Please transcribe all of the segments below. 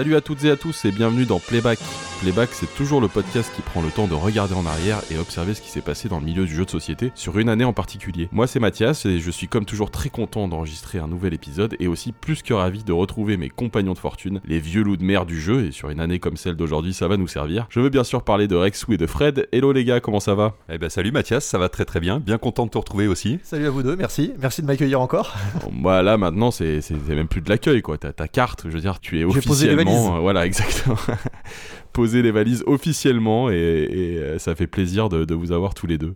Salut à toutes et à tous et bienvenue dans Playback. Playback, c'est toujours le podcast qui prend le temps de regarder en arrière et observer ce qui s'est passé dans le milieu du jeu de société sur une année en particulier. Moi, c'est Mathias et je suis comme toujours très content d'enregistrer un nouvel épisode et aussi plus que ravi de retrouver mes compagnons de fortune, les vieux loups de mer du jeu et sur une année comme celle d'aujourd'hui, ça va nous servir. Je veux bien sûr parler de Rexou et de Fred. Hello les gars, comment ça va? Eh ben salut Mathias, ça va très très bien, bien content de te retrouver aussi. Salut à vous deux, merci, merci de m'accueillir encore. Bon, là maintenant, c'est c'est- c'est même plus de l'accueil quoi. T'as ta carte, je veux dire, tu es J'ai posé les officiellement. euh, voilà, exactement. Poser les valises officiellement et, euh, ça fait plaisir de, de vous avoir tous les deux.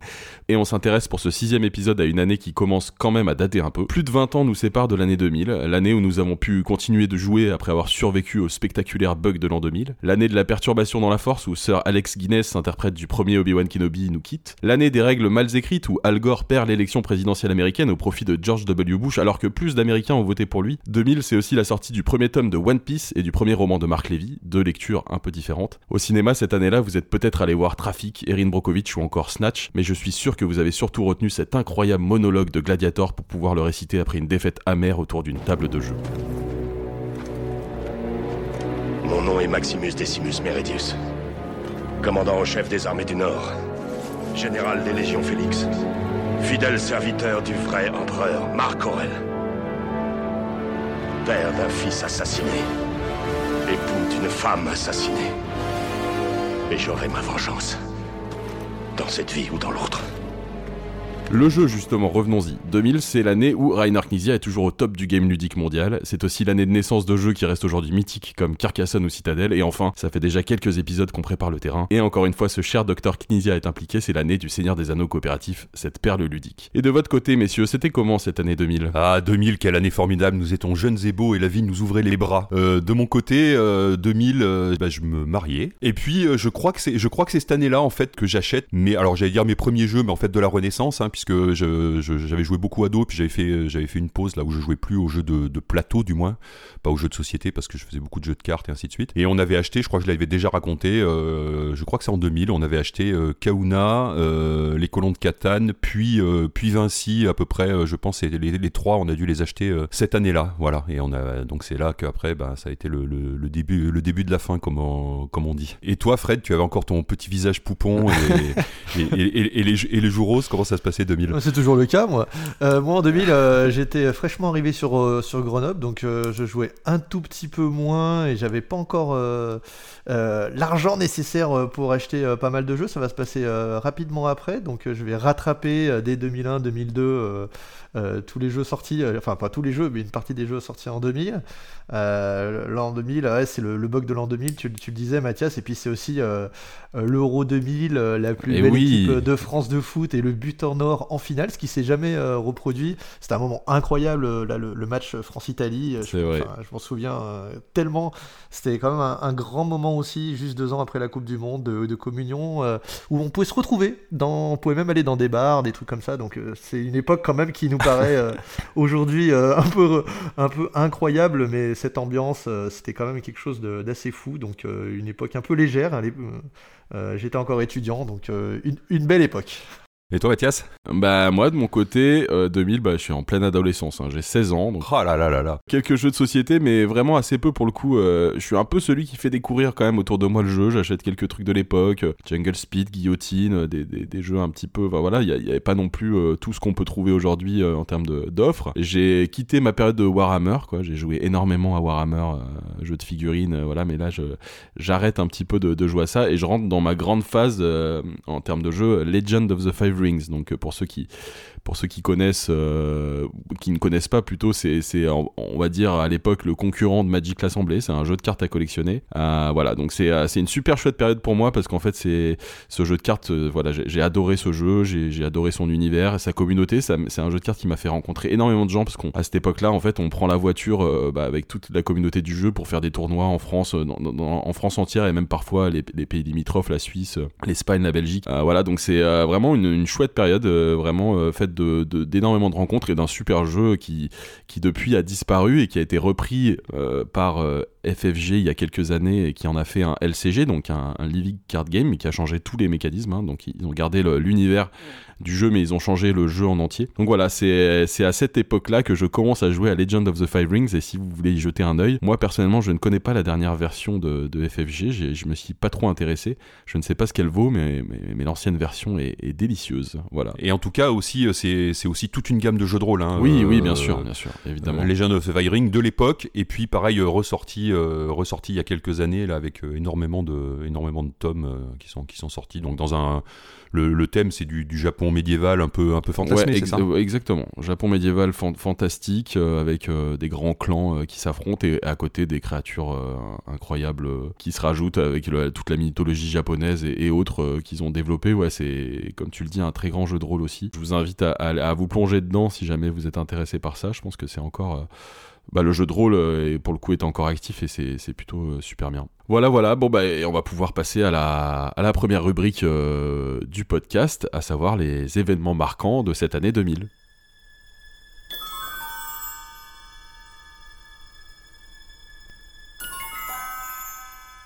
Et on s'intéresse pour ce sixième épisode à une année qui commence quand même à dater un peu. Plus de 20 ans nous séparent de l'année 2000, l'année où nous avons pu continuer de jouer après avoir survécu au spectaculaire bug de l'an 2000, l'année de la perturbation dans la force où Sir Alex Guinness, interprète du premier Obi-Wan Kenobi, nous quitte, l'année des règles mal écrites où Al Gore perd l'élection présidentielle américaine au profit de George W. Bush alors que plus d'Américains ont voté pour lui. 2000 c'est aussi la sortie du premier tome de One Piece et du premier roman de Mark Levy, deux lectures un peu différentes. Au cinéma cette année-là, vous êtes peut-être allé voir Traffic, Erin Brockovich ou encore Snatch, mais je suis sûr que vous avez surtout retenu cet incroyable monologue de Gladiator pour pouvoir le réciter après une défaite amère autour d'une table de jeu. Mon nom est Maximus Decimus Meridius, commandant en chef des armées du Nord, général des légions Félix, fidèle serviteur du vrai empereur Marc Aurel, père d'un fils assassiné, époux d'une femme assassinée. Et j'aurai ma vengeance, dans cette vie ou dans l'autre. Le jeu, justement, revenons-y. 2000, c'est l'année où Reiner Knizia est toujours au top du game ludique mondial. C'est aussi l'année de naissance de jeux qui restent aujourd'hui mythiques comme Carcassonne ou Citadel. Et enfin, ça fait déjà quelques épisodes qu'on prépare le terrain. Et encore une fois, ce cher Dr Knizia est impliqué. C'est l'année du Seigneur des Anneaux coopératif, cette perle ludique. Et de votre côté, messieurs, c'était comment cette année 2000 Ah 2000, quelle année formidable, nous étions jeunes et beaux et la vie nous ouvrait les bras. Euh, de mon côté, euh, 2000, euh, bah, je me mariais. Et puis euh, je crois que c'est, je crois que c'est cette année-là en fait que j'achète. Mais alors j'allais dire mes premiers jeux, mais en fait de la Renaissance, hein, puisque j'avais joué beaucoup à dos, puis j'avais fait, j'avais fait une pause là où je jouais plus aux jeux de, de plateau du moins, pas aux jeux de société parce que je faisais beaucoup de jeux de cartes et ainsi de suite. Et on avait acheté, je crois que je l'avais déjà raconté, euh, je crois que c'est en 2000, on avait acheté euh, Kauna, euh, les colons de Catane, puis euh, puis Vinci à peu près, euh, je pense, les, les trois, on a dû les acheter euh, cette année-là, voilà. Et on a donc c'est là qu'après, bah, ça a été le, le- le début, le début de la fin, comme on, comme on dit. Et toi, Fred, tu avais encore ton petit visage poupon et, et, et- et- et les, et les roses, comment ça se passait 2000 C'est toujours le cas, moi. Euh, moi, en 2000, euh, j'étais fraîchement arrivé sur, euh, sur Grenoble, donc je jouais un tout petit peu moins et j'avais pas encore l'argent nécessaire pour acheter pas mal de jeux. Ça va se passer rapidement après, donc je vais rattraper dès 2001, 2002 euh, euh, tous les jeux sortis, euh, enfin pas tous les jeux, mais une partie des jeux sortis en 2000. Euh, l'an 2000, ouais, c'est le, le bug de l'an 2000, tu, tu le disais Mathias, et puis c'est aussi l'Euro 2000, euh, la plus Eh belle oui. équipe de France de foot et le but en or en finale, ce qui s'est jamais euh, reproduit. C'était un moment incroyable, euh, là, le, le match France-Italie. euh, je- enfin, Je m'en souviens euh, tellement. C'était quand même un, un grand moment aussi, juste deux ans après la Coupe du Monde, de, de communion, euh, où on pouvait se retrouver. Dans, on pouvait même aller dans des bars, des trucs comme ça. Donc c'est une époque quand même qui nous paraît aujourd'hui un, peu, un peu incroyable, mais cette ambiance, c'était quand même quelque chose d'assez fou. Donc une époque un peu légère. hein, les- euh, J'étais encore étudiant, donc euh, une, une belle époque. Et toi, Mathias Bah moi de mon côté, euh, 2000, bah, je suis en pleine adolescence, hein. j'ai 16 ans, donc Oh là là là là. quelques jeux de société, mais vraiment assez peu pour le coup. euh, je suis un peu celui qui fait découvrir quand même autour de moi le jeu. J'achète quelques trucs de l'époque, euh, Jungle Speed, Guillotine, euh, des, des- des jeux un petit peu. enfin, voilà, il n'y avait pas non plus euh, tout ce qu'on peut trouver aujourd'hui euh, en termes d'offres. J'ai quitté ma période de Warhammer, quoi. J'ai joué énormément à Warhammer, euh, jeux de figurines, euh, voilà. Mais là, j'arrête un petit peu de, jouer à ça et je rentre dans ma grande phase euh, en termes de jeu Legend of the Five Donc euh, pour ceux qui pour ceux qui connaissent, euh, qui ne connaissent pas plutôt, c'est, c'est on va dire à l'époque le concurrent de Magic l'Assemblée. C'est un jeu de cartes à collectionner. Euh, voilà, donc c'est, euh, c'est une super chouette période pour moi parce qu'en fait c'est ce jeu de cartes. euh, voilà, j'ai, adoré ce jeu, j'ai, adoré son univers, sa communauté. C'est un jeu de cartes qui m'a fait rencontrer énormément de gens parce qu'à cette époque-là, en fait, on prend la voiture euh, bah, avec toute la communauté du jeu pour faire des tournois en France, en France entière et même parfois les, pays limitrophes, la Suisse, l'Espagne, la Belgique. Voilà, donc c'est vraiment une, chouette période, vraiment d'énormément de rencontres et d'un super jeu qui, qui depuis a disparu et qui a été repris euh, par euh, FFG il y a quelques années et qui en a fait un LCG, donc un, living card game, qui a changé tous les mécanismes. Hein. donc ils ont gardé l'univers du jeu, mais ils ont changé le jeu en entier. Donc voilà, c'est à cette époque-là que je commence à jouer à Legend of the Five Rings. Et si vous voulez y jeter un œil, moi personnellement, je ne connais pas la dernière version de, de FFG. Je me suis pas trop intéressé. Je ne sais pas ce qu'elle vaut, mais, mais, l'ancienne version est, délicieuse. Voilà. Et en tout cas aussi, euh, c'est aussi toute une gamme de jeux de rôle. Hein, oui, oui, bien euh, sûr, bien sûr, évidemment. Euh, Legend of the Five Rings de l'époque, et puis pareil ressorti, ressorti il y a quelques années là avec énormément de, énormément de tomes qui sont qui sont sortis. Donc dans un le, thème c'est du, Japon médiéval un peu un peu fantasmé, ça Exactement. Japon médiéval fantastique euh, avec euh, des grands clans euh, qui s'affrontent et à côté des créatures incroyables qui se rajoutent avec toute la mythologie japonaise et, autres qu'ils ont développé. Ouais, c'est comme tu le dis un très grand jeu de rôle aussi. Je vous invite à, à vous plonger dedans si jamais vous êtes intéressé par ça. Je pense que c'est encore bah, le jeu de rôle euh, pour le coup est encore actif et c'est plutôt euh, super bien. Voilà, voilà, bon bah on va pouvoir passer à la, à la première rubrique euh, du podcast, à savoir les événements marquants de cette année 2000.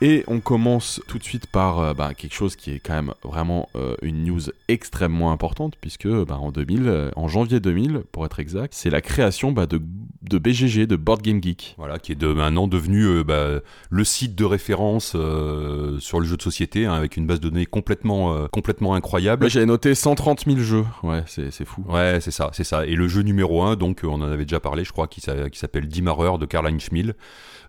Et on commence tout de suite par euh, bah, quelque chose qui est quand même vraiment euh, une news extrêmement importante, puisque bah, en 2000, euh, en janvier 2000, pour être exact, c'est la création bah, de, de, BGG, de Board Game Geek. Voilà, qui est de, maintenant devenu le site de référence sur le jeu de société, hein, avec une base de données complètement, complètement incroyable. J'avais noté 130 000 jeux, ouais, c'est fou. Ouais, c'est ça, c'est ça. Et le jeu numéro 1, donc on en avait déjà parlé, je crois, qui, qui s'appelle Dimmerer de Karl-Heinz Schmiel.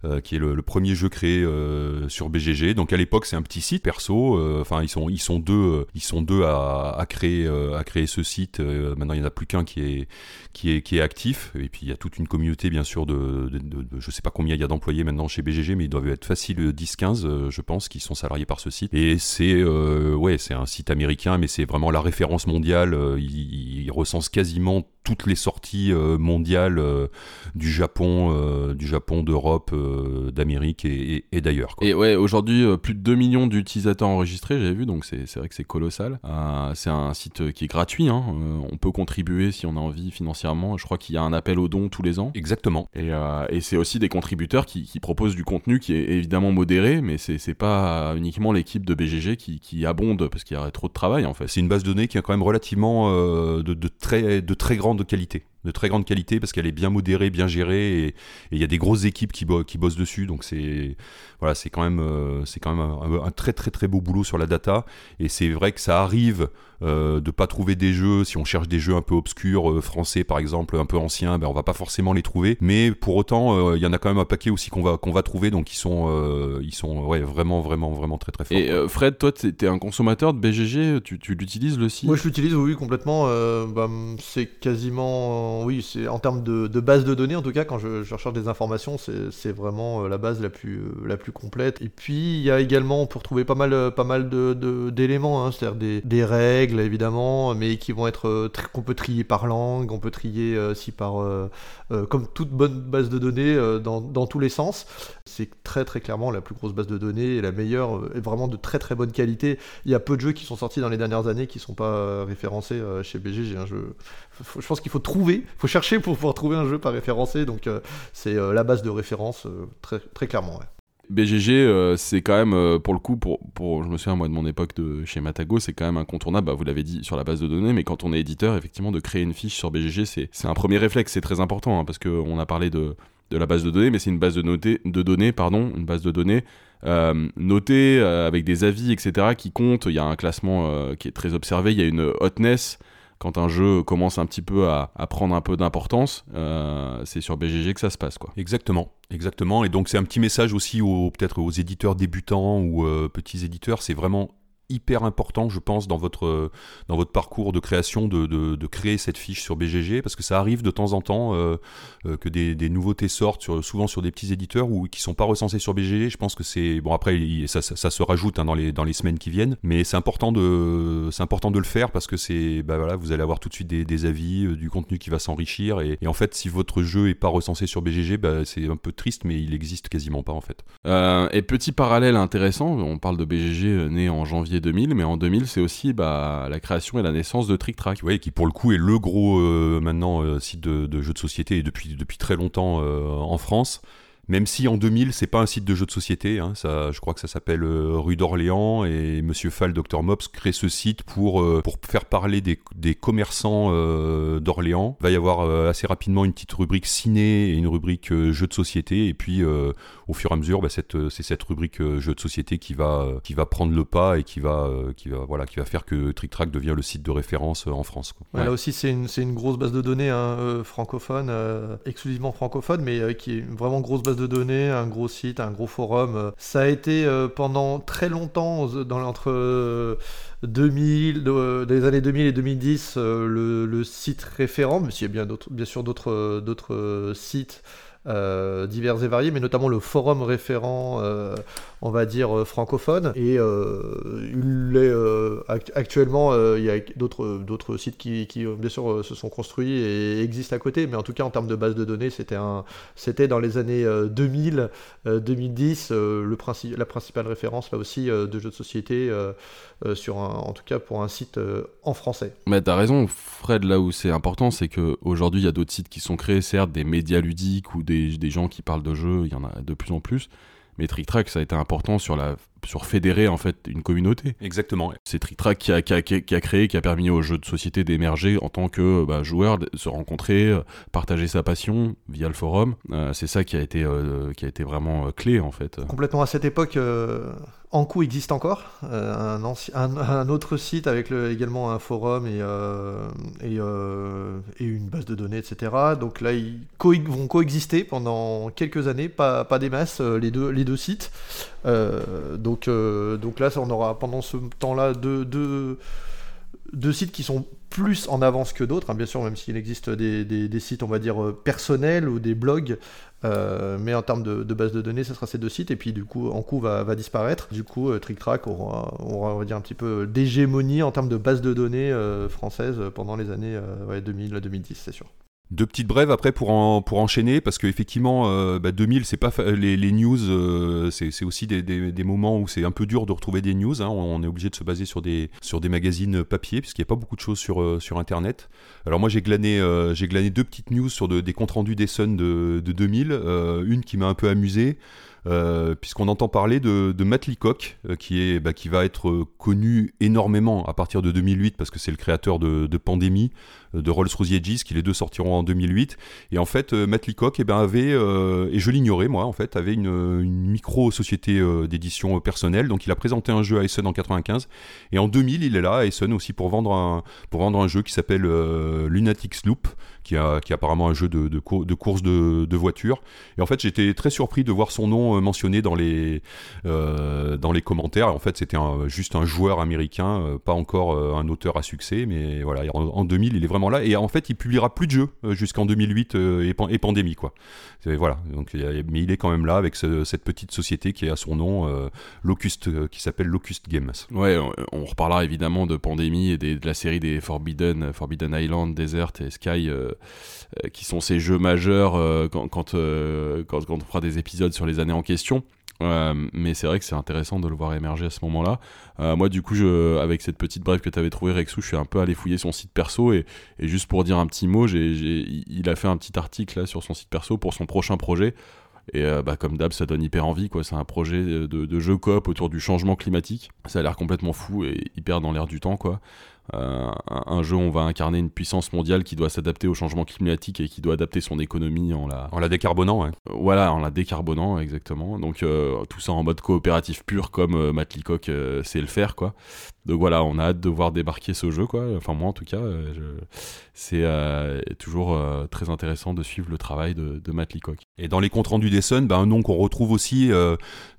Euh, qui est le, premier jeu créé euh, BGG. Donc à l'époque, c'est un petit site perso. Euh, enfin, ils sont ils sont deux ils sont deux à, créer à créer ce site. maintenant, il y en a plus qu'un qui est qui est qui est actif. Et puis il y a toute une communauté bien sûr de, je sais pas combien il y a d'employés maintenant chez BGG, mais ils doivent être facile 10-15, je pense, qui sont salariés par ce site. Et c'est ouais, c'est un site américain, mais c'est vraiment la référence mondiale. il, il recense quasiment toutes les sorties mondiales du Japon, du Japon, d'Europe, euh, d'Amérique et, d'ailleurs. Et ouais, aujourd'hui, euh, plus de 2 millions d'utilisateurs enregistrés, j'avais vu, donc c'est vrai que c'est colossal. Euh, c'est un site qui est gratuit, hein. on peut contribuer si on a envie financièrement. Je crois qu'il y a un appel aux dons tous les ans. Exactement. Et, et c'est aussi des contributeurs qui, proposent du contenu qui est évidemment modéré, mais c'est pas uniquement l'équipe de BGG qui, qui abonde parce qu'il y aurait trop de travail en fait. C'est une base de données qui est quand même relativement de, de, très, de très grande qualité de très grande qualité parce qu'elle est bien modérée, bien gérée et il y a des grosses équipes qui, qui bossent dessus. Donc c'est voilà, c'est quand même, euh, c'est quand même un, très très très beau boulot sur la data. Et c'est vrai que ça arrive euh, de pas trouver des jeux. Si on cherche des jeux un peu obscurs, euh, français par exemple, un peu anciens, ben on va pas forcément les trouver. Mais pour autant, il y en a quand même un paquet aussi qu'on va qu'on va trouver. Donc ils sont ils sont ouais, vraiment vraiment vraiment très très forts. Et Fred, toi, tu es un consommateur de BGG. Tu, tu l'utilises le site? Moi, je l'utilise oui complètement. Bah, c'est quasiment oui, c'est en termes de, base de données en tout cas quand je, recherche des informations, c'est vraiment la base la plus la plus complète. Et puis il y a également, on peut retrouver pas mal, pas mal d'éléments, de, hein, c'est-à-dire des, des, règles évidemment, mais qui vont être euh, qu'on peut trier par langue, on peut trier euh, si par euh, comme toute bonne base de données dans, dans, tous les sens. C'est très très clairement la plus grosse base de données et la meilleure, et vraiment de très très bonne qualité. Il y a peu de jeux qui sont sortis dans les dernières années qui sont pas référencés chez BG. Un jeu, je pense qu'il faut trouver, il faut chercher pour pouvoir trouver un jeu pas référencé. Donc c'est la base de référence très très clairement. BGG, euh, c'est quand même, euh, pour le coup, pour, je me souviens moi de mon époque de chez Matago, c'est quand même incontournable, bah, vous l'avez dit, sur la base de données, mais quand on est éditeur, effectivement, de créer une fiche sur BGG, c'est un premier réflexe, c'est très important, hein, parce qu'on a parlé de, la base de données, mais c'est une base de, de données, pardon, une base de données euh, notée avec des avis, etc., qui comptent, il y a un classement qui est très observé, il y a une hotness, quand un jeu commence un petit peu à, prendre un peu d'importance, euh, c'est sur BGG que ça se passe. Quoi. Exactement, exactement. Et donc c'est un petit message aussi aux peut-être aux éditeurs débutants ou euh, petits éditeurs. C'est vraiment hyper important, je pense, dans votre, dans votre parcours de création de, de, créer cette fiche sur BGG, parce que ça arrive de temps en temps euh, euh, que des, nouveautés sortent, souvent sur des petits éditeurs ou qui sont pas recensés sur BGG. Je pense que c'est bon après ça, ça, se rajoute hein, dans les dans les semaines qui viennent, mais c'est important de important de le faire parce que c'est bah voilà vous allez avoir tout de suite des, avis, euh, du contenu qui va s'enrichir et, et, en fait si votre jeu est pas recensé sur BGG, bah, c'est un peu triste, mais il existe quasiment pas en fait. et petit parallèle intéressant, on parle de BGG né en janvier 2000, mais en 2000, c'est aussi bah, la création et la naissance de Trick Track. Qui pour le coup est le gros euh, maintenant euh, site de, jeux de société depuis très longtemps euh, en France. Même si en 2000, c'est pas un site de jeux de société, hein, ça, je crois que ça s'appelle euh, Rue d'Orléans et Monsieur Fall, Dr Mops crée ce site pour euh, pour faire parler des, des commerçants euh, d'Orléans. Il va y avoir assez rapidement une petite rubrique ciné et une rubrique jeux de société et puis au fur et à mesure, bah, c'est cette rubrique jeux de société qui va qui va prendre le pas et qui va qui va voilà qui va faire que Trick Track devient le site de référence en France. Là aussi, c'est une, une grosse base de données hein, francophone, exclusivement francophone, mais qui est une vraiment grosse base de données, un gros site, un gros forum. Ça a été euh, pendant très longtemps, dans entre 2000, euh, des années 2000 et 2010, euh, le, site référent, mais il y a bien, bien sûr d'autres sites. Divers et variés, mais notamment le forum référent on va dire, euh, francophone. Et euh, euh, actuellement, il y a d'autres, sites qui, bien sûr, se sont construits et existent à côté, mais en tout cas, en termes de base de données, c'était, dans les années 2000, 2010, le la principale référence, là aussi, de jeux de société, sur en tout cas pour un site en français. Mais t'as raison, Fred, là où c'est important, c'est qu'aujourd'hui, il y a d'autres sites qui sont créés, certes, des médias ludiques ou des, gens qui parlent de jeux, il y en a de plus en plus. Mais Trick Track, ça a été important sur, la, sur fédérer en fait une communauté. Exactement. C'est Trick Track qui a, qui, a, qui a, créé, qui a permis aux jeux de société d'émerger en tant que bah, joueur, de se rencontrer, euh, partager sa passion via le forum. Euh, c'est ça qui a été, euh, qui a été vraiment clé en fait. Complètement à cette époque, Ankou existe encore, euh, un, autre site avec également un forum et, euh, euh, et, une base de données, etc. Donc là, ils vont coexister pendant quelques années, pas, pas des masses, les deux, les deux sites. donc, donc là, on aura pendant ce temps-là deux, sites qui sont plus en avance que d'autres, hein, bien sûr, même s'il existe des, sites, on va dire, personnels ou des blogs euh, mais en termes de, base de données, ce sera ces deux sites. Et puis, du coup, en coup va, disparaître. Du coup, euh, TrickTrack aura, va un petit peu d'hégémonie en termes de base de données euh, françaises pendant les années 2000 à 2010, c'est sûr. Deux petites brèves après pour, en, pour enchaîner, parce qu'effectivement, euh, bah 2000, c'est pas les, les, news, euh, c'est aussi des, des, des, moments où c'est un peu dur de retrouver des news. Hein. On, est obligé de se baser sur des, sur des magazines papier, puisqu'il n'y a pas beaucoup de choses sur, euh, sur Internet. Alors moi, j'ai glané, euh, j'ai glané deux petites news sur de, des comptes rendus des Suns de, de 2000. une qui m'a un peu amusé. Euh, puisqu'on entend parler de, de Matt Leacock, euh, qui, est, bah, qui va être euh, connu énormément à partir de 2008, parce que c'est le créateur de, Pandémie, de Rolls-Royce Edges, qui les deux sortiront en 2008. Et en fait, Matt Leacock eh ben, avait, et je l'ignorais moi, en fait, avait une, une micro-société d'édition personnelle. Donc il a présenté un jeu à Essen en 95. Et en 2000, il est là à Essen aussi pour vendre un, pour vendre un jeu qui s'appelle Lunatic Sloop, qui, a, est apparemment un jeu de, de, de course de, de voiture. Et en fait, j'étais très surpris de voir son nom euh, mentionné dans les, euh, dans les commentaires. En fait, c'était juste un joueur américain, euh, pas encore un auteur à succès, mais voilà, en, 2000, il est vraiment là. Et en fait, il publiera plus de jeux jusqu'en 2008 et, pandémie, quoi. Voilà, donc, mais il est quand même là avec cette petite société qui à son nom, Locust, qui s'appelle Locust Games. Ouais, on, reparlera évidemment de pandémie et de la série des Forbidden, Forbidden Island, Desert et Sky qui sont ces jeux majeurs euh, quand, euh, quand, quand, on fera des épisodes sur les années en question. mais c'est vrai que c'est intéressant de le voir émerger à ce moment-là. moi, du coup, avec cette petite brève que tu avais trouvé, Rexou, je suis un peu allé fouiller son site perso et, juste pour dire un petit mot, il a fait un petit article là sur son site perso pour son prochain projet. Et bah, comme d'hab, ça donne hyper envie. quoi. C'est un projet de, de jeu coop autour du changement climatique. Ça a l'air complètement fou et hyper dans l'air du temps. quoi. Euh, un, jeu où on va incarner une puissance mondiale qui doit s'adapter au changement climatique et qui doit adapter son économie en la, en la décarbonant. Ouais. Euh, voilà, en la décarbonant, exactement. Donc euh, tout ça en mode coopératif pur comme Matt Leacock sait le faire, quoi. Donc voilà, on a hâte de voir débarquer ce jeu, quoi. Enfin moi en tout cas, c'est toujours très intéressant de suivre le travail de, de Matt Leacock. Et dans les comptes rendus des Suns, bah, un nom qu'on retrouve aussi,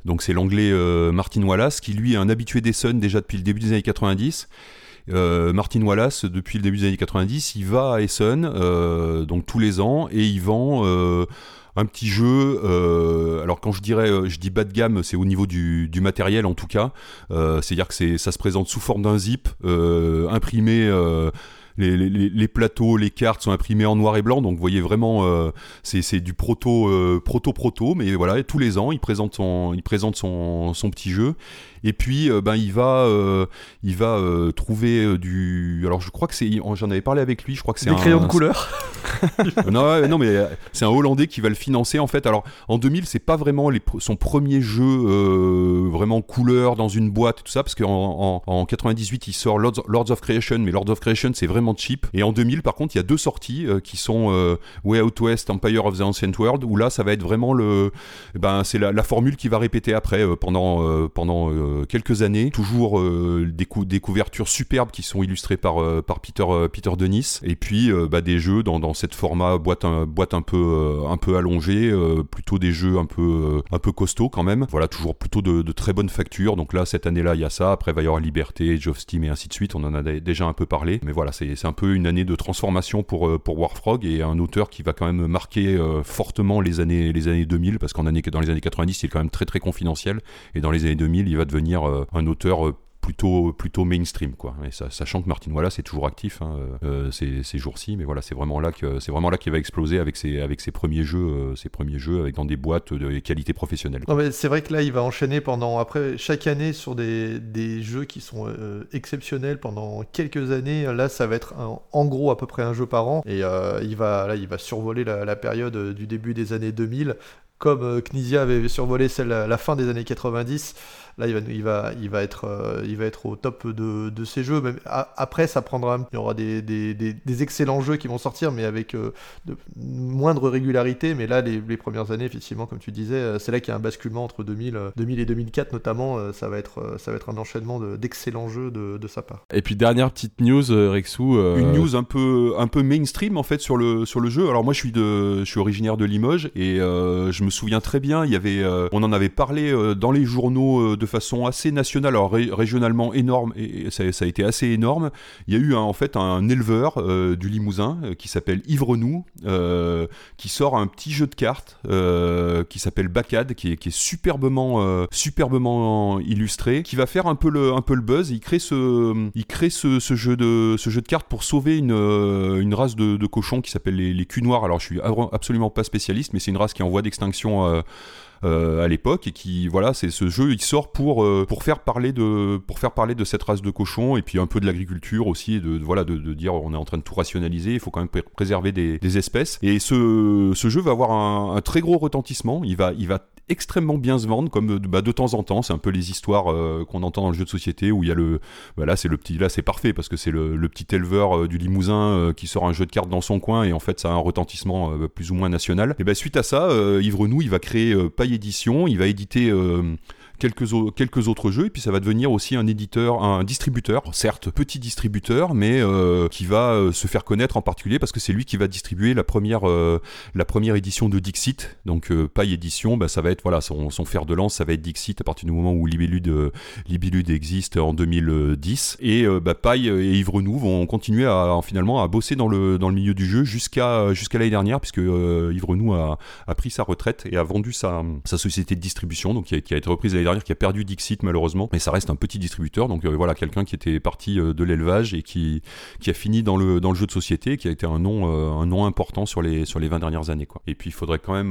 donc c'est l'anglais Martin Wallace, qui lui est un habitué des Suns déjà depuis le début des années 90 euh, Martin Wallace, depuis le début des années 90, il va à Essen, euh, donc tous les ans, et il vend euh, un petit jeu. alors quand je dirais, je dis bas de gamme, c'est au niveau du, matériel en tout cas. C'est-à-dire que ça se présente sous forme d'un zip imprimé les, les- les plateaux, les cartes sont imprimés en noir et blanc, donc vous voyez vraiment, euh, c'est du proto, euh, proto, proto, mais voilà, tous les ans, il présente son, il présente son, son petit jeu. Et puis, euh, ben, il va, il va trouver du. Alors, je crois que c'est. J'en avais parlé avec lui. Je crois que c'est Des un. crayons de couleur. non, non, mais c'est un Hollandais qui va le financer en fait. Alors en 2000, c'est pas vraiment les son premier jeu vraiment couleur dans une boîte et tout ça, parce qu'en en, en 98, il sort Lords, Lords of Creation, mais Lords of Creation c'est vraiment cheap. Et en 2000, par contre, il y a deux sorties euh, qui sont euh, Way Out West, Empire of the Ancient World, où là, ça va être vraiment le, ben c'est la, formule qui va répéter après euh, pendant euh, pendant quelques années. Toujours des, cou- des couvertures superbes qui sont illustrées par par Peter Peter Denis, et puis bah, des jeux dans, dans cette format boîte un, boîte un peu un peu allongée, plutôt des jeux un peu un peu costauds quand même. Voilà, toujours plutôt de, très bonnes factures. Donc là, cette année-là, il y a ça. Après, il va y avoir Liberté, Age Steam et ainsi de suite. On en a dé- déjà un peu parlé. Mais voilà, c'est c'est un peu une année de transformation pour, euh, pour Warfrog et un auteur qui va quand même marquer euh, fortement les années, les années 2000 parce qu'en année, dans les années 90, il est quand même très très confidentiel. Et dans les années 2000, il va devenir euh, un auteur plutôt plutôt mainstream quoi et sachant que Martin Wallace est toujours actif hein, euh, ces, ces jours-ci mais voilà c'est vraiment là que c'est vraiment là qu'il va exploser avec ses avec ses premiers jeux euh, ses premiers jeux avec dans des boîtes de qualité professionnelle mais c'est vrai que là, il va enchaîner pendant, après, chaque année sur des, des jeux qui sont euh, exceptionnels pendant quelques années. Là, ça va être un- en gros à peu près un jeu par an. Et euh, il, va, il va survoler la, la période euh, du début des années 2000, comme euh, Knizia avait survolé celle la fin des années 90. Là, il va, il va, il va, être, euh, il va être au top de, de ces jeux. Même, a- après, ça prendra. Il y aura des, des, des- des excellents jeux qui vont sortir, mais avec euh, de moindre régularité. Mais là, les, les premières années, effectivement, comme tu disais, euh, c'est là qu'il y a un basculement entre 2000, euh, 2000 et 2004 notamment. euh, Ça va être, ça va être un enchaînement de- d'excellents jeux de, de sa part. Et puis dernière petite news, Rexou. euh, une news un peu un peu mainstream en fait sur le sur le jeu. Alors moi je suis de je suis originaire de Limoges et euh, je me souviens très bien, il y avait euh, on en avait parlé euh, dans les journaux euh, de façon assez nationale, alors ré- régionalement énorme et ça, a été assez énorme. Il y a eu en fait un éleveur euh, du Limousin euh, qui s'appelle Yves Renou euh, qui sort un petit jeu de cartes qui s'appelle Bacad qui est, superbement illustré qui va faire un peu le buzz. Il crée ce jeu de cartes pour sauver une race de, cochons qui s'appelle les, les culs noirs. Alors je suis absolument pas spécialiste, mais c'est une race qui est en voie d'extinction. Euh, à l'époque et qui voilà c'est ce jeu il sort pour euh, pour faire parler de pour faire parler de cette race de cochons et puis un peu de l'agriculture aussi et de, voilà de, de dire on est en train de tout rationaliser il faut quand même pré- préserver des, des espèces. Et ce, ce jeu va avoir un, un très gros retentissement il va il va extrêmement bien se vendre comme bah, de temps en temps c'est un peu les histoires euh, qu'on entend dans le jeu de société où il y a le bah, là c'est le petit là c'est parfait parce que c'est le, petit éleveur euh, du Limousin euh, qui sort un jeu de cartes dans son coin et en fait ça a un retentissement euh, plus ou moins national. Et ben suite à ça euh, Yves Renou il va créer euh, Paille Édition il va éditer euh, quelques, au- quelques autres jeux et puis ça va devenir aussi un éditeur, un distributeur, certes petit distributeur, mais euh, qui va euh, se faire connaître en particulier parce que c'est lui qui va distribuer la première, euh, édition de Dixit. Donc euh, Paille Édition, bah, ça va être voilà son, fer de lance, ça va être Dixit à partir du moment où Libellude, existe en 2010 et bah, Paille et Yves Renou vont continuer à finalement à bosser dans le, milieu du jeu jusqu'à l'année dernière puisque Yves Renou a, pris sa retraite et a vendu sa, sa société de distribution donc qui a, qui a été reprise l'année dernière qui a perdu Dixit malheureusement. Mais ça reste un petit distributeur. Donc euh, voilà quelqu'un qui était parti euh, de l'élevage et qui, qui a fini dans le, dans le jeu de société qui a été un nom, euh, un nom important sur les, sur les 20 dernières années quoi. et puis il faudrait quand même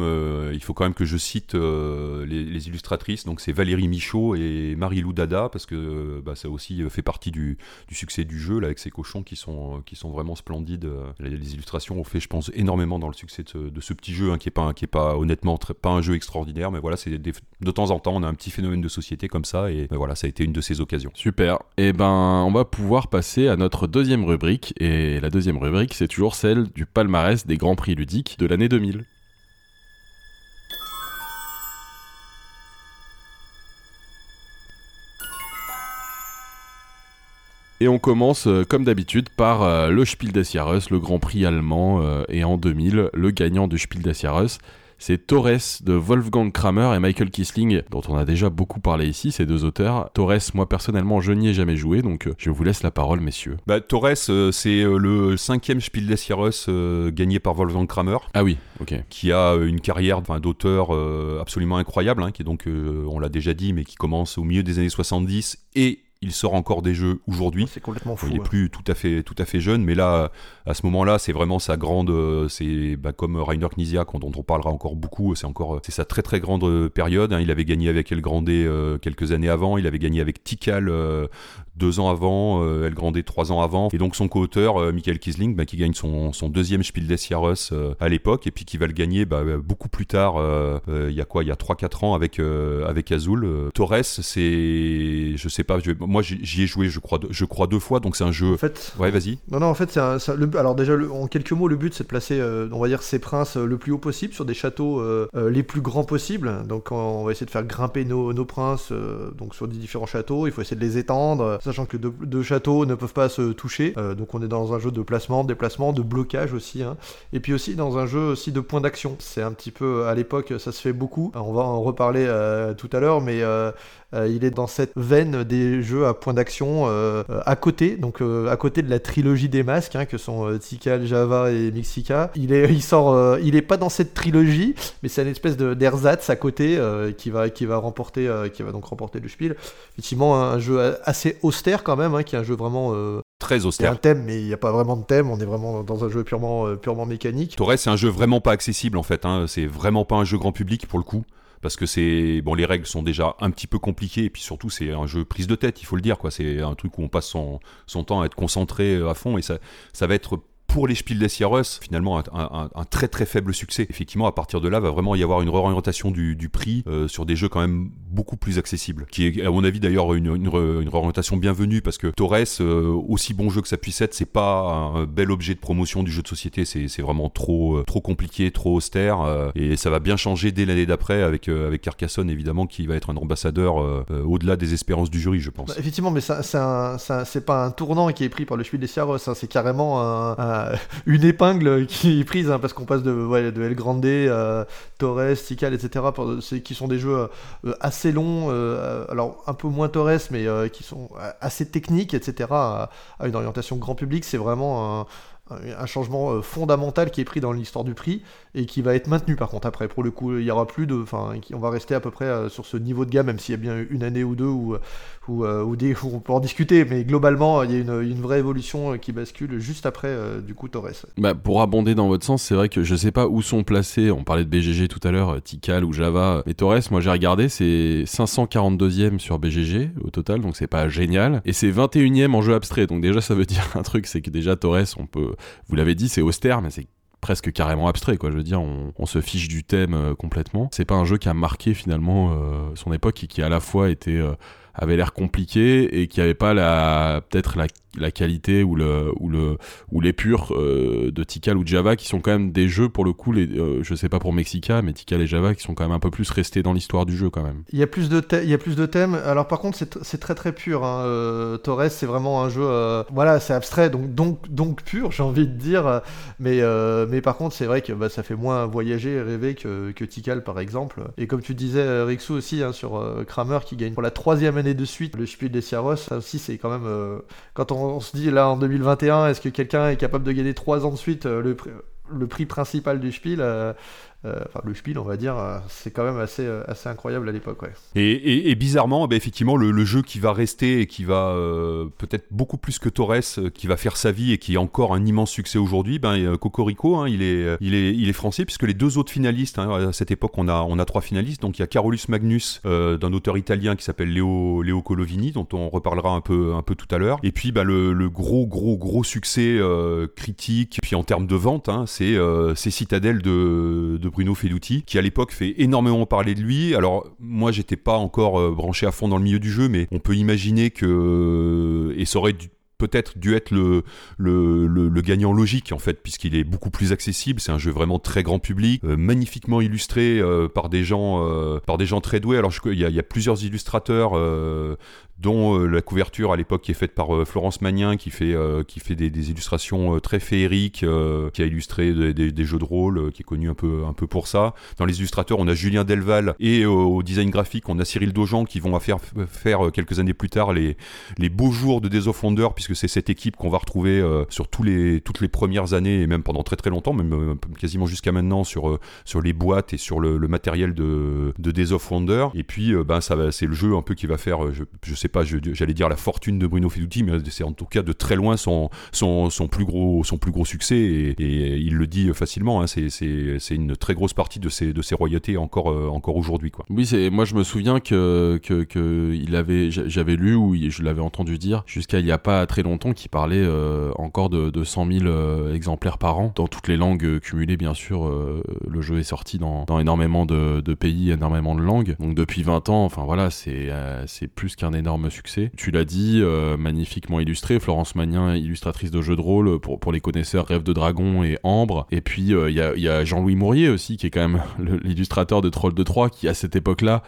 il faut quand même que je cite les, illustratrices. Donc c'est Valérie Michaud et Marie-Lou Dada parce que bah, ça aussi fait partie du, du succès du jeu là avec ces cochons qui sont, qui sont vraiment splendides. Les, illustrations ont fait je pense énormément dans le succès de ce, petit jeu hein, qui est pas pas honnêtement pas un jeu extraordinaire. Mais voilà c'est de temps en temps on a un petit phénomène de société comme ça et bah, voilà ça a été une de ces occasions Super. Et ben, on va pouvoir passer à notre deuxième rubrique. Et la deuxième rubrique, c'est toujours celle du palmarès des grands prix ludiques de l'année 2000. Et on commence euh, comme d'habitude par euh, le Spiel le Grand Prix allemand. euh, et en 2000, le gagnant du Spiel c'est Torres de Wolfgang Kramer et Michael Kisling, dont on a déjà beaucoup parlé ici, ces deux auteurs. Torres, moi personnellement, je n'y ai jamais joué, donc euh, je vous laisse la parole, messieurs. Bah, Torres, euh, c'est euh, le cinquième Spiel des euh, gagné par Wolfgang Kramer, Ah oui, ok. qui a une carrière d'auteur absolument incroyable, hein, qui est donc, on l'a déjà dit, mais qui commence au milieu des années 70 et il sort encore des jeux aujourd'hui. C'est complètement fou. Il est ouais. plus tout à fait tout à fait jeune, mais là, à ce moment-là, c'est vraiment sa grande, euh, c'est bah, comme Rainer Knizia, dont on parlera encore beaucoup. C'est encore, euh, c'est sa très très grande euh, période. hein. Il avait gagné avec El Grande euh, quelques années avant. Il avait gagné avec Tikal euh, deux ans avant, euh, El Grande trois ans avant. Et donc son co-auteur, Michael Kisling, bah, qui gagne son, son deuxième Spiel des Jahres à l'époque, et puis qui va le gagner bah, beaucoup plus tard. il y a quoi? Il y a 3-4 ans avec avec Azul. Torres, c'est, je sais pas. je- moi, j'y ai joué, je crois, deux- je crois deux fois. Donc c'est un jeu. En fait, Ouais, vas-y. Non, non, en fait, c'est un- ça- le- alors déjà, le- en quelques mots, le but c'est de placer, euh, on va dire, ces princes euh, le plus haut possible sur des châteaux euh, les plus grands possibles. Donc, on va essayer de faire grimper nos, nos princes donc sur des différents châteaux. Il faut essayer de les étendre, sachant que deux, deux châteaux ne peuvent pas se toucher. Donc, on est dans un jeu de placement, de déplacement, de blocage aussi. hein. Et puis aussi dans un jeu aussi de points d'action. C'est un petit peu, à l'époque, ça se fait beaucoup. On va en reparler tout à l'heure, mais il est dans cette veine des jeux à points d'action euh, euh, à côté, donc euh, à côté de la trilogie des masques, hein, que sont euh, Tikal, Java et Mixica. Il est, il sort, euh, il est pas dans cette trilogie, mais c'est une espèce de d'ersatz à côté euh, qui va, qui va remporter, euh, qui va donc remporter le Spiel. Effectivement, un jeu assez austère quand même, hein, qui est un jeu vraiment, euh, Très c'est un austère. thème, mais il n'y a pas vraiment de thème. On est vraiment dans un jeu purement, euh, purement mécanique. Torres, c'est un jeu vraiment pas accessible en fait. hein. C'est vraiment pas un jeu grand public pour le coup. Parce que c'est bon, les règles sont déjà un petit peu compliquées et puis surtout c'est un jeu prise de tête, il faut le dire quoi. C'est un truc où on passe son, son temps à être concentré euh, à fond et ça, ça va être pour les Spiel des Jahres, finalement un, un- un très très faible succès. Effectivement, à partir de là, va vraiment y avoir une réorientation du, du prix euh, sur des jeux quand même beaucoup plus accessibles. Qui est, à mon avis, d'ailleurs, une, une, une réorientation bienvenue parce que Torres, euh, aussi bon jeu que ça puisse être, c'est pas un bel objet de promotion du jeu de société. C'est vraiment trop, euh, trop compliqué, trop austère. euh, et ça va bien changer dès l'année d'après avec, euh, avec Carcassonne, évidemment, qui va être un ambassadeur euh, au-delà des espérances du jury, je pense. Bah, effectivement, mais c'est pas un tournant qui est pris par le Spiel des Jahres, hein, c'est carrément un- une épingle qui est prise, hein, parce qu'on passe de, El Grande, euh, Torres, Tikal, etc., qui sont des jeux euh, assez longs, euh, alors un peu moins Torres, mais euh, qui sont euh, assez techniques, etc., à, à une orientation grand public. C'est vraiment un, un changement euh, fondamental qui est pris dans l'histoire du prix et qui va être maintenu par contre. Après pour le coup il y aura plus de enfin on va rester à peu près euh, sur ce niveau de gamme même s'il y a bien une année ou deux où, où, euh, où on peut en discuter mais globalement il y a une, une vraie évolution qui bascule juste après du coup Torres. Bah, pour abonder dans votre sens, c'est vrai que je sais pas où sont placés, on parlait de BGG tout à l'heure, Tikal ou Java, mais Torres, moi j'ai regardé, c'est 542e sur BGG au total, donc c'est pas génial, et c'est 21e en jeu abstrait, donc déjà ça veut dire un truc, c'est que déjà Torres, on peut, vous l'avez dit, c'est austère, mais c'est presque carrément abstrait quoi. Je veux dire on, se fiche du thème euh, complètement. C'est pas un jeu qui a marqué finalement euh, son époque et qui à la fois était euh, avait l'air compliqué et qui avait pas la peut-être la, la qualité ou le ou le ou l'épure euh, de Tikal ou Java qui sont quand même des jeux pour le coup les euh, je sais pas pour Mexica mais Tikal et Java qui sont quand même un peu plus restés dans l'histoire du jeu quand même. Il y a plus de il y a plus de thèmes. Alors par contre c'est très très pur hein. Euh, Torres c'est vraiment un jeu euh, voilà c'est abstrait donc donc donc pur j'ai envie de dire. Mais euh, mais par contre c'est vrai que bah, ça fait moins voyager et rêver que, que Tikal par exemple. Et comme tu disais Rixou aussi hein, sur Kramer qui gagne pour la troisième de suite le Spiel des Jahres ça aussi c'est quand même euh, quand on, se dit là en 2021 est-ce que quelqu'un est capable de gagner trois ans de suite euh, le le prix principal du Spiel, euh, enfin le Spiel on va dire, euh, c'est quand même assez, euh, incroyable à l'époque. Et, bizarrement, eh ben, effectivement, le, jeu qui va rester et qui va euh, peut-être beaucoup plus que Torres, euh, qui va faire sa vie et qui est encore un immense succès aujourd'hui, ben, euh, Cocorico, hein, il, est, euh, français, puisque les deux autres finalistes, hein, à cette époque, on a, trois finalistes. Donc il y a Carolus Magnus, euh, d'un auteur italien qui s'appelle Léo, Colovini, dont on reparlera un peu, un tout à l'heure. Et puis ben, le, gros, gros, gros succès euh, critique, puis en termes de vente, hein, c'est euh, c'est Citadel de, Bruno Feduti, qui à l'époque fait énormément parler de lui. Alors moi j'étais pas encore euh, branché à fond dans le milieu du jeu, mais on peut imaginer que et ça aurait peut-être dû être le, gagnant logique en fait puisqu'il est beaucoup plus accessible c'est un jeu vraiment très grand public euh, magnifiquement illustré euh, par des gens par des gens très doués alors il y, a- plusieurs illustrateurs dont euh, la couverture à l'époque est faite par euh, Florence Magnin qui fait euh, qui fait des, illustrations très féeriques qui a illustré des, jeux de rôle qui est connu un peu un peu pour ça. Dans les illustrateurs on a Julien Delval et au design graphique on a Cyril Dojan qui vont faire faire quelques années plus tard les les beaux jours de Days of puisque c'est cette équipe qu'on va retrouver sur tous les toutes les premières années et même pendant très très longtemps même quasiment jusqu'à maintenant sur sur les boîtes et sur le, matériel de, de Days of Wonder et puis ben ça c'est le jeu un peu qui va faire je, je sais pas, j'allais dire la fortune de Bruno Feduti, mais c'est en tout cas de très loin son, son, son plus gros, son plus gros succès et, il le dit facilement. Hein, c'est une très grosse partie de ses, de ses royautés encore, euh, encore aujourd'hui. Oui, moi je me souviens que, que, j'avais lu ou je l'avais entendu dire jusqu'à il y a pas très longtemps qu'il parlait euh, encore de, de 100 000 euh, exemplaires par an dans toutes les langues cumulées, bien sûr. le jeu est sorti dans, dans énormément de, de, pays, énormément de langues. Donc depuis 20 ans, enfin voilà, c'est c'est plus qu'un énorme succès. Tu l'as dit, magnifiquement illustré. Florence Magnin, illustratrice de jeux de rôle pour, pour les connaisseurs, Rêve de Dragon et Ambre. Et puis il y a, Jean-Louis Mourier aussi, qui est quand même l'illustrateur de Troll de Troyes, qui à cette époque-là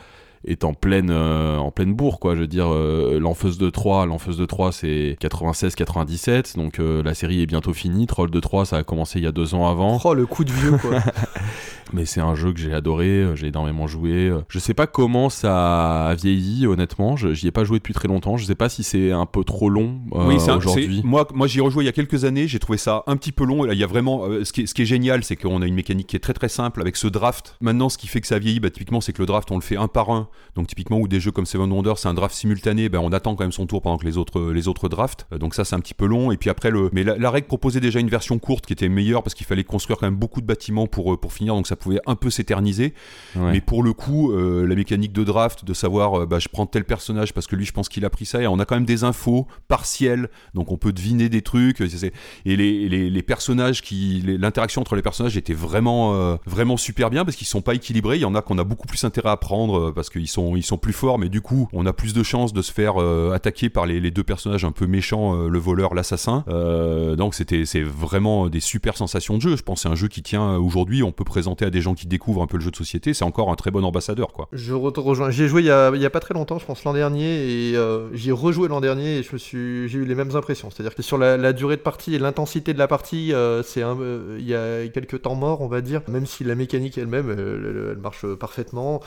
est en pleine euh, en pleine bourre quoi je veux dire euh, l'enfeuse de 3 l'enfeuse de 3 c'est 96 97 donc euh, la série est bientôt finie Troll de 3 ça a commencé il y a deux ans avant oh le coup de vieux quoi mais c'est un jeu que j'ai adoré, j'ai énormément joué. Je sais pas comment ça a vieilli, honnêtement. J'y ai pas joué depuis très longtemps. Je sais pas si c'est un peu trop long oui, aujourd'hui. Moi, moi j'y ai rejoué il y a quelques années. J'ai trouvé ça un petit peu long. il y a vraiment. ce, qui est, ce qui est génial, c'est qu'on a une mécanique qui est très très simple avec ce draft. Maintenant, ce qui fait que ça vieillit, bah, typiquement, c'est que le draft, on le fait un par un donc typiquement où des jeux comme Seven Wonders, c'est un draft simultané, ben on attend quand même son tour pendant que les autres les autres drafts. Euh, donc ça c'est un petit peu long. Et puis après le, mais la, règle proposait déjà une version courte qui était meilleure parce qu'il fallait construire quand même beaucoup de bâtiments pour euh, pour finir, donc ça pouvait un peu s'éterniser. Mais pour le coup, euh, la mécanique de draft, de savoir, bah, je prends tel personnage parce que lui je pense qu'il a pris ça, et on a quand même des infos partielles, donc on peut deviner des trucs. Et les, les, les personnages qui, l'interaction entre les personnages était vraiment vraiment super bien parce qu'ils sont pas équilibrés. Il y en a qu'on a beaucoup plus intérêt à prendre parce sont ils sont plus forts, mais du coup, on a plus de chances de se faire euh, attaquer par les, deux personnages un peu méchants, euh, le voleur, l'assassin. Euh, donc c'était c'est vraiment des super sensations de jeu. Je pense c'est un jeu qui tient aujourd'hui. On peut présenter à des gens qui découvrent un peu le jeu de société. C'est encore un très bon ambassadeur, quoi. Je rejoins. J'ai joué il y, a, pas très longtemps, je pense l'an dernier, et j'ai rejoué l'an dernier et je me suis, j'ai eu les mêmes impressions. C'est-à-dire que sur la, durée de partie et l'intensité de la partie, c'est il y a quelques temps morts, on va dire. Même si la mécanique elle-même, elle, marche parfaitement.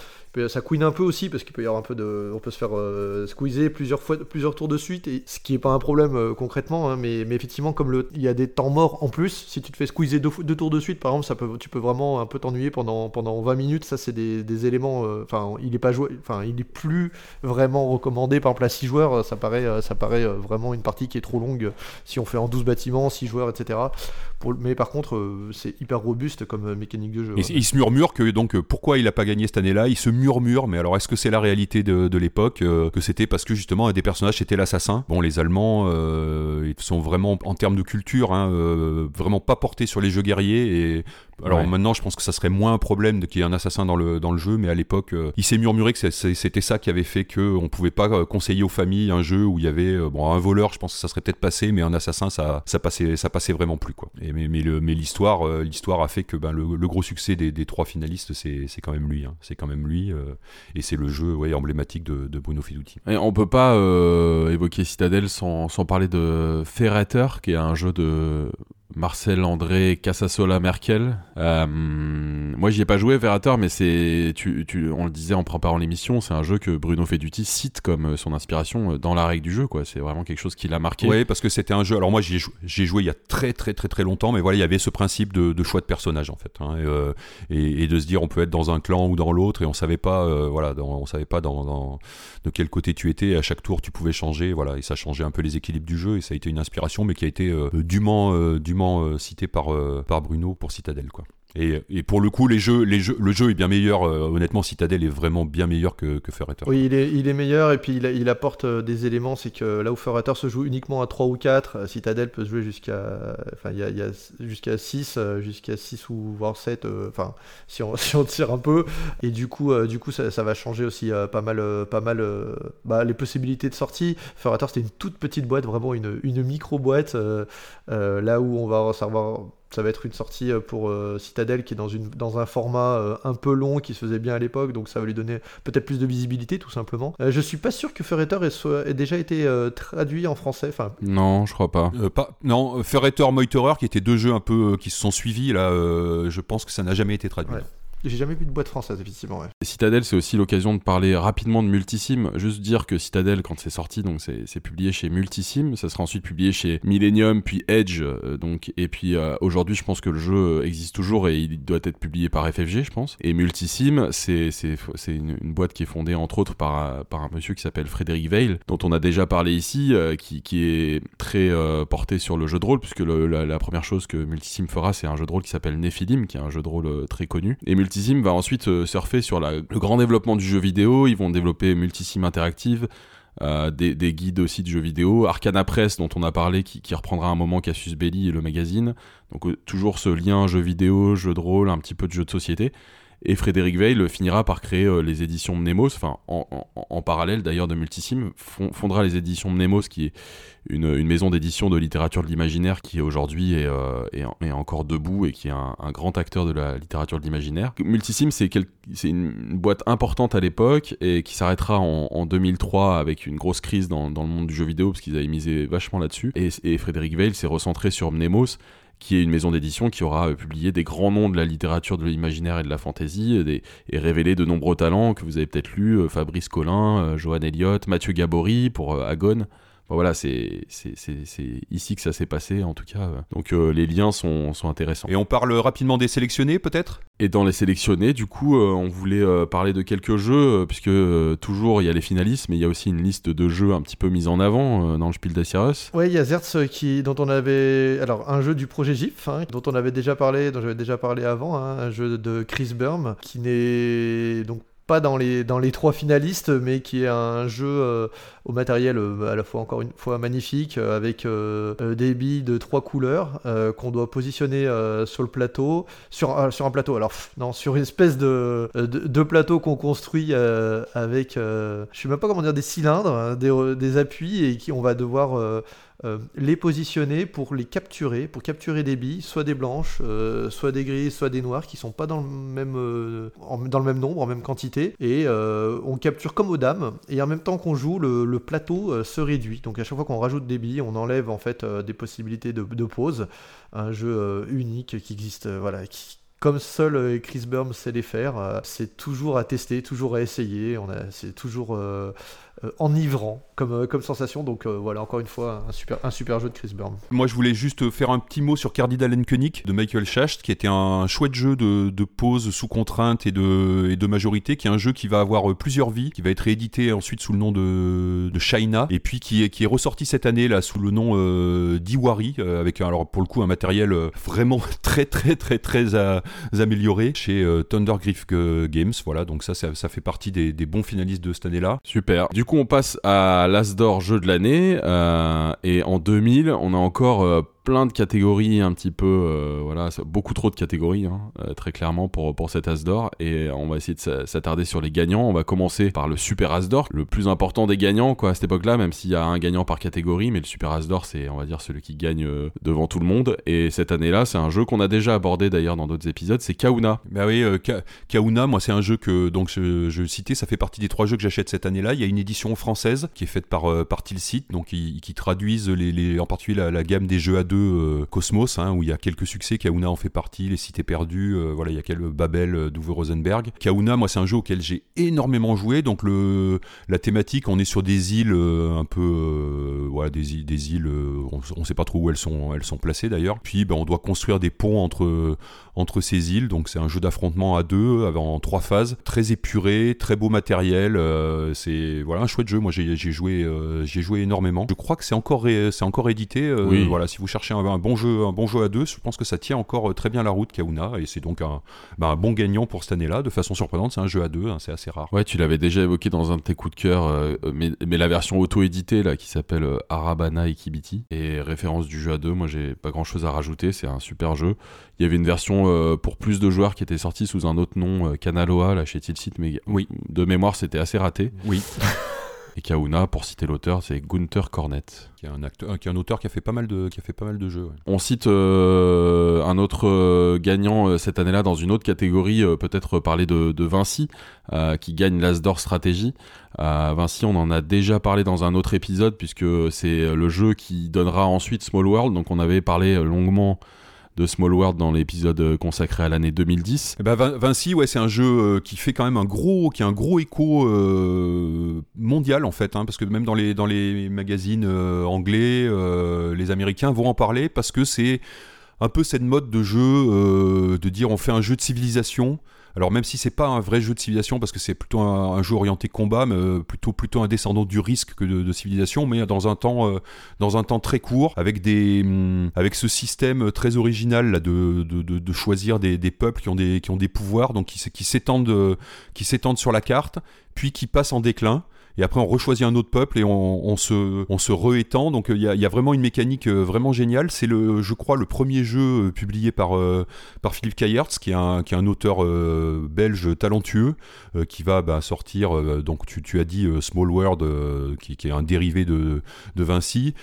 Ça couine un peu aussi parce qu'il peut y avoir un peu de. On peut se faire euh, squeezer plusieurs, fois, plusieurs tours de suite, et, ce qui n'est pas un problème euh, concrètement, hein, mais, mais, effectivement, comme il y a des temps morts en plus, si tu te fais squeezer deux, deux tours de suite, par exemple, ça peut, tu peux vraiment un peu t'ennuyer pendant, pendant 20 minutes. Ça, c'est des, des, éléments. Euh, enfin, il est pas joué. Enfin, il est plus vraiment recommandé, par exemple, à 6 joueurs. Ça paraît, ça paraît vraiment une partie qui est trop longue si on fait en 12 bâtiments, 6 joueurs, etc. mais par contre, c'est hyper robuste comme mécanique de jeu. il se murmure que donc pourquoi il a pas gagné cette année-là? Il se murmure, mais alors est-ce que c'est la réalité de, l'époque, euh, que c'était parce que justement un des personnages c'était l'assassin. Bon, les Allemands, euh, ils sont vraiment en termes de culture, hein, euh, vraiment pas portés sur les jeux guerriers et alors maintenant, je pense que ça serait moins un problème qu'il y ait un assassin dans le, dans le jeu, mais à l'époque, il s'est murmuré que c'était ça qui avait fait qu'on pouvait pas conseiller aux familles un jeu où il y avait bon un voleur, je pense que ça serait peut-être passé, mais un assassin, ça, ça passait, ça passait vraiment plus quoi. Et, mais mais l'histoire, l'histoire a fait que ben, le, gros succès des, trois finalistes, c'est quand même lui, hein. c'est quand même lui, et c'est le jeu emblématique de, Bruno Fiduti. Et on peut pas évoquer Citadel sans, sans parler de Ferrater, qui est un jeu de Marcel André Casasola Merkel. Euh, moi, j'y ai pas joué, Verator, mais c'est, tu, tu, on le disait en préparant l'émission, c'est un jeu que Bruno Feduti cite comme euh, son inspiration euh, dans la règle du jeu, quoi. C'est vraiment quelque chose qui l'a marqué. Oui, parce que c'était un jeu. Alors moi, j'ai joué, joué il y a très très très très longtemps, mais voilà, il y avait ce principe de, choix de personnage en fait, hein, et, de se dire on peut être dans un clan ou dans l'autre, et on savait pas, voilà, on savait pas dans, de quel côté tu étais. À chaque tour, tu pouvais changer, voilà, et ça changeait un peu les équilibres du jeu, et ça a été une inspiration, mais qui a été dûment, dûment euh, cité par, euh, par Bruno pour Citadel. Et, pour le coup, les jeux, le jeu est bien meilleur. Euh, honnêtement, Citadel est vraiment bien meilleur que, que Oui, il est, il meilleur et puis il, apporte des éléments. C'est que là où Ferrator se joue uniquement à 3 ou 4, Citadel peut se jouer jusqu'à enfin, il y a, y a jusqu'à 6, jusqu'à 6 ou voire 7, enfin, si, on, tire un peu. Et du coup, du coup ça, va changer aussi pas mal, pas mal bah, les possibilités de sortie. Ferrator, c'était une toute petite boîte, vraiment une, une micro-boîte. là où on va savoir ça va être une sortie euh, pour euh, Citadel qui est dans, une, dans un format euh, un peu long qui se faisait bien à l'époque, donc ça va lui donner peut-être plus de visibilité tout simplement. je suis pas sûr que Ferreter ait, ait déjà été traduit en français. Enfin, non, je crois pas. pas non, Ferreter, Meuterer qui étaient deux jeux un peu qui se sont suivis là, je pense que ça n'a jamais été traduit. J'ai jamais vu de boîte française, effectivement. Ouais. Citadel, c'est aussi l'occasion de parler rapidement de Multisim. Juste dire que Citadel, quand c'est sorti, donc c'est publié chez Multisim, ça sera ensuite publié chez Millennium, puis Edge. Euh, donc, et puis euh, aujourd'hui, je pense que le jeu existe toujours et il doit être publié par FFG, je pense. Et Multisim, c'est une, boîte qui est fondée entre autres par, un monsieur qui s'appelle Frédéric Veil, dont on a déjà parlé ici, euh, qui, est très porté sur le jeu de rôle, puisque la, la, première chose que Multisim fera, c'est un jeu de rôle qui s'appelle Nephilim, qui est un jeu de rôle très connu. Et Multisim va ensuite euh, surfer sur le grand développement du jeu vidéo. Ils vont développer Multisim Interactive. Euh, des, guides aussi de jeux vidéo, Arcana Press dont on a parlé qui, reprendra un moment Cassius Belli et le magazine, donc euh, toujours ce lien jeu vidéo, jeu de rôle, un petit peu de jeu de société. Et Frédéric Veil finira par créer les éditions Mnemos, enfin en, parallèle d'ailleurs de Multisim, fondera les éditions Mnemos qui est une, maison d'édition de littérature de l'imaginaire qui aujourd'hui est, euh, est, encore debout et qui est un, grand acteur de la littérature de l'imaginaire. Multisim, c'est une, boîte importante à l'époque et qui s'arrêtera en, 2003 avec une grosse crise dans, le monde du jeu vidéo parce qu'ils avaient misé vachement là-dessus. Et, Frédéric Veil s'est recentré sur Mnemos qui est une maison d'édition qui aura publié des grands noms de la littérature de l'imaginaire et de la fantaisie et révélé de nombreux talents que vous avez peut-être lu, euh, Fabrice Collin, euh, Johan Elliott, Mathieu Gabory pour Voilà, c'est ici que ça s'est passé en tout cas. Donc euh, les liens sont, sont, intéressants. Et on parle rapidement des sélectionnés peut-être? Et dans les sélectionnés, du coup, euh, on voulait euh, parler de quelques jeux, puisque toujours il y a les finalistes, mais il y a aussi une liste de jeux un petit peu mise en avant dans le Spiel des Cyrus. Oui, il y a Zertz qui, dont on avait. Alors, un jeu du projet GIF, hein, dont on avait déjà parlé, dont j'avais déjà parlé avant, hein, un jeu de Chris Burm, qui n'est donc pas dans les, dans les trois finalistes, mais qui est un jeu euh, au matériel euh, à la fois encore une fois magnifique, euh, avec des billes de trois couleurs qu'on doit positionner sur le plateau, sur, sur un plateau, alors non, sur une espèce de, de, plateau qu'on construit avec, je sais même pas comment dire, des cylindres, hein, des, des, appuis, et qui on va devoir euh, les positionner pour les capturer, pour capturer des billes, soit des blanches, euh, soit des grises, soit des noires, qui sont pas dans le même, euh, dans le même nombre, en même quantité, et on capture comme aux dames, et en même temps qu'on joue, le, plateau se réduit. Donc à chaque fois qu'on rajoute des billes, on enlève en fait des possibilités de, pause. Un jeu unique qui existe, voilà, qui, comme seul Chris Burns sait les faire. c'est toujours à tester, toujours à essayer. C'est toujours enivrant comme, euh, comme sensation. Donc euh, voilà, encore une fois, un super, un super jeu de Chris Burn. Moi, je voulais juste faire un petit mot sur Cardinal König de Michael Schacht, qui était un chouette jeu de, de pause sous contrainte et de, et de majorité, qui est un jeu qui va avoir plusieurs vies, qui va être réédité ensuite sous le nom de, de China, et puis qui est, qui est ressorti cette année là sous le nom euh, d'Iwari, avec alors pour le coup un matériel vraiment très très très très amélioré chez Thunder Griff Games. Voilà, donc ça, ça, ça fait partie des, des bons finalistes de cette année-là. Super. Du coup, on passe à l'Asdor jeu de l'année. Euh, et en 2000, on a encore euh, plein de catégories un petit peu, euh, voilà, beaucoup trop de catégories, hein, euh, très clairement pour, pour cet As d'or. Et on va essayer de s'attarder sur les gagnants. On va commencer par le Super As d'or, le plus important des gagnants, quoi, à cette époque-là, même s'il y a un gagnant par catégorie, mais le Super As d'or, c'est, on va dire, celui qui gagne euh, devant tout le monde. Et cette année-là, c'est un jeu qu'on a déjà abordé d'ailleurs dans d'autres épisodes, c'est Kauna. Bah oui, Kauna, moi, c'est un jeu que, donc, je, je citais, ça fait partie des trois jeux que j'achète cette année-là. Il y a une édition française qui est faite par, par Tilsit, donc, qui, qui traduisent les, en particulier la, la gamme des jeux à deux euh, Cosmos, hein, où il y a quelques succès. Kauna en fait partie, Les Cités Perdues, euh, voilà, il y a quelques Babel euh, d'Uwe Rosenberg. Kauna, moi, c'est un jeu auquel j'ai énormément joué. Donc, le, la thématique, on est sur des îles un peu. voilà, des îles, des îles on ne sait pas trop où elles sont, elles sont placées d'ailleurs. Puis, ben, on doit construire des ponts entre, entre ces îles. Donc, c'est un jeu d'affrontement à deux, en trois phases. Très épuré, très beau matériel. c'est voilà, un chouette jeu. Moi, j'ai joué, j'ai joué énormément. Je crois que c'est encore, c'est encore édité. Voilà, si vous cherchez un, bon jeu, un bon jeu à deux, je pense que ça tient encore euh, très bien la route Kauna et c'est donc bah, un, bon gagnant pour cette année-là. De façon surprenante, c'est un jeu à deux, hein, c'est assez rare. Ouais, tu l'avais déjà évoqué dans un de tes coups de cœur, euh, mais, la version auto-éditée là qui s'appelle euh, Arabana et Kibiti et référence du jeu à deux. Moi, j'ai pas grand-chose à rajouter. C'est un super jeu. Il y avait une version pour plus de joueurs qui était sortie sous un autre nom, Canaloa, là chez Tilsit, mais oui, de mémoire, c'était assez raté. Oui. Et Kauna, pour citer l'auteur, c'est Gunther Cornett. Qui est, un acteur, qui est un auteur qui a fait pas mal de, qui a fait pas mal de jeux. On cite euh, un autre euh, gagnant euh, cette année-là dans une autre catégorie, peut-être parler de, de Vinci, qui gagne l'Asdor Stratégie. Vinci, on en a déjà parlé dans un autre épisode, puisque c'est le jeu qui donnera ensuite Small World. Donc on avait parlé longuement de Small World dans l'épisode consacré à l'année 2010. Eh ben, Vin- Vinci, ouais, c'est un jeu euh, qui fait quand même un gros, écho euh, mondial en fait, hein, parce que même dans les magazines euh, anglais, euh, les Américains vont en parler parce que c'est un peu cette mode de jeu euh, de dire on fait un jeu de civilisation. Alors même si c'est pas un vrai jeu de civilisation parce que c'est plutôt un, jeu orienté combat, mais euh, plutôt plutôt un descendant du risque que de, civilisation, mais dans un temps euh, dans un temps très court avec des hum, avec ce système très original là de, de, choisir des, peuples qui ont des qui ont des pouvoirs donc qui s'étendent euh, qui s'étendent sur la carte puis qui passent en déclin et après on rechoisit un autre peuple et on, se, on se réétend. Donc il y, a, y a vraiment une mécanique euh, vraiment géniale. C'est le, je crois, le premier jeu euh, publié par, euh, par Philippe Kayertz, qui est un, qui est un auteur belge talentueux, qui va bah, sortir, donc tu, tu as dit Small World, qui, qui est un dérivé de, de Vinci,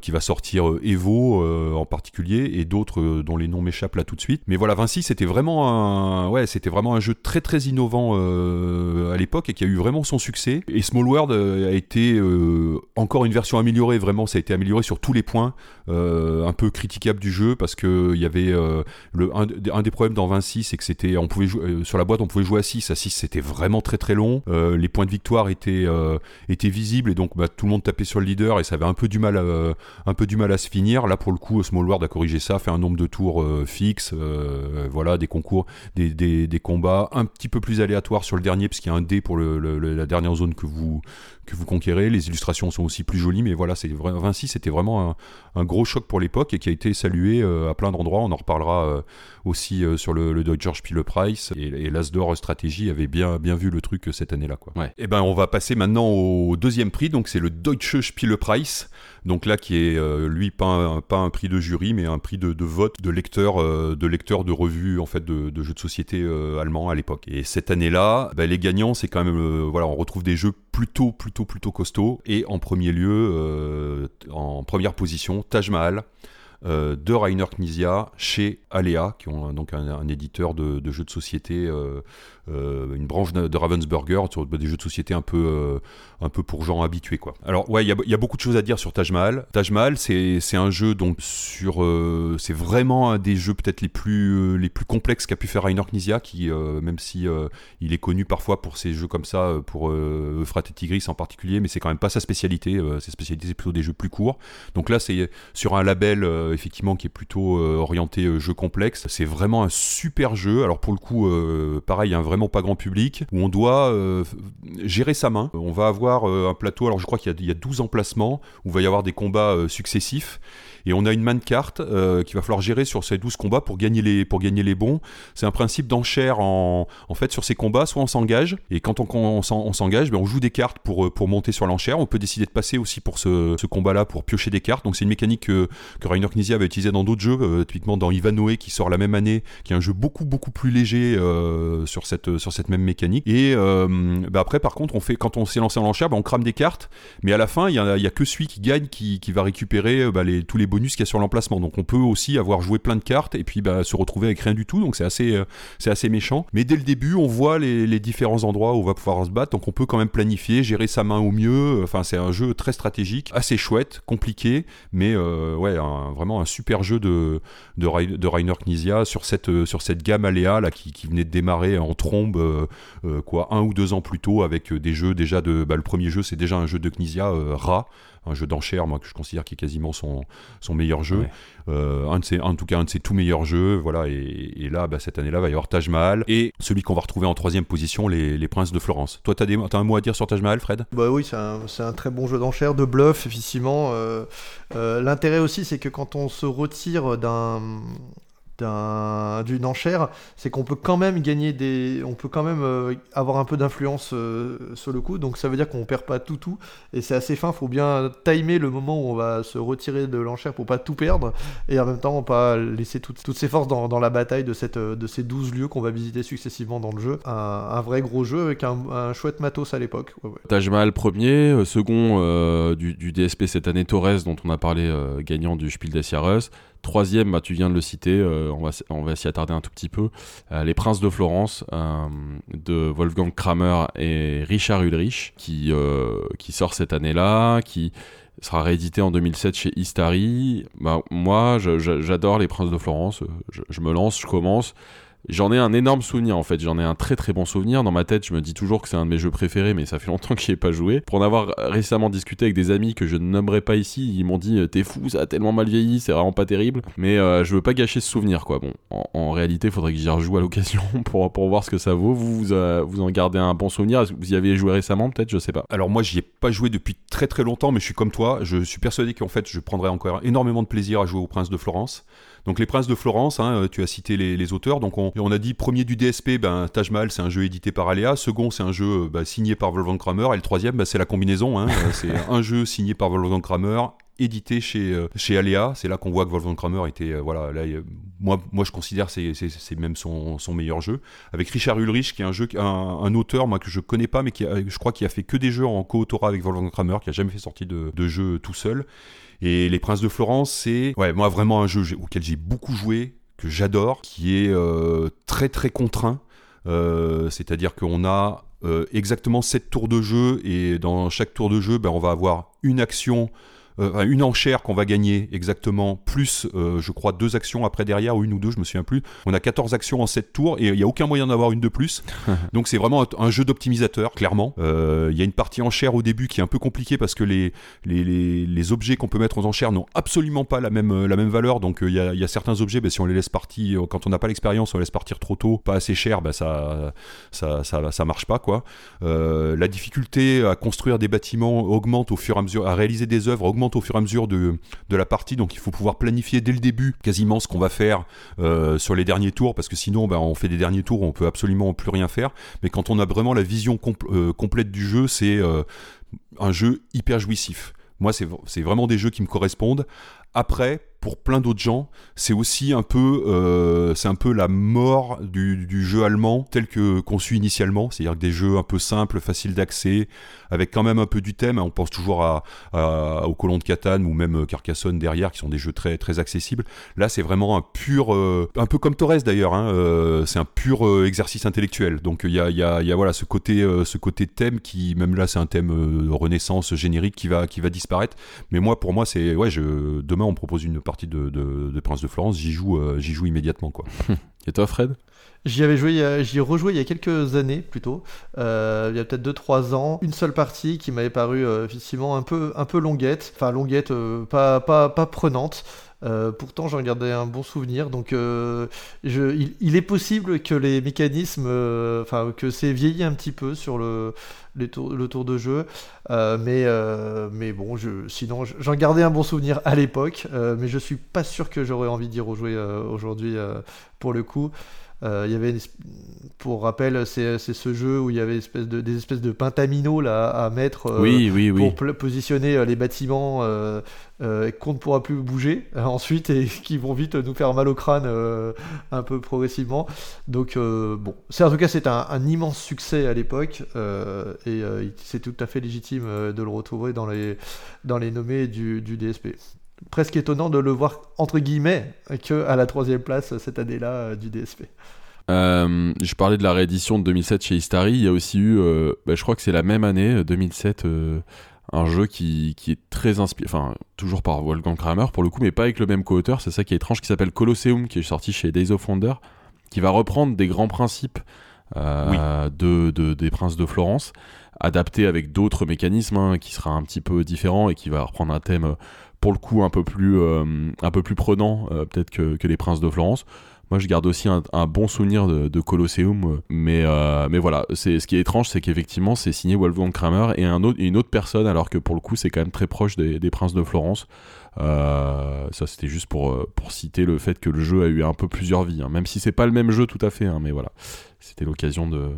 qui va sortir Evo en particulier, et d'autres dont les noms m'échappent là tout de suite. Mais voilà, Vinci, c'était vraiment un, ouais, c'était vraiment un jeu très très innovant à l'époque et qui a eu vraiment son succès. Et Small World euh, a été euh, encore une version améliorée, vraiment, ça a été amélioré sur tous les points, euh, un peu critiquable du jeu parce que il y avait le, un, des problèmes dans Vinci, c'est que c'était, on pouvait jouer, sur la boîte, on pouvait jouer à 6. À 6, c'était vraiment très très long. Les points de victoire étaient, étaient visibles et donc bah, tout le monde tapait sur le leader et ça avait un peu du mal à, un peu du mal à se finir. Là, pour le coup, Small World a corrigé ça, fait un nombre de tours fixe, voilà, des concours, des, des, combats un petit peu plus aléatoires sur le dernier, parce qu'il y a un dé pour la dernière zone que vous, que vous conquérez. Les illustrations sont aussi plus jolies, mais voilà, c'est Vinci, c'était vraiment un, un gros choc pour l'époque et qui a été salué euh, à plein d'endroits. On en reparlera euh, aussi euh, sur le, le Deutscher Spielepreis et, et l'Asdor Stratégie avait bien, bien vu le truc euh, cette année-là. Quoi. Ouais. Et ben, on va passer maintenant au deuxième prix, donc c'est le Deutsche Spielepreis. Donc là, qui est euh, lui pas un, pas un prix de jury, mais un prix de, de vote de lecteurs, euh, de lecteurs de revues en fait de, de jeux de société euh, allemands à l'époque. Et cette année-là, bah, les gagnants, c'est quand même voilà, on retrouve des jeux plutôt plutôt plutôt costauds. Et en premier lieu, en première position, Taj Mahal. Euh, de Rainer Knizia chez Alea, qui ont donc un, éditeur de, jeux de société, euh, une branche de, Ravensburger, sur des jeux de société un peu, euh, un peu pour gens habitués. Quoi. Alors, ouais, il y a, beaucoup de choses à dire sur Taj Mahal. Taj Mahal, c'est un jeu, donc, sur. euh, c'est vraiment un des jeux peut-être les plus, euh, les plus complexes qu'a pu faire Rainer Knizia, qui, euh, même si euh, il est connu parfois pour ses jeux comme ça, euh, pour euh, Euphrates et Tigris en particulier, mais c'est quand même pas sa spécialité. euh, ses spécialités, c'est plutôt des jeux plus courts. Donc là, c'est sur un label, euh, effectivement, qui est plutôt euh, orienté euh, jeu complexe. C'est vraiment un super jeu. Alors, pour le coup, euh, pareil, un pas grand public, où on doit euh, gérer sa main. On va avoir euh, un plateau, alors je crois qu'il y, y a 12 emplacements, où il va y avoir des combats euh, successifs. Et on a une main de carte euh, qu'il va falloir gérer sur ces 12 combats pour gagner les, pour gagner les bons. C'est un principe d'enchère en, en fait sur ces combats. Soit on s'engage, et quand on, on s'en- on s'engage, ben on joue des cartes pour, euh, pour monter sur l'enchère. On peut décider de passer aussi pour ce, ce combat-là pour piocher des cartes. Donc c'est une mécanique que, que Rainer Knizia va utiliser dans d'autres jeux, euh, typiquement dans Ivanhoe qui sort la même année, qui est un jeu beaucoup beaucoup plus léger euh, sur, cette, sur cette même mécanique. Et bah après par contre, on fait, quand on s'est lancé en l'enchère, bah on crame des cartes, mais à la fin il y a, y a que celui qui gagne qui, qui va récupérer les, tous les bonus qu'il y a sur l'emplacement. Donc on peut aussi avoir joué plein de cartes et puis bah, se retrouver avec rien du tout. Donc c'est assez, euh, c'est assez méchant. Mais dès le début, on voit les, différents endroits où on va pouvoir se battre. Donc on peut quand même planifier, gérer sa main au mieux. Enfin c'est un jeu très stratégique, assez chouette, compliqué, mais euh, ouais vraiment un super jeu de de, Rai- de Rainer Knizia sur cette, euh, sur gamme Aléa là, qui, venait de démarrer en trombe quoi, un ou deux ans plus tôt avec des jeux déjà de. Bah, le premier jeu, c'est déjà un jeu de Knizia, euh, un jeu d'enchères, moi, que je considère qui est quasiment son, son meilleur jeu. Ouais. Euh, un de ses, en tout cas, un de ses tout meilleurs jeux. Voilà, et, et là, bah, cette année-là, va y avoir Taj Mahal et celui qu'on va retrouver en troisième position, les, les Princes de Florence. Toi, t'as, des, t'as un mot à dire sur Taj Mahal, Fred? Bah oui, c'est un, c'est un très bon jeu d'enchères, de bluff, effectivement. Euh, euh, L'intérêt aussi, c'est que quand on se retire d'un d'un- d'une enchère, c'est qu'on peut quand même gagner des, on peut quand même euh, avoir un peu d'influence euh, sur le coup. Donc ça veut dire qu'on perd pas tout tout, et c'est assez fin. Faut bien timer le moment où on va se retirer de l'enchère pour pas tout perdre, et en même temps pas laisser toutes, toutes ses forces dans, dans la bataille de cette, de ces 12 lieux qu'on va visiter successivement dans le jeu. Un, vrai gros jeu avec un, un chouette matos à l'époque. Ouais. Taj Mahal premier, euh, second du, du DSP cette année Torres dont on a parlé gagnant du Spiel des Jahres. Troisième, bah, tu viens de le citer, euh, on va, on va s'y attarder un tout petit peu. Euh, Les Princes de Florence euh, de Wolfgang Kramer et Richard Ulrich qui, qui sort cette année-là, qui sera réédité en 2007 chez Istari. Bah, moi, j'adore Les Princes de Florence. je, me lance, je commence. J'en ai un énorme souvenir en fait, j'en ai un très très bon souvenir. Dans ma tête, je me dis toujours que c'est un de mes jeux préférés, mais ça fait longtemps que j'y ai pas joué. Pour en avoir récemment discuté avec des amis que je ne nommerai pas ici, ils m'ont dit T'es fou, ça a tellement mal vieilli, c'est vraiment pas terrible. Mais euh, je veux pas gâcher ce souvenir quoi. Bon, en, réalité, faudrait que j'y rejoue à l'occasion pour, pour voir ce que ça vaut. Vous, vous, euh, vous en gardez un bon souvenir? Vous y avez joué récemment peut-être? Je sais pas. Alors moi, j'y ai pas joué depuis très très longtemps, mais je suis comme toi. Je suis persuadé qu'en fait, je prendrai encore énormément de plaisir à jouer au Prince de Florence. Donc les Princes de Florence, hein, euh, tu as cité les, auteurs. Donc on, a dit premier du DSP, ben, Taj Mahal, c'est un jeu édité par Alea. Second, c'est un jeu euh, bah, signé par Wolfgang Kramer. Et le troisième, bah, c'est la combinaison. Hein. Euh, c'est un jeu signé par Wolfgang Kramer édité chez, chez Alea. C'est là qu'on voit que Wolfgang Kramer était. voilà, là, moi, moi, je considère que c'est même son, son, meilleur jeu. Avec Richard Ulrich, qui est un, jeu, un, auteur moi, que je connais pas, mais qui je crois qu'il a fait que des jeux en co-autorat avec Wolfgang Kramer, qui a jamais fait sortie de, de jeu tout seul. Et Les Princes de Florence, c'est vraiment un jeu auquel j'ai beaucoup joué, que j'adore, qui est euh, très très contraint. Euh, c'est-à-dire qu'on a euh, exactement 7 tours de jeu et dans chaque tour de jeu, ben, on va avoir une action euh, une enchère qu'on va gagner exactement, plus euh, je crois deux actions après derrière, ou une ou deux, je me souviens plus. On a 14 actions en 7 tours et il n'y a aucun moyen d'avoir une de plus. Donc c'est vraiment un, jeu d'optimisateur, clairement. Euh, il y a une partie enchère au début qui est un peu compliquée parce que les, les, les, objets qu'on peut mettre aux enchères n'ont absolument pas la même, la même valeur. Donc il y, a, y, a, certains objets, ben, si on les laisse partir, quand on n'a pas l'expérience, on les laisse partir trop tôt, pas assez cher, ben, ça, ça, ça, ça, marche pas. quoi. la difficulté à construire des bâtiments augmente au fur et à mesure, à réaliser des œuvres augmente au fur et à mesure de, la partie, donc il faut pouvoir planifier dès le début quasiment ce qu'on va faire euh, sur les derniers tours, parce que sinon ben, on fait des derniers tours, on peut absolument plus rien faire. Mais quand on a vraiment la vision euh, complète du jeu, c'est euh, un jeu hyper jouissif. Moi, c'est vraiment des jeux qui me correspondent. Après, pour plein d'autres gens, c'est aussi un peu, euh, c'est un peu la mort du, jeu allemand tel que conçu initialement, c'est-à-dire que des jeux un peu simples, faciles d'accès, avec quand même un peu du thème. On pense toujours à, aux colons de Catane ou même Carcassonne derrière, qui sont des jeux très très accessibles. Là, c'est vraiment un pur, euh, un peu comme Torres d'ailleurs. Hein, euh, c'est un pur exercice intellectuel. Donc il y a, voilà ce côté, ce côté thème qui, même là, c'est un thème Renaissance générique qui va qui va disparaître. Mais moi, pour moi, c'est ouais, demain on propose une partie de, de, Prince de Florence, j'y joue, euh, j'y joue immédiatement. Quoi. Et toi, Fred? J'y avais joué, j'y ai rejoué il y a quelques années plutôt, euh, il y a peut-être 2-3 ans. Une seule partie qui m'avait paru euh, effectivement un peu, un peu longuette, enfin longuette, pas, pas, pas prenante. Pourtant, j'en gardais un bon souvenir. Donc, je, il, est possible que les mécanismes, enfin, que c'est vieilli un petit peu sur le, tour de jeu. Euh, mais, euh, bon, je, sinon, j'en gardais un bon souvenir à l'époque, euh, mais je suis pas sûr que j'aurais envie d'y rejouer aujourd'hui pour le coup. Il y avait pour rappel, c'est ce jeu où il y avait espèce de, des espèces de pentaminos là, à mettre pour positionner les bâtiments euh, qu'on ne pourra plus bouger euh, ensuite et qui vont vite nous faire mal au crâne euh, un peu progressivement. Donc bon, c'est en tout cas c'est un, immense succès à l'époque et c'est tout à fait légitime de le retrouver dans les, dans les nommés du, DSP. Presque étonnant de le voir entre guillemets que à la troisième place cette année-là du DSP. je parlais de la réédition de 2007 chez Istari. Il y a aussi eu, bah, je crois que c'est la même année, 2007, un jeu qui, qui est très inspiré, enfin toujours par Wolfgang Kramer pour le coup, mais pas avec le même co-auteur, c'est ça qui est étrange, qui s'appelle Colosseum, qui est sorti chez Days of Wonder, qui va reprendre des grands principes euh, de, de, des Princes de Florence, adapté avec d'autres mécanismes, hein, qui sera un petit peu différent et qui va reprendre un thème pour le coup un peu plus, euh, un peu plus prenant euh, peut-être que, que les Princes de Florence. Moi, je garde aussi un, bon souvenir de, Colosseum, euh, mais, mais voilà, c'est ce qui est étrange, c'est qu'effectivement, c'est signé Wolfgang Kramer et une autre personne, alors que pour le coup, c'est quand même très proche des, Princes de Florence. Ça, c'était juste pour, pour citer le fait que le jeu a eu un peu plusieurs vies, hein. même si c'est pas le même jeu tout à fait, hein, mais voilà, c'était l'occasion de,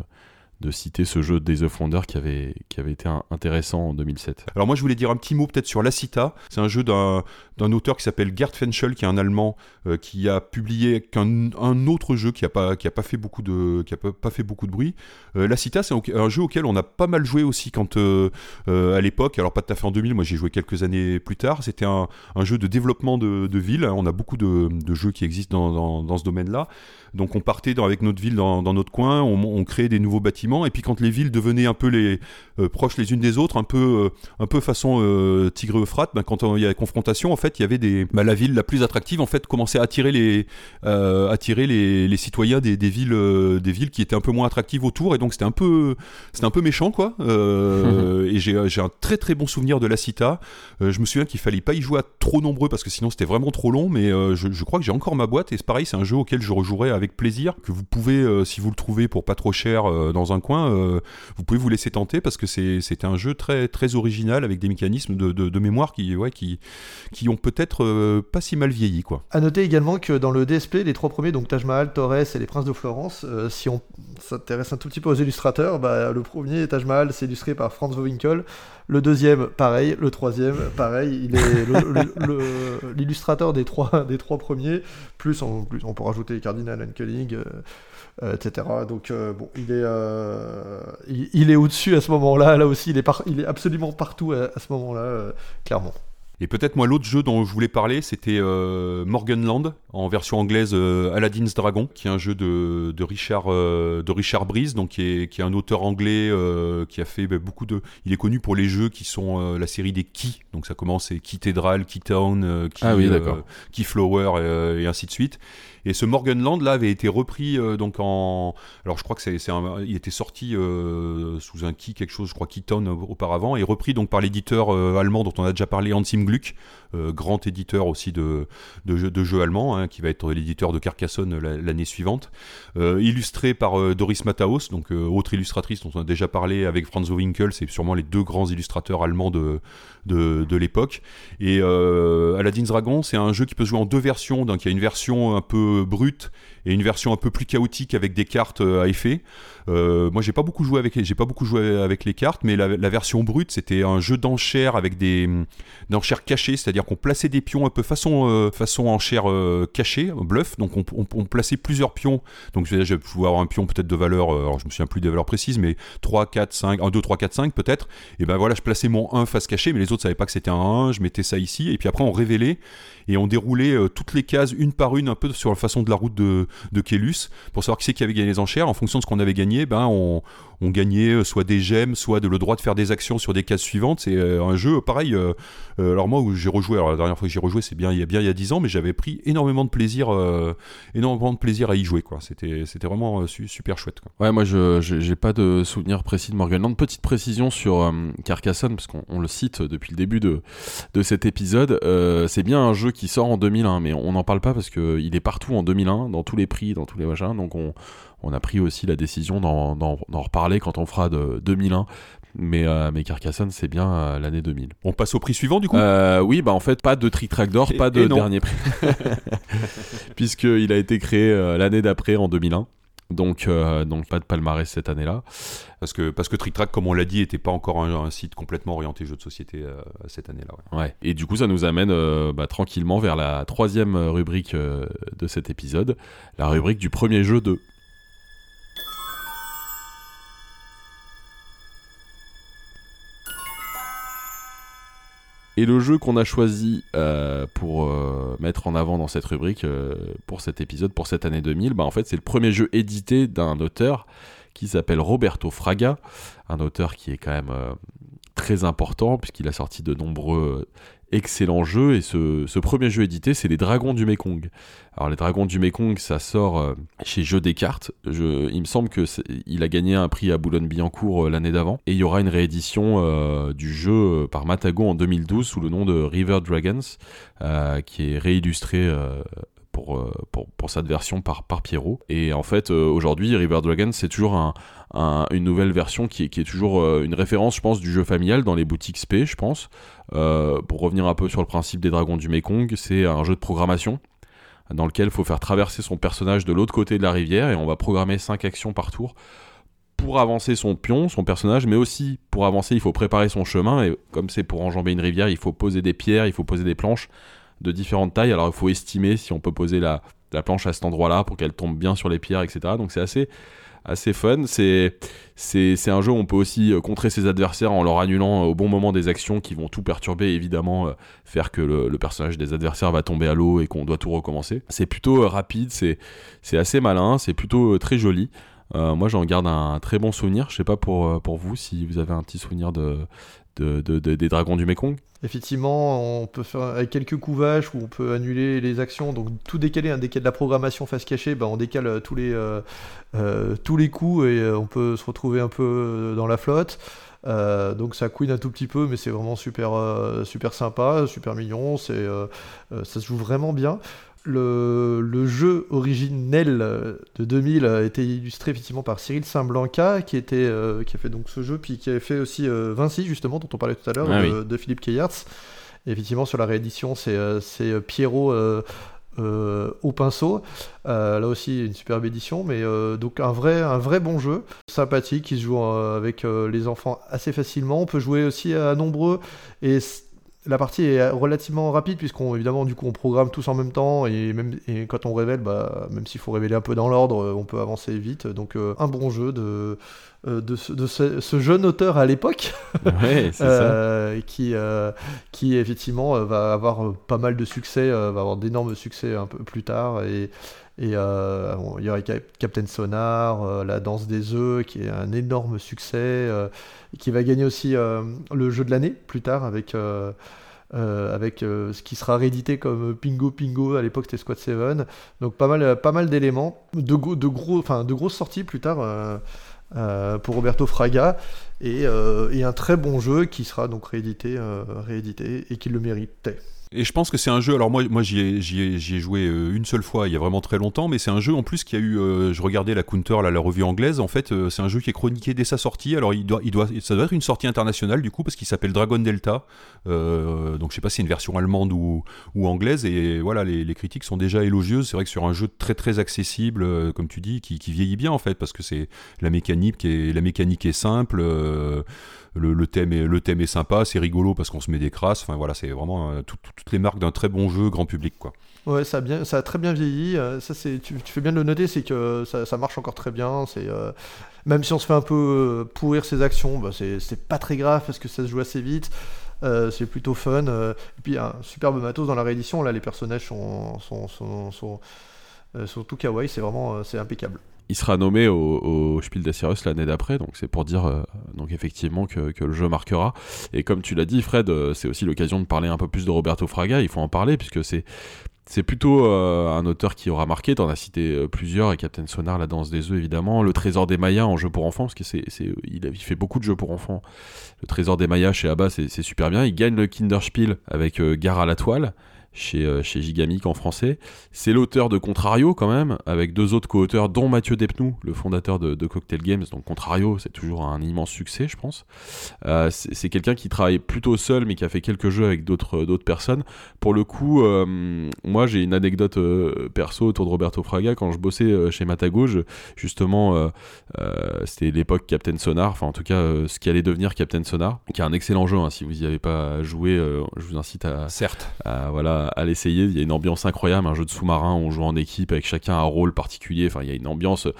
de citer ce jeu Days of Wonder qui avait, qui avait été intéressant en 2007. Alors moi je voulais dire un petit mot peut-être sur La Cita. C'est un jeu d'un auteur qui s'appelle Gerd Fenschel, qui est un Allemand, euh, qui a publié un autre jeu qui n'a pas, pas, fait beaucoup de, a pas, fait beaucoup de bruit. Euh, La Cita c'est un jeu auquel on a pas mal joué aussi quand, euh, à l'époque, alors pas tout à fait en 2000, moi j'ai joué quelques années plus tard. C'était un, un, jeu de développement de, ville. On a beaucoup de, jeux qui existent dans, dans, ce domaine-là. Donc on partait avec notre ville dans, dans notre coin, on, on créait des nouveaux bâtiments Et puis quand les villes devenaient un peu les proches les unes des autres, un peu un peu façon Tigre-Euphrate, ben, quand il y a confrontation, en fait, il y avait des ben, la ville la plus attractive en fait commençait à attirer les attirer les, les citoyens des, des villes des villes qui étaient un peu moins attractives autour, et donc c'était un peu c'était un peu méchant quoi. et j'ai un très très bon souvenir de la Cita. je me souviens qu'il fallait pas y jouer à trop nombreux parce que sinon c'était vraiment trop long, mais je, je, crois que j'ai encore ma boîte et c'est pareil, c'est un jeu auquel je rejouerai avec plaisir, que vous pouvez, euh, si vous le trouvez pour pas trop cher euh, dans un coin, euh, vous pouvez vous laisser tenter parce que c'est un jeu très, très original avec des mécanismes de, mémoire qui, ont peut-être pas si mal vieilli. Quoi. À noter également que dans le DSP, les trois premiers, donc Taj Mahal, Torres et les Princes de Florence, si on s'intéresse un tout petit peu aux illustrateurs, bah, le premier, Taj Mahal, c'est illustré par Franz Winkel. Le deuxième, pareil. Le troisième, pareil. Il est l'illustrateur des trois, des trois premiers. Plus, on, plus, on peut rajouter Cardinal euh, euh, etc. Donc, euh, bon, il est, il, est au-dessus à ce moment-là. Là aussi, il est, il est absolument partout à ce moment-là, clairement. Et peut-être moi l'autre jeu dont je voulais parler, c'était euh, Morganland en version anglaise euh, Aladdin's Dragon, qui est un jeu de, de Richard euh, de Richard Breeze, donc qui est, qui est un auteur anglais euh, qui a fait bah, beaucoup de. Il est connu pour les jeux qui sont la série des Key, donc ça commence c'est Keytedral, Keytown, Key, ah oui, Keyflower et ainsi de suite. Et ce Morganland là avait été repris euh, donc en. Alors je crois que c'est, il était sorti euh, sous un key quelque chose, je crois Keyton auparavant, et repris donc par l'éditeur euh, allemand dont on a déjà parlé, Hansim Gluck, grand éditeur aussi de, jeux, allemands, hein, qui va être l'éditeur de Carcassonne l'année suivante. illustré par Doris Mataos, donc autre illustratrice dont on a déjà parlé avec Franz Winkel, c'est sûrement les deux grands illustrateurs allemands de, de, l'époque. Et Aladdin's Dragon, c'est un jeu qui peut jouer en deux versions, donc il y a une version un peu brute et une version un peu plus chaotique avec des cartes euh, à effet. Euh, moi, j'ai pas beaucoup joué avec, j'ai pas beaucoup joué avec les cartes, mais la, version brute, c'était un jeu d'enchères avec des hum, enchères cachées, c'est-à-dire qu'on plaçait des pions un peu façon euh, façon enchère cachée, bluff. Donc on, plaçait plusieurs pions. Donc je pouvais avoir un pion peut-être de valeur, alors je me souviens plus des valeurs précises, mais 3, 4, 5, 1, 2, 3, 4, 5 peut-être. Et ben voilà, je plaçais mon 1 face cachée, mais les autres savaient pas que c'était un 1. Je mettais ça ici, et puis après on révélait et on déroulait toutes les cases une par une, un peu sur la façon de la route de, de Kélus, pour savoir qui c'est qui avait gagné les enchères. En fonction de ce qu'on avait gagné, ben on, on gagnait euh, soit des gemmes, soit de, le droit de faire des actions sur des cases suivantes. C'est euh, un jeu pareil. Euh, alors moi où j'ai rejoué, alors la dernière fois que j'ai rejoué, c'est bien il y a bien il y a 10 ans, mais j'avais pris énormément de plaisir, énormément de plaisir à y jouer. C'était, c'était vraiment super chouette. Ouais, moi je j'ai pas de souvenir précis de Morganland. Petite précision sur Carcassonne, parce qu'on le cite depuis le début de, de cet épisode. c'est bien un jeu qui sort en 2001, mais on n'en parle pas parce qu'il est partout en 2001, dans tous les prix, dans tous les machins. Donc on on a pris aussi la décision d'en reparler quand on fera de 2001 mais, euh, mais Carcassonne, c'est bien euh, l'année 2000. On passe au prix suivant du coup? Euh, Oui, bah en fait, pas de Trick Track d'or, pas de dernier prix. Puisqu'il a été créé l'année d'après, en 2001. Donc, donc pas de palmarès cette année-là. Parce que, parce que Trick Track, comme on l'a dit, n'était pas encore un, site complètement orienté jeux de société cette année-là. Ouais. Et du coup, ça nous amène bah, tranquillement vers la troisième rubrique de cet épisode, la rubrique du premier jeu de Et le jeu qu'on a choisi euh, pour euh, mettre en avant dans cette rubrique, euh, pour cet épisode, pour cette année 2000, bah en fait c'est le premier jeu édité d'un auteur qui s'appelle Roberto Fraga, un auteur qui est quand même très important puisqu'il a sorti de nombreux excellent jeu. Et ce, premier jeu édité, c'est les Dragons du Mekong. Alors les Dragons du Mekong, ça sort euh, chez Jeux des cartes. Il me semble que il a gagné un prix à Boulogne-Billancourt euh, l'année d'avant. Et il y aura une réédition euh, du jeu par Matago en 2012 sous le nom de River Dragons, qui est réillustré pour, pour, cette version par, par Pierrot. Et en fait, aujourd'hui, River Dragons, c'est toujours un, une nouvelle version qui est, toujours une référence, je pense, du jeu familial dans les boutiques SP, je pense. Euh, pour revenir un peu sur le principe des dragons du Mekong, c'est un jeu de programmation dans lequel il faut faire traverser son personnage de l'autre côté de la rivière et on va programmer 5 actions par tour pour avancer son pion, son personnage, mais aussi pour avancer, il faut préparer son chemin et comme c'est pour enjamber une rivière, il faut poser des pierres, il faut poser des planches de différentes tailles. Alors il faut estimer si on peut poser la, la planche à cet endroit-là pour qu'elle tombe bien sur les pierres, etc. Donc c'est assez assez fun. C'est c'est un jeu où on peut aussi euh, contrer ses adversaires en leur annulant euh, au bon moment des actions qui vont tout perturber, évidemment, euh, faire que le, personnage des adversaires va tomber à l'eau et qu'on doit tout recommencer. C'est plutôt rapide, c'est assez malin, c'est plutôt très joli. moi, j'en garde un, très bon souvenir. Je sais pas pour, pour vous si vous avez un petit souvenir de, de, des dragons du Mekong. Effectivement, on peut faire avec quelques couvages où on peut annuler les actions, donc tout décaler, un dès de la programmation face cachée, ben on décale tous les, tous les coups et on peut se retrouver un peu dans la flotte. Euh, donc ça couine un tout petit peu, mais c'est vraiment super, euh, super sympa, super mignon. C'est, euh, ça se joue vraiment bien. Le, le, jeu originel de 2000 a été illustré effectivement par Cyril Saint-Blanca, qui, était, qui a fait donc ce jeu, puis qui avait fait aussi Vinci, justement, dont on parlait tout à l'heure, ah de, Philippe Keyarts. effectivement, sur la réédition, c'est, Pierrot euh, au pinceau. Euh, là aussi, une superbe édition, mais euh, donc un vrai, un vrai bon jeu, sympathique, qui se joue avec les enfants assez facilement. On peut jouer aussi à nombreux et la partie est relativement rapide puisqu'on évidemment du coup on programme tous en même temps et même et quand on révèle bah même s'il faut révéler un peu dans l'ordre on peut avancer vite donc un bon jeu de euh, de, ce, jeune auteur à l'époque, euh, qui, euh, qui effectivement va avoir pas mal de succès, va avoir d'énormes succès un peu plus tard. Et, et il y aurait Captain Sonar, La Danse des œufs, qui est un énorme succès, qui va gagner aussi le jeu de l'année plus tard avec. avec ce qui sera réédité comme Pingo Pingo à l'époque c'était Squad 7 donc pas mal pas mal d'éléments de, de gros de grosses sorties plus tard euh, pour Roberto Fraga et, euh, et, un très bon jeu qui sera donc réédité, euh, réédité et qui le méritait. Et je pense que c'est un jeu, alors moi, moi j'y ai, ai, joué euh, une seule fois il y a vraiment très longtemps, mais c'est un jeu en plus qui a eu, euh, je regardais la Counter, là, la revue anglaise, en fait euh, c'est un jeu qui est chroniqué dès sa sortie, alors il doit, il doit, ça doit être une sortie internationale du coup, parce qu'il s'appelle Dragon Delta, donc je sais pas si c'est une version allemande ou, ou anglaise, et voilà, les, critiques sont déjà élogieuses, c'est vrai que sur un jeu très très accessible, comme tu dis, qui, vieillit bien en fait, parce que c'est la mécanique, la mécanique est simple, le, thème est, sympa, c'est rigolo parce qu'on se met des crasses. Enfin voilà, c'est vraiment euh, toutes les marques d'un très bon jeu grand public quoi. Ouais, ça a, bien, ça très bien vieilli. Euh, ça, c'est, tu, fais bien de le noter, c'est que ça, marche encore très bien. C'est, euh, même si on se fait un peu pourrir ses actions, bah, c'est, pas très grave parce que ça se joue assez vite. c'est plutôt fun. et puis un superbe matos dans la réédition. Là, les personnages sont, sont tout kawaii. C'est vraiment c'est impeccable il sera nommé au, Spiel des Jahres l'année d'après, donc c'est pour dire euh, donc effectivement que, le jeu marquera. Et comme tu l'as dit, Fred, euh, c'est aussi l'occasion de parler un peu plus de Roberto Fraga. Il faut en parler puisque c'est plutôt euh, un auteur qui aura marqué. T'en as cité plusieurs, et Captain Sonar, La Danse des œufs évidemment, Le Trésor des Mayas en jeu pour enfants, parce que c'est, il, fait beaucoup de jeux pour enfants. Le Trésor des Mayas chez Abba, c'est, super bien. Il gagne le Kinderspiel avec Gare à la toile chez, euh, chez Gigamic en français. C'est l'auteur de Contrario quand même, avec deux autres co-auteurs, dont Mathieu Depnou, le fondateur de, Cocktail Games. Donc Contrario, c'est toujours un immense succès, je pense. Euh, c'est quelqu'un qui travaille plutôt seul, mais qui a fait quelques jeux avec d'autres personnes. Pour le coup, euh, moi j'ai une anecdote perso autour de Roberto Fraga. Quand je bossais chez Matago, justement, c'était l'époque Captain Sonar, enfin en tout cas ce qui allait devenir Captain Sonar, qui est un excellent jeu. Hein. si vous n'y avez pas joué, je vous incite à, certes, à, voilà, à, l'essayer. Il y a une ambiance incroyable, un jeu de sous-marin, on joue en équipe avec chacun un rôle particulier. Enfin, il y a une ambiance euh,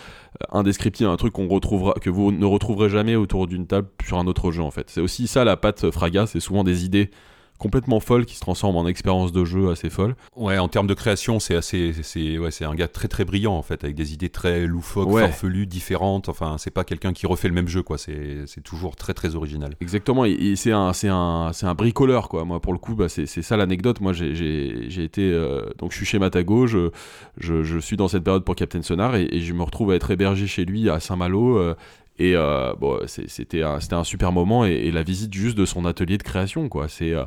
indescriptible, un truc qu'on retrouvera, que vous ne retrouverez jamais autour d'une table sur un autre jeu en fait. C'est aussi ça la patte Fraga, c'est souvent des idées complètement folle qui se transforme en expérience de jeu assez folle. Ouais, en termes de création, c'est assez, c'est ouais, c'est un gars très très brillant en fait, avec des idées très loufoques, farfelues, différentes. Enfin, c'est pas quelqu'un qui refait le même jeu quoi. C'est, c'est toujours très très original. Exactement. Et, c'est un, c'est un, c'est un bricoleur quoi. Moi pour le coup, bah, c'est, c'est ça l'anecdote. Moi j'ai, j'ai, j'ai été euh, donc je suis chez Matago, je, je, je, suis dans cette période pour Captain Sonar et, je me retrouve à être hébergé chez lui à Saint-Malo. Euh, et euh, bon, c'était un, super moment et, la visite juste de son atelier de création, quoi. Euh,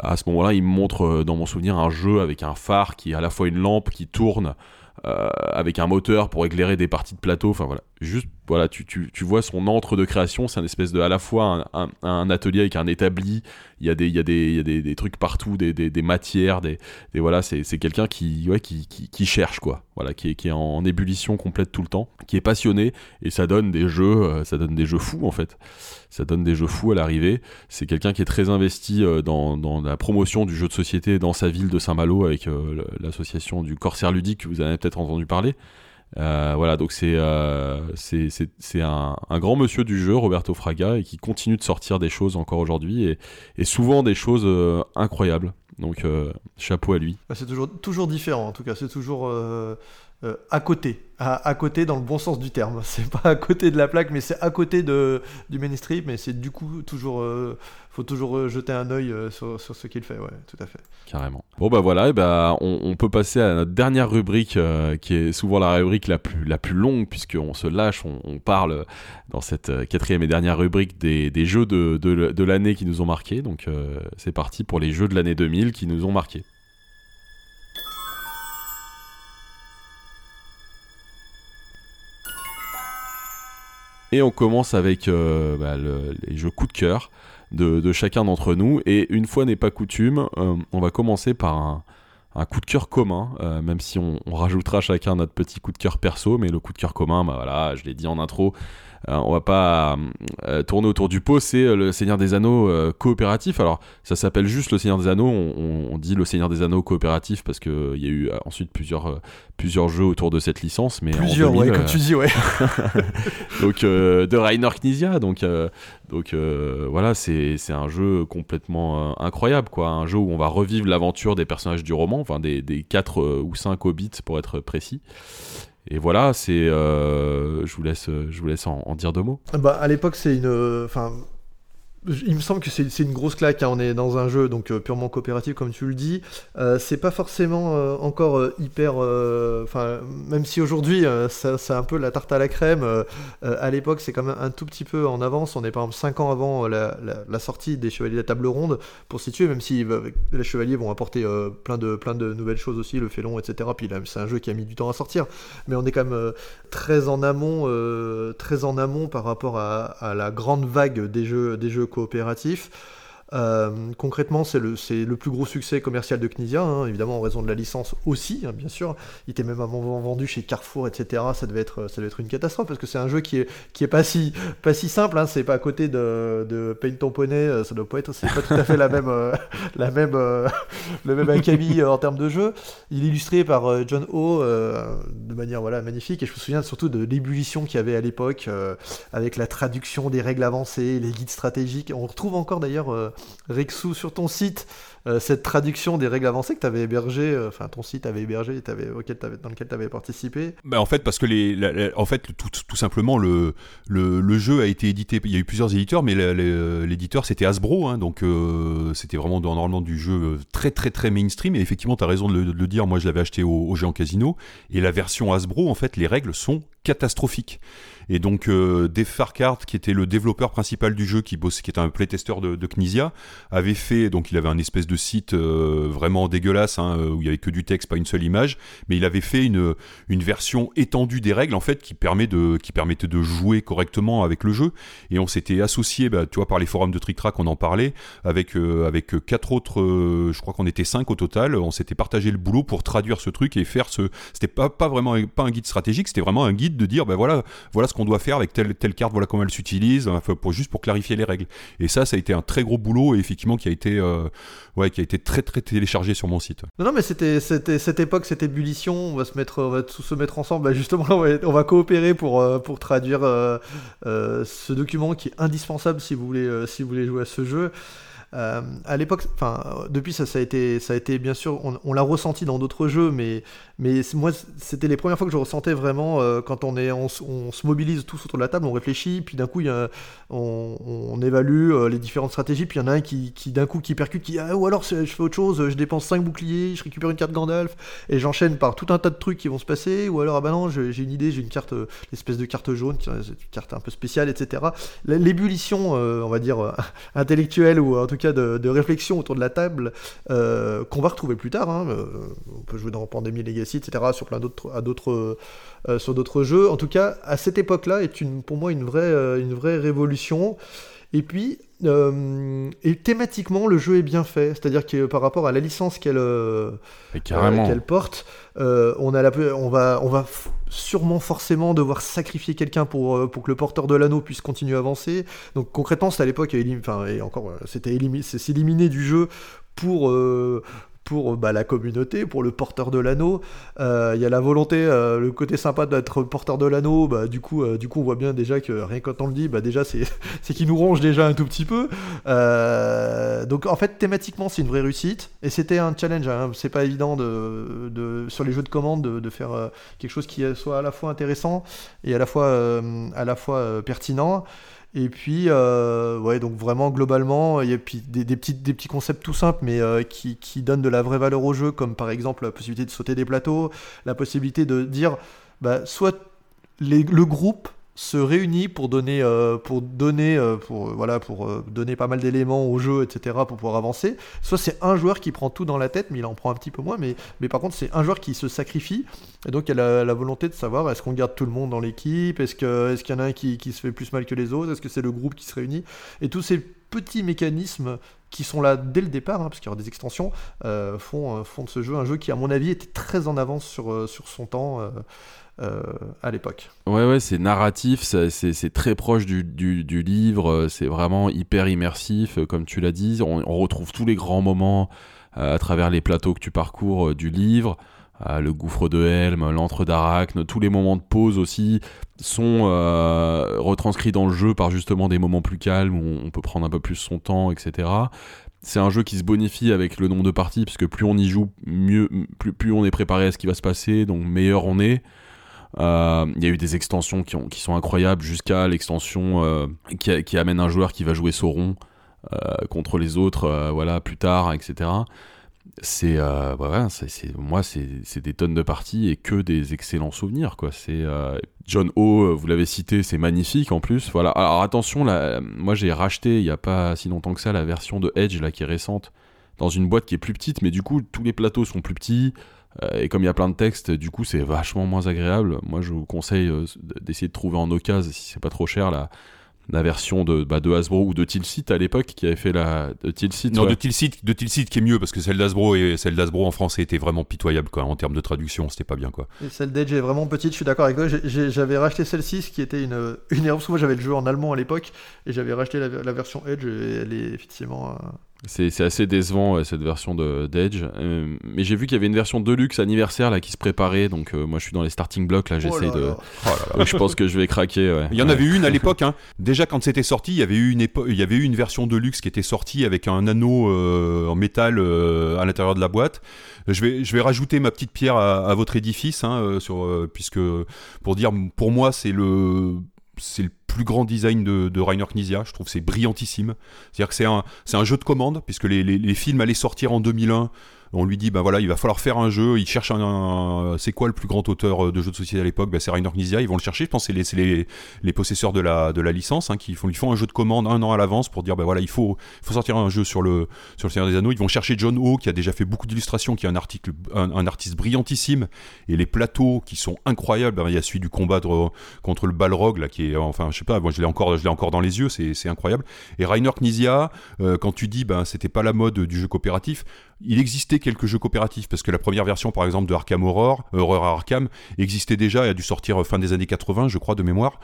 à ce moment-là, il me montre euh, dans mon souvenir un jeu avec un phare qui est à la fois une lampe qui tourne avec un moteur pour éclairer des parties de plateau. Enfin voilà, juste voilà, tu, tu, tu, vois son entre de création, c'est un espèce de à la fois un, atelier avec un établi, il y a des, il y a des, il y a des, des trucs partout, des, des, matières, des, voilà, c'est, c'est quelqu'un qui, ouais, qui, qui, qui, cherche quoi, voilà, qui est, qui est en ébullition complète tout le temps, qui est passionné. Et ça donne des jeux, euh, ça donne des jeux fous en fait, ça donne des jeux fous à l'arrivée. C'est quelqu'un qui est très investi euh, dans, la promotion du jeu de société dans sa ville de Saint-Malo avec euh, l'association du Corsaire ludique que vous avez peut-être entendu parler. Euh, voilà, donc c'est un, grand monsieur du jeu, Roberto Fraga, et qui continue de sortir des choses encore aujourd'hui, et, souvent des choses incroyables. Donc chapeau à lui. Bah, c'est toujours, toujours différent, en tout cas, c'est toujours à côté, à, côté dans le bon sens du terme. C'est pas à côté de la plaque, mais c'est à côté de, du mainstream, mais c'est du coup toujours faut toujours jeter un œil sur, sur, ce qu'il fait, ouais, tout à fait. Carrément. Bon bah voilà, et bah, on, peut passer à notre dernière rubrique, qui est souvent la rubrique la plus, la plus longue, puisqu'on se lâche, on, parle dans cette quatrième et dernière rubrique des, des jeux de, de, l'année qui nous ont marqué. Donc c'est parti pour les jeux de l'année 2000 qui nous ont marqué. Et on commence avec euh, bah, les jeux coup de cœur de, chacun d'entre nous. Et une fois n'est pas coutume, euh, on va commencer par un, coup de cœur commun, euh, même si on, rajoutera chacun notre petit coup de cœur perso. Mais le coup de cœur commun, bah voilà, je l'ai dit en intro, on va pas euh, tourner autour du pot, c'est euh, le Seigneur des Anneaux coopératif. Alors, ça s'appelle juste le Seigneur des Anneaux. On, dit le Seigneur des Arneaux coopératif parce qu'il y a eu ensuite plusieurs, plusieurs jeux autour de cette licence. Mais plusieurs, ouais, comme tu dis, ouais. donc, de Rainer Knizia. Donc, donc voilà, c'est un jeu complètement incroyable, quoi. Un jeu où on va revivre l'aventure des personnages du roman, enfin des, des 4 ou 5 hobbits pour être précis. Et voilà, c'est, euh, je vous laisse, je vous laisse en, dire deux mots. Bah, à l'époque, c'est une, enfin, il me semble que c'est une grosse claque. Hein. On est dans un jeu donc euh, purement coopératif, comme tu le dis. Euh, c'est pas forcément euh, encore hyper. Enfin, même si aujourd'hui c'est un peu la tarte à la crème. à l'époque, c'est quand même un tout petit peu en avance. On est par exemple 5 ans avant la, sortie des Chevaliers de la Table Ronde pour situer. Même si les Chevaliers vont apporter plein de plein de nouvelles choses aussi, le félon, etc. Puis c'est un jeu qui a mis du temps à sortir. Mais on est quand même très en amont, très en amont par rapport à, à, la grande vague des jeux des jeux coopératif. Euh, concrètement, c'est le, le, plus gros succès commercial de Knizia, hein, évidemment en raison de la licence aussi, hein, bien sûr. Il était même vendu chez Carrefour, etc. Ça devait être, ça devait être une catastrophe parce que c'est un jeu qui est, qui est pas si, pas si simple. Hein, c'est pas à côté de, de Paint Ton Poney, euh, ça doit pas être, c'est pas tout à fait la même, euh, la même, le même acabit en termes de jeu. Il est illustré par John Ho de manière voilà magnifique et je me souviens surtout de l'ébullition qu'il y avait à l'époque avec la traduction des règles avancées, les guides stratégiques. On retrouve encore d'ailleurs Rexou, sur ton site, euh, cette traduction des règles avancées que tu avais hébergé, euh, enfin ton site avait hébergé, avais, dans lequel tu avais participé. Bah En fait, parce que les, en fait, tout, tout simplement, le, le, jeu a été édité, il y a eu plusieurs éditeurs, mais l'éditeur c'était Hasbro, hein, donc euh, c'était vraiment normalement du jeu très très très mainstream, et effectivement, tu as raison de le, dire, moi je l'avais acheté au, au Géant Casino, et la version Hasbro, en fait, les règles sont catastrophiques. Et donc euh, Dave Farkart, qui était le développeur principal du jeu, qui bossait, qui était un playtester de, de Knizia, avait fait, donc il avait un espèce de site euh, vraiment dégueulasse, hein, où il y avait que du texte, pas une seule image, mais il avait fait une, une version étendue des règles en fait qui permet de qui permettait de jouer correctement avec le jeu. Et on s'était associé, bah, tu vois, par les forums de Trick Track, on en parlait avec euh, avec quatre autres, je crois qu'on était cinq au total. On s'était partagé le boulot pour traduire ce truc et faire ce. C'était pas pas vraiment pas un guide stratégique, c'était vraiment un guide de dire, ben voilà, voilà ce qu'on doit faire avec telle, carte, voilà comment elle s'utilise, juste pour clarifier les règles. Et ça, ça a été un très gros boulot et effectivement qui a été, euh, très très téléchargé sur mon site. Non, mais c'était cette époque, cette ébullition, on va se mettre, va ensemble, bah, justement, on va, coopérer pour, euh, traduire euh, ce document qui est indispensable si vous voulez, si vous voulez jouer à ce jeu. Euh, à l'époque, enfin, depuis ça, a été, ça a été bien sûr, on, l'a ressenti dans d'autres jeux, mais, mais moi, c'était les premières fois que je ressentais vraiment euh, quand on est, on, se mobilise tous autour de la table, on réfléchit, puis d'un coup, y a, on, évalue euh, les différentes stratégies, puis il y en a un qui, qui d'un coup, qui percute, qui ah, ou alors je fais autre chose, je dépense 5 boucliers, je récupère une carte Gandalf, et j'enchaîne par tout un tas de trucs qui vont se passer, ou alors ah bah non, j'ai une idée, j'ai une carte, l'espèce de carte jaune, une carte un peu spéciale, etc. L'ébullition, on va dire intellectuelle ou en tout cas de, réflexion autour de la table euh, qu'on va retrouver plus tard. Hein. Euh, on peut jouer dans Pandémie Legacy, etc. sur plein d'autres, à d'autres, euh, sur d'autres jeux. En tout cas, à cette époque-là, est une, pour moi une vraie, une vraie révolution. Et puis, et thématiquement, le jeu est bien fait. C'est-à-dire que par rapport à la licence qu'elle qu'elle porte, on, a la, on va, on va sûrement forcément devoir sacrifier quelqu'un pour, euh, pour que le porteur de l'anneau puisse continuer à avancer. Donc concrètement, c'était à l'époque, enfin, et encore, euh, c'était éliminé, c'est éliminé du jeu pour, euh, pour bah, la communauté, pour le porteur de l'anneau. Il y a la volonté, le côté sympa d'être porteur de l'anneau. Bah, du coup, du coup, on voit bien déjà que rien quand on le dit, bah, déjà c'est c'est qu'il nous ronge déjà un tout petit peu. donc en fait, thématiquement, c'est une vraie réussite et c'était un challenge. Hein. C'est pas évident de, de, sur les jeux de commande de, de faire quelque chose qui soit à la fois intéressant et à la fois à la fois pertinent. Et puis, euh, ouais, donc vraiment, globalement, il y a des, des, petits, des petits concepts tout simples, mais euh, qui, qui, donnent de la vraie valeur au jeu, comme par exemple la possibilité de sauter des plateaux, la possibilité de dire, bah, soit les, le groupe se réunit pour donner, euh, pour donner, euh, pour, euh, voilà, pour donner pas mal d'éléments au jeu, etc., pour pouvoir avancer. Soit c'est un joueur qui prend tout dans la tête, mais il en prend un petit peu moins. Mais, mais par contre, c'est un joueur qui se sacrifie. Et donc, il a la, volonté de savoir est-ce qu'on garde tout le monde dans l'équipe? Est-ce qu'il est y en a un qui, qui, se fait plus mal que les autres? Est-ce que c'est le groupe qui se réunit? Et tous ces petits mécanismes qui sont là dès le départ, hein, parce qu'il y aura des extensions, font, font de ce jeu un jeu qui, à mon avis, était très en avance sur, sur son temps. Euh, à l'époque. Ouais, ouais, c'est narratif, c'est très proche du, livre, euh, c'est vraiment hyper immersif, euh, comme tu l'as dit. On, retrouve tous les grands moments à travers les plateaux que tu parcours du livre. le gouffre de Helm, l'antre d'Arachne, tous les moments de pause aussi sont retranscrits dans le jeu par justement des moments plus calmes où on peut prendre un peu plus son temps, etc. C'est un jeu qui se bonifie avec le nombre de parties, puisque plus on y joue, mieux, plus on est préparé à ce qui va se passer, donc meilleur on est. Euh, il y a eu des extensions qui, ont, qui sont incroyables jusqu'à l'extension euh, qui, amène un joueur qui va jouer Sauron euh, contre les autres, voilà, plus tard, etc. C'est, moi, c'est des tonnes de parties et que des excellents souvenirs, quoi. C'est John O, vous l'avez cité, c'est magnifique en plus. Voilà. Alors attention, moi j'ai racheté il y a pas si longtemps que ça la version de Edge là qui est récente dans une boîte qui est plus petite, mais du coup tous les plateaux sont plus petits. Euh, et comme il y a plein de textes, du coup, c'est vachement moins agréable. Moi, je vous conseille euh, d'essayer de trouver en occasion, si c'est pas trop cher, la, la version de, bah, de Hasbro ou de Tilsit à l'époque qui avait fait la de Tilsit. Non, de Tilsit, de Tilsit qui est mieux parce que celle d'Hasbro et celle d'Hasbro en français était vraiment pitoyable quoi. En termes de traduction, c'était pas bien quoi. Et celle d'Edge est vraiment petite. Je suis d'accord avec toi. J'avais racheté celle-ci, qui était une une erreur parce que moi j'avais le jeu en allemand à l'époque et j'avais racheté la, version Edge et elle est effectivement. Euh, c'est assez décevant cette version d'Edge. Euh, mais j'ai vu qu'il y avait une version Deluxe anniversaire là qui se préparait. Donc euh, moi je suis dans les starting blocks là, j'essaie oh de. Oh je pense que je vais craquer. Il y en avait une à l'époque. Hein. Déjà quand c'était sorti, il y avait eu une il y avait eu une version Deluxe qui était sortie avec un anneau euh, en métal à l'intérieur de la boîte. Je vais je vais rajouter ma petite pierre à, votre édifice hein, sur puisque pour dire pour moi c'est le c'est le plus grand design de, de Rainer Knizia. Je trouve c'est brillantissime. C'est-à-dire que c'est un, un jeu de commande, puisque les, les, les films allaient sortir en 2001 on lui dit, ben voilà, il va falloir faire un jeu. Il cherche un, c'est quoi le plus grand auteur euh, de jeux de société à l'époque? Ben, C'est Rainer Knizia. Ils vont le chercher. Je pense c'est les, les, possesseurs de la, de la licence hein, qui font, ils font un jeu de commande un an à l'avance pour dire, ben voilà, il faut, il faut sortir un jeu sur le, sur le Seigneur des Anneaux. Ils vont chercher John O, qui a déjà fait beaucoup d'illustrations, qui est un, article, un, artiste brillantissime. Et les plateaux qui sont incroyables. Ben, il y a celui du combat contre le Balrog, là, qui est, enfin, je sais pas, moi je l'ai encore, je encore dans les yeux, c'est incroyable. Et Rainer Knizia, euh, quand tu dis, ben c'était pas la mode du jeu coopératif, il existait quelques jeux coopératifs parce que la première version par exemple de Arkham Horror, Horror Arkham existait déjà et a dû sortir euh, fin des années 80 je crois de mémoire.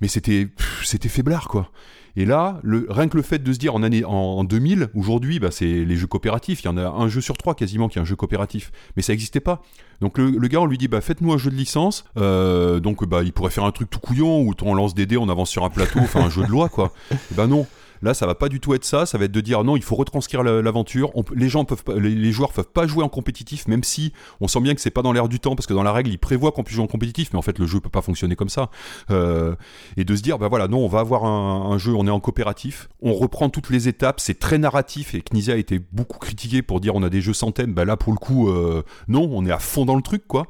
Mais c'était c'était faiblard quoi. Et là le, rien que le fait de se dire en année en, 2000 aujourd'hui bah, c'est les jeux coopératifs. Il y en a un jeu sur trois quasiment qui est un jeu coopératif. Mais ça n'existait pas. Donc le, gars on lui dit bah faites-nous un jeu de licence. Euh, donc bah il pourrait faire un truc tout couillon où on lance des dés on avance sur un plateau enfin un jeu de loi quoi. Et bah non Là, ça va pas du tout être ça. Ça va être de dire non, il faut retranscrire l'aventure. Les gens peuvent, les, joueurs peuvent pas jouer en compétitif, même si on sent bien que c'est pas dans l'air du temps, parce que dans la règle, il prévoit qu'on puisse jouer en compétitif, mais en fait, le jeu peut pas fonctionner comme ça. Euh, et de se dire, bah voilà, non, on va avoir un, jeu, on est en coopératif, on reprend toutes les étapes, c'est très narratif. Et Knizia a été beaucoup critiqué pour dire on a des jeux sans thème. Bah là, pour le coup, euh, non, on est à fond dans le truc, quoi.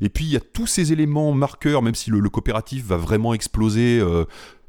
Et puis il y a tous ces éléments marqueurs, même si le, coopératif va vraiment exploser. Euh,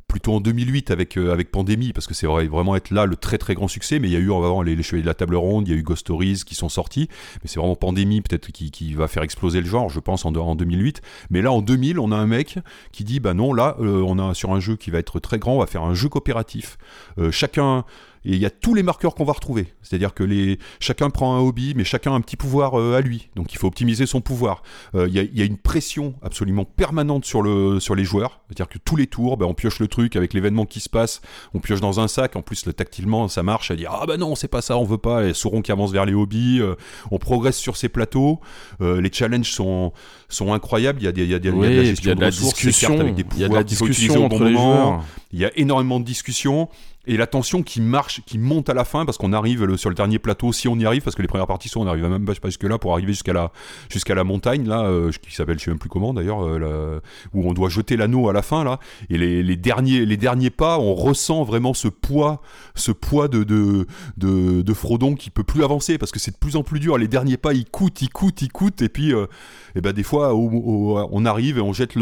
plutôt en 2008 avec, euh, avec Pandémie, parce que c'est vrai, vraiment être là le très très grand succès, mais il y a eu avant les, les Chevaliers de la Table Ronde, il y a eu Ghost Stories qui sont sortis, mais c'est vraiment Pandémie peut-être qui, qui, va faire exploser le genre, je pense, en, en 2008. Mais là, en 2000, on a un mec qui dit, bah non, là, euh, on a sur un jeu qui va être très grand, on va faire un jeu coopératif. Euh, chacun et il y a tous les marqueurs qu'on va retrouver. C'est-à-dire que les, chacun prend un hobby, mais chacun a un petit pouvoir euh, à lui. Donc il faut optimiser son pouvoir. Euh, Il y, a, il y a une pression absolument permanente sur, le, sur les joueurs. C'est-à-dire que tous les tours, ben, on pioche le truc avec l'événement qui se passe, on pioche dans un sac. En plus, le tactilement, ça marche. À dire ah bah non, c'est pas ça, on veut pas. Et Sauron qui avance vers les hobbies. euh, on progresse sur ces plateaux. Les challenges sont, sont incroyables. Il y a, des, il y a, des- il y a de la et puis gestion il y a de la ressources, des discussion. avec des Il y a de pouvoirs la discussion au bon entre les moment. joueurs. Il y a énormément de discussions et la tension qui marche, qui monte à la fin parce qu'on arrive sur le dernier plateau, si on y arrive, parce que les premières parties sont, on n'arrive même pas jusque là pour arriver jusqu'à la jusqu'à la montagne là, euh, qui s'appelle je sais même plus comment d'ailleurs, euh, où on doit jeter l'anneau à la fin là. Et les, derniers les derniers pas, on ressent vraiment ce poids, ce poids de de de, de Frodon qui peut plus avancer parce que c'est de plus en plus dur. Les derniers pas, ils coûtent, ils coûtent, ils coûtent et puis euh, et ben des fois on arrive et on jette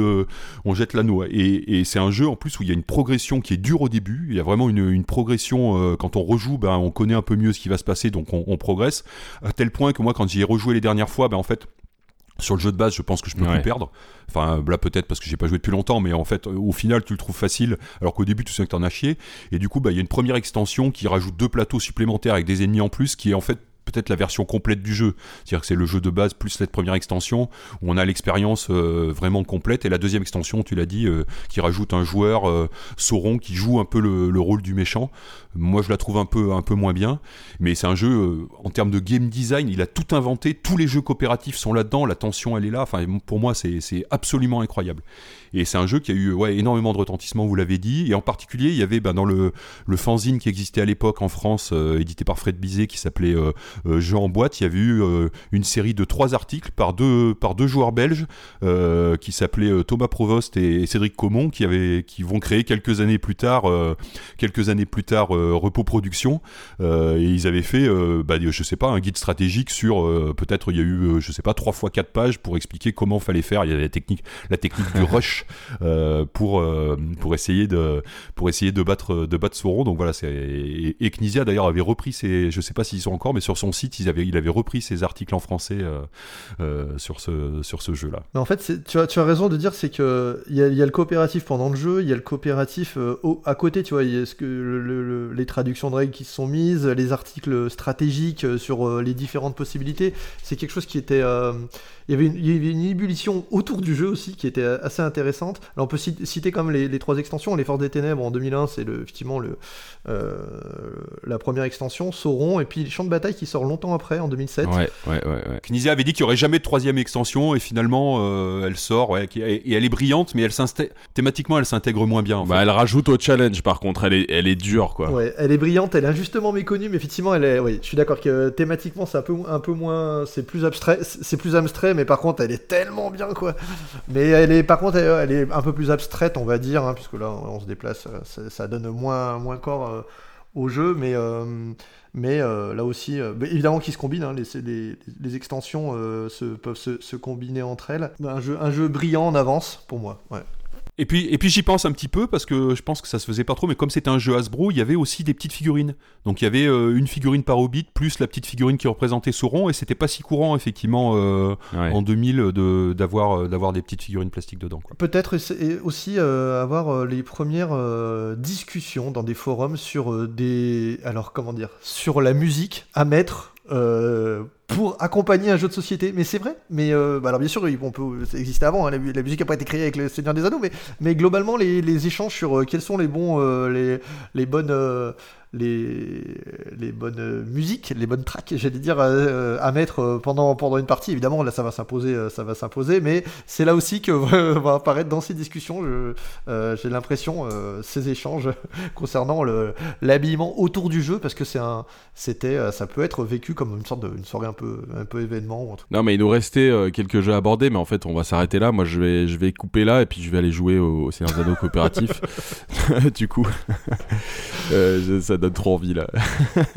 on jette l'anneau. Et, c'est un jeu en plus où il y a une progression qui est dure au début. Il y a vraiment une progression. euh, quand on rejoue, ben, on connaît un peu mieux ce qui va se passer, donc on, on progresse. À tel point que moi, quand j'y ai rejoué les dernières fois, ben, en fait. Sur le jeu de base, je pense que je peux Ouais. plus perdre. Enfin, là peut-être parce que j'ai pas joué depuis longtemps, mais en fait, au final, tu le trouves facile, alors qu'au début, tu sais que t'en as chié. Et du coup, bah, il y a une première extension qui rajoute deux plateaux supplémentaires avec des ennemis en plus, qui est en fait peut-être la version complète du jeu. C'est-à-dire que c'est le jeu de base plus cette première extension où on a l'expérience euh, vraiment complète et la deuxième extension, tu l'as dit, euh, qui rajoute un joueur euh, Sauron qui joue un peu le, le rôle du méchant. Moi, je la trouve un peu un peu moins bien, mais c'est un jeu euh, en termes de game design, il a tout inventé. Tous les jeux coopératifs sont là-dedans, la tension elle est là. Enfin, pour moi, c'est absolument incroyable. Et c'est un jeu qui a eu ouais, énormément de retentissement, vous l'avez dit. Et en particulier, il y avait bah, dans le, le fanzine qui existait à l'époque en France, euh, édité par Fred Bizet, qui s'appelait euh, euh, Jeux en boîte. Il y avait eu une série de trois articles par deux, par deux joueurs belges qui s'appelaient Thomas Provost et, Cédric Comon, qui, avaient, qui vont créer quelques années plus tard, quelques années plus tard euh, Repos Production. Euh, et ils avaient fait, euh, bah, je sais pas, un guide stratégique sur peut-être il y a eu, je sais pas, trois fois quatre pages pour expliquer comment fallait faire. Il y avait la technique, la technique du rush pour pour essayer de pour essayer de battre de battre Sauron. Donc voilà, c'est et, et Knizia d'ailleurs avait repris ses, je sais pas s'ils sont encore, mais sur son site ils avaient il avait repris ses articles en français sur ce sur ce jeu là. En fait, tu as, tu as raison de dire, c'est que il y, a- y a le coopératif pendant le jeu, il y a le coopératif euh, au- à côté, tu vois, y a ce que le- le- les traductions de règles qui se sont mises, les articles stratégiques euh, sur euh, les différentes possibilités. C'est quelque chose qui était, euh, il y avait une, il y avait une ébullition autour du jeu aussi qui était assez intéressante. Alors on peut cit- citer comme les, les trois extensions, les Forces des Ténèbres en 2001, c'est le, effectivement le, euh, la première extension, Sauron, et puis les Champs de bataille qui sort longtemps après en 2007. Ouais, ouais, ouais, ouais. Knizia avait dit qu'il y aurait jamais de troisième extension et finalement euh, elle sort et elle est brillante mais elle thématiquement elle s'intègre moins bien. En Bah, elle rajoute au challenge par contre, elle est, elle est dure quoi. Ouais, elle est brillante, elle est injustement méconnue, mais effectivement, elle est. Je suis d'accord que euh, thématiquement, c'est un peu, un peu moins, c'est plus abstrait, c'est plus abstrait, mais par contre, elle est tellement bien, quoi. Mais elle est, par contre, elle, est un peu plus abstraite, on va dire, hein, puisque là, on se déplace, euh, ça, donne moins, moins corps euh, au jeu, mais. euh, mais là aussi, évidemment qu'ils se combinent, hein, les, les, extensions se, peuvent se, se combiner entre elles. Un jeu, un jeu brillant en avance, pour moi. Ouais. Et puis, et puis j'y pense un petit peu parce que je pense que ça se faisait pas trop, mais comme c'était un jeu Hasbro, il y avait aussi des petites figurines. Donc il y avait euh, une figurine par Hobbit plus la petite figurine qui représentait Sauron, et c'était pas si courant effectivement euh, Ouais. en 2000 de d'avoir euh, d'avoir des petites figurines plastiques dedans. Peut-être aussi euh, avoir euh, les premières euh, discussions dans des forums sur euh, des alors comment dire sur la musique à mettre euh, pour accompagner un jeu de société. Mais c'est vrai. Mais euh, bah alors bien sûr, on peut ça existait avant. hein, la, mu- la musique n'a pas été créée avec le Seigneur des Anneaux, mais mais globalement les, les échanges sur euh, quels sont les bons euh, les les bonnes les, les bonnes musiques, les bonnes tracks, j'allais dire, euh, à mettre euh, pendant, pendant une partie. Évidemment, là, ça va s'imposer, euh, ça va s'imposer, mais c'est là aussi que va apparaître dans ces discussions, je- j'ai l'impression, ces échanges concernant le- l'habillement autour du jeu, parce que c'est un, c'était, ça peut être vécu comme une sorte de, une soirée un peu, un peu événement. Non mais il nous restait quelques jeux à aborder, mais en fait on va s'arrêter là. Moi je vais, je vais couper là et puis je vais aller jouer au, au Seigneur des Anneaux coopératif. du coup, euh, ça trop envie là.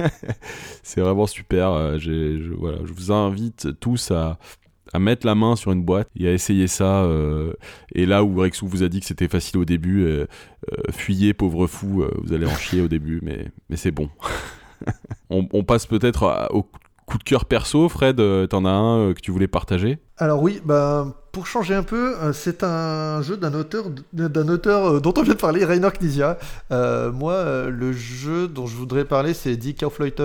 C'est vraiment super. euh, je, je vous invite tous à, mettre la main sur une boîte et à essayer ça. euh, et là où Rexou vous a dit que c'était facile au début, euh, fuyez pauvre fou, vous allez en chier au début, mais, mais c'est bon. on, on passe peut-être au coup de cœur perso. Fred, euh, t'en as un euh, que tu voulais partager? Alors oui, bah, pour changer un peu, euh, c'est un jeu d'un auteur, d'un auteur dont on vient de parler, Rainer Knizia. Moi, le jeu dont je voudrais parler, c'est Die Kaufleute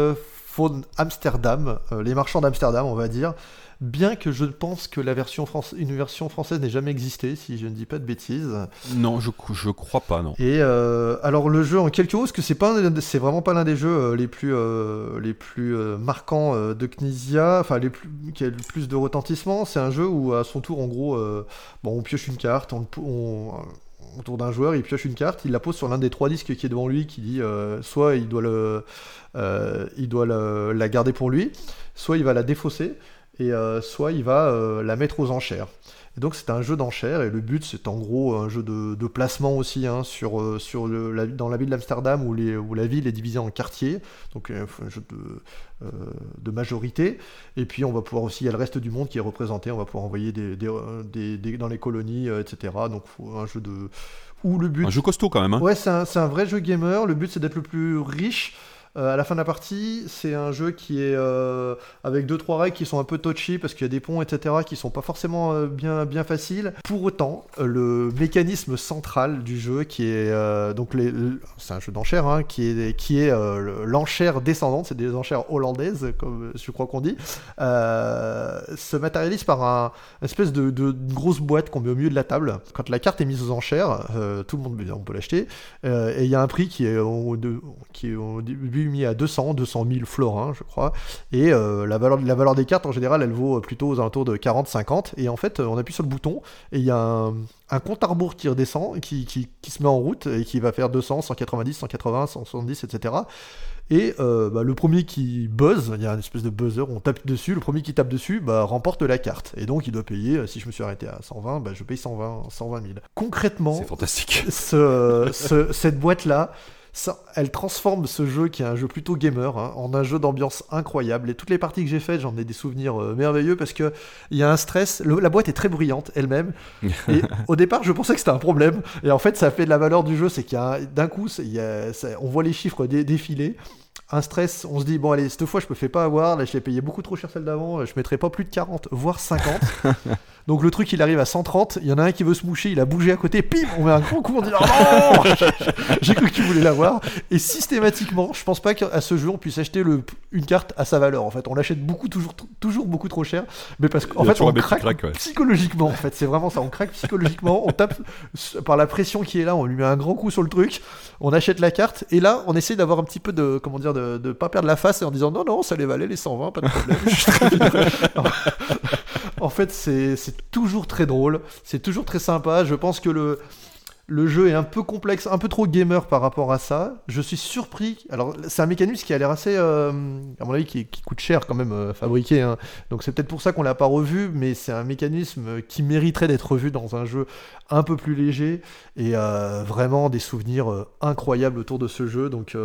von Amsterdam, les marchands d'Amsterdam, on va dire. Bien que je pense que la version France, une version française n'ait jamais existé, si je ne dis pas de bêtises. Non, je, je crois pas, non. Et euh, alors le jeu en quelques mots, parce que c'est pas, c'est vraiment pas l'un des jeux euh, les plus euh, les plus marquants de Knizia, enfin les plus qui a le plus de retentissement. C'est un jeu où à son tour, en gros, euh, bon, on pioche une carte, on, on- autour d'un joueur, il pioche une carte, il la pose sur l'un des trois disques qui est devant lui, qui dit euh, soit il doit le euh, il doit le- la garder pour lui, soit il va la défausser, et euh, soit il va euh, la mettre aux enchères. Et donc c'est un jeu d'enchères et le but c'est en gros un jeu de, de placement aussi hein, sur, euh, sur le, la- dans la ville d'Amsterdam où, les- où la ville est divisée en quartiers, donc un jeu de, euh, de majorité. Et puis on va pouvoir aussi, il y a le reste du monde qui est représenté, on va pouvoir envoyer des, des- des- des- dans les colonies, etc. Donc un jeu de... Où le but... Un jeu costaud quand même. Hein. Ouais, c'est un, c'est un vrai jeu gamer. Le but, c'est d'être le plus riche. Euh, à la fin de la partie, c'est un jeu qui est euh, avec deux trois règles qui sont un peu touchy parce qu'il y a des ponts, etc., qui sont pas forcément euh, bien bien faciles. Pour autant, le mécanisme central du jeu, qui est donc c'est un jeu d'enchères, hein, qui est qui est le- l'enchère descendante, c'est des enchères hollandaises, comme je crois qu'on dit, se matérialise par un une espèce de, grosse boîte qu'on met au milieu de la table. Quand la carte est mise aux enchères, tout le monde on peut l'acheter. Et il y a un prix qui est qui est au début mis à 200, 200 000 florins, je crois. Et euh, la, valeur, la valeur des cartes, en général, elle vaut plutôt aux alentours de 40, 50. Et en fait, on appuie sur le bouton et il y a un, un compte à rebours qui redescend, qui, qui, qui se met en route et qui va faire 200, 190, 180, 170, etc. Et euh, bah, le premier qui buzz, il y a une espèce de buzzer, on tape dessus, le premier qui tape dessus bah, remporte la carte. Et donc il doit payer, euh, si je me suis arrêté à 120, bah, je paye 120, 120 000. Concrètement, C'est fantastique. ce- ce- cette boîte-là, ça- elle transforme ce jeu qui est un jeu plutôt gamer hein, en un jeu d'ambiance incroyable. Et toutes les parties que j'ai faites, j'en ai des souvenirs euh, merveilleux parce que il y a un stress. le- la boîte est très bruyante elle-même. Et au départ, je pensais que c'était un problème. Et en fait, ça fait de la valeur du jeu. C'est qu'il y a un- d'un coup, c'est- il y a- ça- on voit les chiffres dé- défiler. Un stress, on se dit, bon, allez, cette fois, je me fais pas avoir. Là, je l'ai payé beaucoup trop cher celle d'avant. Je mettrai pas plus de 40, voire 50. Donc le truc, il arrive à 130. Il y en a un qui veut se moucher, il a bougé à côté. Pim, on met un grand coup. On dit, oh non J'ai cru que tu voulais l'avoir. Et systématiquement, je pense pas qu'à ce jeu, on puisse acheter le, une carte à sa valeur. En fait, on l'achète beaucoup, toujours, toujours beaucoup trop cher. Mais parce qu'en fait, on craque, ouais. psychologiquement. En fait, c'est vraiment ça. On craque psychologiquement. On tape par la pression qui est là. On lui met un grand coup sur le truc. On achète la carte. Et là, on essaie d'avoir un petit peu de, comment dire, de, de pas perdre la face et en disant non, non, ça les valait les 120, pas de problème. En fait, c'est toujours très drôle. C'est toujours très sympa. Je pense que le. Le jeu est un peu complexe, un peu trop gamer par rapport à ça. Je suis surpris. Alors, c'est un mécanisme qui a l'air assez, euh, à mon avis, qui, coûte cher quand même euh, fabriqué. hein. Donc, c'est peut-être pour ça qu'on l'a pas revu, mais c'est un mécanisme qui mériterait d'être revu dans un jeu un peu plus léger et euh, vraiment des souvenirs euh, incroyables autour de ce jeu. Donc,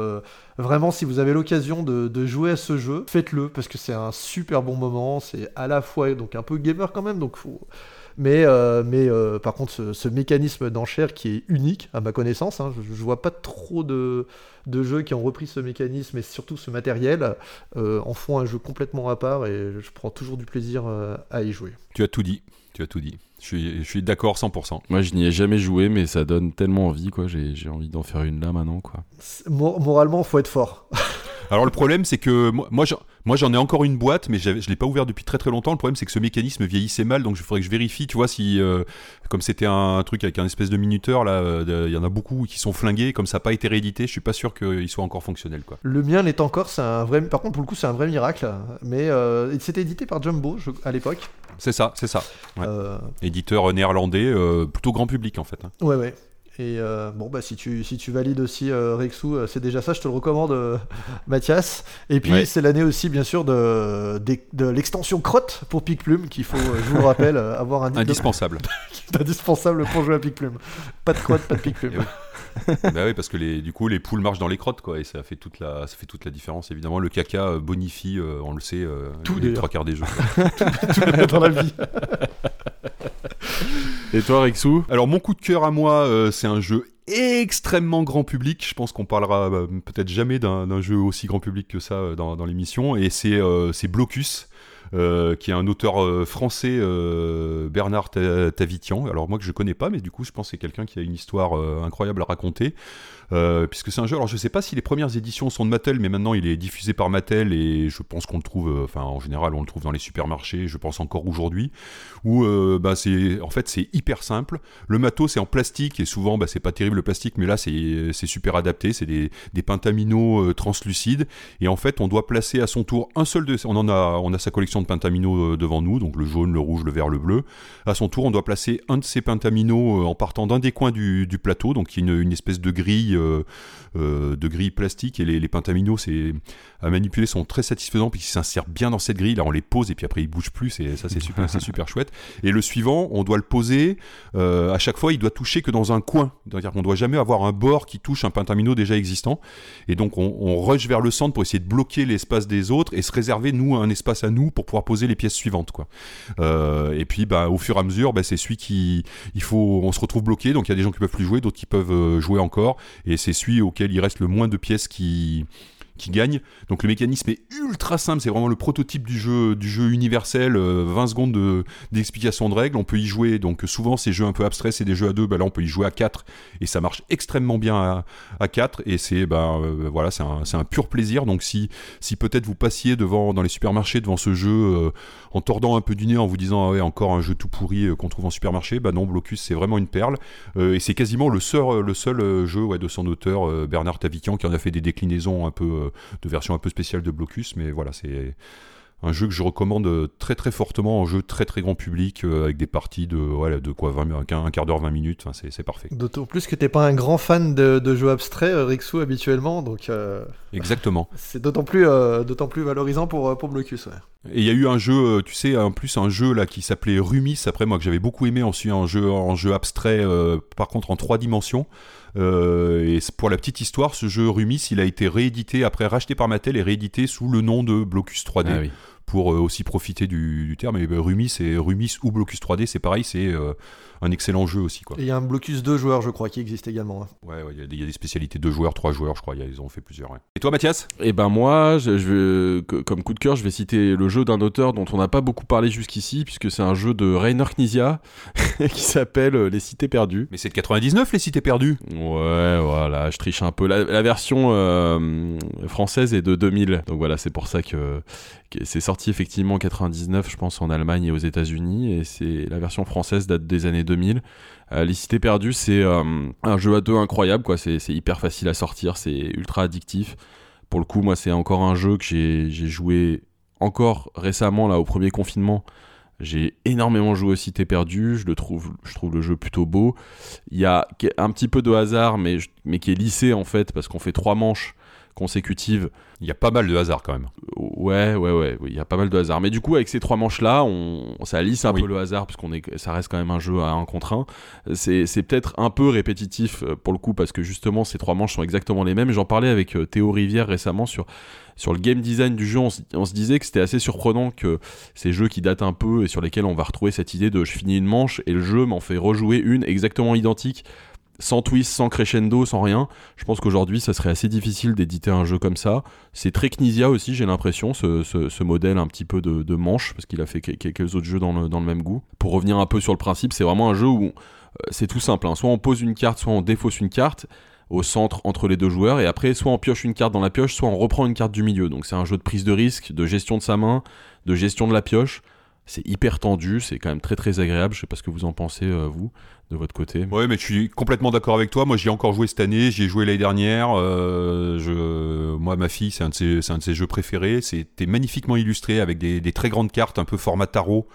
vraiment, si vous avez l'occasion de, de jouer à ce jeu, faites-le parce que c'est un super bon moment. C'est à la fois donc un peu gamer quand même, donc faut mais, euh, mais euh, par contre, ce, ce mécanisme d'enchère qui est unique à ma connaissance, hein, je, je vois pas trop de, de jeux qui ont repris ce mécanisme et surtout ce matériel, euh, en font un jeu complètement à part et je prends toujours du plaisir euh, à y jouer. Tu as tout dit. Tu as tout dit. Je suis, je suis d'accord 100%. Moi, je n'y ai jamais joué, mais ça donne tellement envie, quoi. J'ai j'ai envie d'en faire une là maintenant, quoi. Moralement, faut être fort. Alors le problème c'est que moi, moi, moi j'en ai encore une boîte mais je l'ai pas ouvert depuis très très longtemps. Le problème c'est que ce mécanisme vieillissait mal donc il faudrait que je vérifie tu vois si euh, comme c'était un truc avec un espèce de minuteur là euh, il y en a beaucoup qui sont flingués comme ça n'a pas été réédité je suis pas sûr qu'il soit encore fonctionnel quoi. Le mien l'est encore, c'est un vrai. Par contre, pour le coup, c'est un vrai miracle. Mais euh, c'était édité par Jumbo je- à l'époque. C'est ça c'est ça. Ouais. Euh, Éditeur néerlandais plutôt grand public en fait. hein. Ouais, ouais. Et euh, bon, bah, si tu, si tu valides aussi euh, Rexou, euh, c'est déjà ça, je te le recommande, euh, Mathias. Et puis, Ouais. c'est l'année aussi, bien sûr, de, de l'extension crotte pour Pic Plume, qu'il faut, je vous le rappelle, avoir un Indispensable. est indispensable pour jouer à Pic Plume. Pas de crotte, pas de Pic Plume. Eh oui. bah oui parce que les, du coup les poules marchent dans les crottes quoi et ça fait toute la ça fait toute la différence évidemment le caca bonifie on le sait Tout, les trois quarts des jeux. Tout monde dans la vie. Et toi, Rexou Alors mon coup de cœur à moi, euh, c'est un jeu extrêmement grand public. Je pense qu'on parlera euh, peut-être jamais d'un jeu aussi grand public que ça euh, dans, l'émission. Et c'est Blocus. qui est un auteur français, Bernard Ta- Tavitian. Alors moi que je connais pas, mais du coup je pense que c'est quelqu'un qui a une histoire incroyable à raconter. Euh, puisque c'est un jeu, alors je sais pas si les premières éditions sont de Mattel, mais maintenant il est diffusé par Mattel et je pense qu'on le trouve, euh, enfin en général on le trouve dans les supermarchés, je pense encore aujourd'hui, où euh, bah, en fait c'est hyper simple. Le matos c'est en plastique et souvent bah, c'est pas terrible le plastique, mais là c'est, super adapté, c'est des, des pentaminos translucides et en fait on doit placer à son tour un seul de, on en a, on a sa collection de pentaminos devant nous, donc le jaune, le rouge, le vert, le bleu. À son tour on doit placer un de ces pentaminos en partant d'un des coins du, plateau, donc il y a une espèce de grille euh, euh, de grille plastique et les, les pentaminos à manipuler sont très satisfaisants puisqu'ils s'insèrent bien dans cette grille. Là on les pose et puis après ils bougent plus. Et ça c'est super super chouette. Et le suivant on doit le poser euh, à chaque fois il doit toucher que dans un coin. C'est-à-dire qu'on doit jamais avoir un bord qui touche un pentamino déjà existant. Et donc on, rush vers le centre pour essayer de bloquer l'espace des autres et se réserver nous un espace à nous pour pouvoir poser les pièces suivantes quoi. Et puis bah, au fur et à mesure bah, c'est celui qui il faut on se retrouve bloqué. Donc il y a des gens qui peuvent plus jouer d'autres qui peuvent jouer encore et c'est celui auquel il reste le moins de pièces qui qui gagne. Donc le mécanisme est ultra simple, c'est vraiment le prototype du jeu, du jeu universel, euh, 20 secondes de- d'explication de, règles, on peut y jouer, donc souvent ces jeux un peu abstraits, c'est des jeux à deux, bah là on peut y jouer à 4, et ça marche extrêmement bien à, à 4, et c'est bah, euh, voilà, c'est un, un pur plaisir, donc si, si peut-être vous passiez devant, dans les supermarchés devant ce jeu euh, en tordant un peu du nez, en vous disant ah ouais encore un jeu tout pourri euh, qu'on trouve en supermarché, bah non, Blocus c'est vraiment une perle, euh, et c'est quasiment le seul, le seul euh, jeu ouais, de son auteur, euh, Bernard Tavikian, qui en a fait des déclinaisons un peu euh, de version un peu spéciale de Blocus, mais voilà, c'est un jeu que je recommande euh, très très fortement, un jeu très très grand public, euh, avec des parties de, ouais, de quoi, 20, un, un quart d'heure, 20 minutes, enfin, c'est parfait. D'autant plus que t'es pas un grand fan de, de jeux abstraits, euh, Rixou, habituellement, donc euh, Exactement. c'est d'autant plus, euh, d'autant plus valorisant pour, pour Blocus. Ouais. Et il y a eu un jeu, euh, tu sais, en plus un jeu là qui s'appelait Rumis, après moi que j'avais beaucoup aimé, ensuite un jeu en jeu abstrait, euh, par contre en trois dimensions. Euh, et pour la petite histoire, ce jeu Rumis, il a été réédité après racheté par Mattel et réédité sous le nom de Blocus 3D. Ah oui. Pour euh, aussi profiter du, du terme. Et ben, Rumis, c'est Rumis ou Blocus 3D, c'est pareil, c'est euh, un excellent jeu aussi. Quoi. Et il y a un Blocus 2 joueurs, je crois, qui existe également. hein. Ouais, ouais, il y a des- il y, a des spécialités deux joueurs, trois joueurs, je crois, il y a- ils en ont fait plusieurs. ouais. Et toi, Mathias? Et ben moi, je, je vais- que- comme coup de cœur, je vais citer le jeu d'un auteur dont on n'a pas beaucoup parlé jusqu'ici, puisque c'est un jeu de Rainer Knizia qui s'appelle Les Cités Perdues. Mais c'est de 99, les cités perdues? Ouais, voilà, je triche un peu. La, la version euh, française est de 2000, donc voilà, c'est pour ça que, que c'est sorti effectivement en 99, je pense, en Allemagne et aux États-Unis, et c'est la version française date des années 2000. Euh, Les Cités Perdues, c'est euh, un jeu à deux incroyable, quoi. C'est hyper facile à sortir, c'est ultra addictif. Pour le coup, moi, c'est encore un jeu que j'ai joué encore récemment là au premier confinement. J'ai énormément joué aux Cités Perdues. Je le trouve, je trouve le jeu plutôt beau. Il y a un petit peu de hasard, mais, mais qui est lissé en fait, parce qu'on fait trois manches consécutives. Il y a pas mal de hasard quand même. Ouais, ouais, ouais, il y a pas mal de hasard. Mais du coup, avec ces trois manches-là, on, ça lisse un Oui. peu le hasard, parce qu'on est, ça reste quand même un jeu à un contre un. C'est, c'est peut-être un peu répétitif euh, pour le coup, parce que justement, ces trois manches sont exactement les mêmes. J'en parlais avec euh, Théo Rivière récemment sur, sur le game design du jeu. On, on se disait que c'était assez surprenant que ces jeux qui datent un peu et sur lesquels on va retrouver cette idée de je finis une manche et le jeu m'en fait rejouer une exactement identique sans twist, sans crescendo, sans rien. Je pense qu'aujourd'hui, ça serait assez difficile d'éditer un jeu comme ça. C'est très Knizia aussi, j'ai l'impression, ce, modèle un petit peu de, manche, parce qu'il a fait que- quelques autres jeux dans le, dans le même goût. Pour revenir un peu sur le principe, c'est vraiment un jeu où euh, c'est tout simple. hein. Soit on pose une carte, soit on défausse une carte au centre entre les deux joueurs, et après, soit on pioche une carte dans la pioche, soit on reprend une carte du milieu. Donc c'est un jeu de prise de risque, de gestion de sa main, de gestion de la pioche. C'est hyper tendu, c'est quand même très très agréable. Je sais pas ce que vous en pensez, euh, vous, de votre côté. Ouais, mais je suis complètement d'accord avec toi. Moi, j'y ai encore joué cette année, j'y ai joué l'année dernière. Euh. Moi, ma fille, c'est un, de ses- jeux préférés. C'était magnifiquement illustré avec des, des très grandes cartes, un peu format tarot,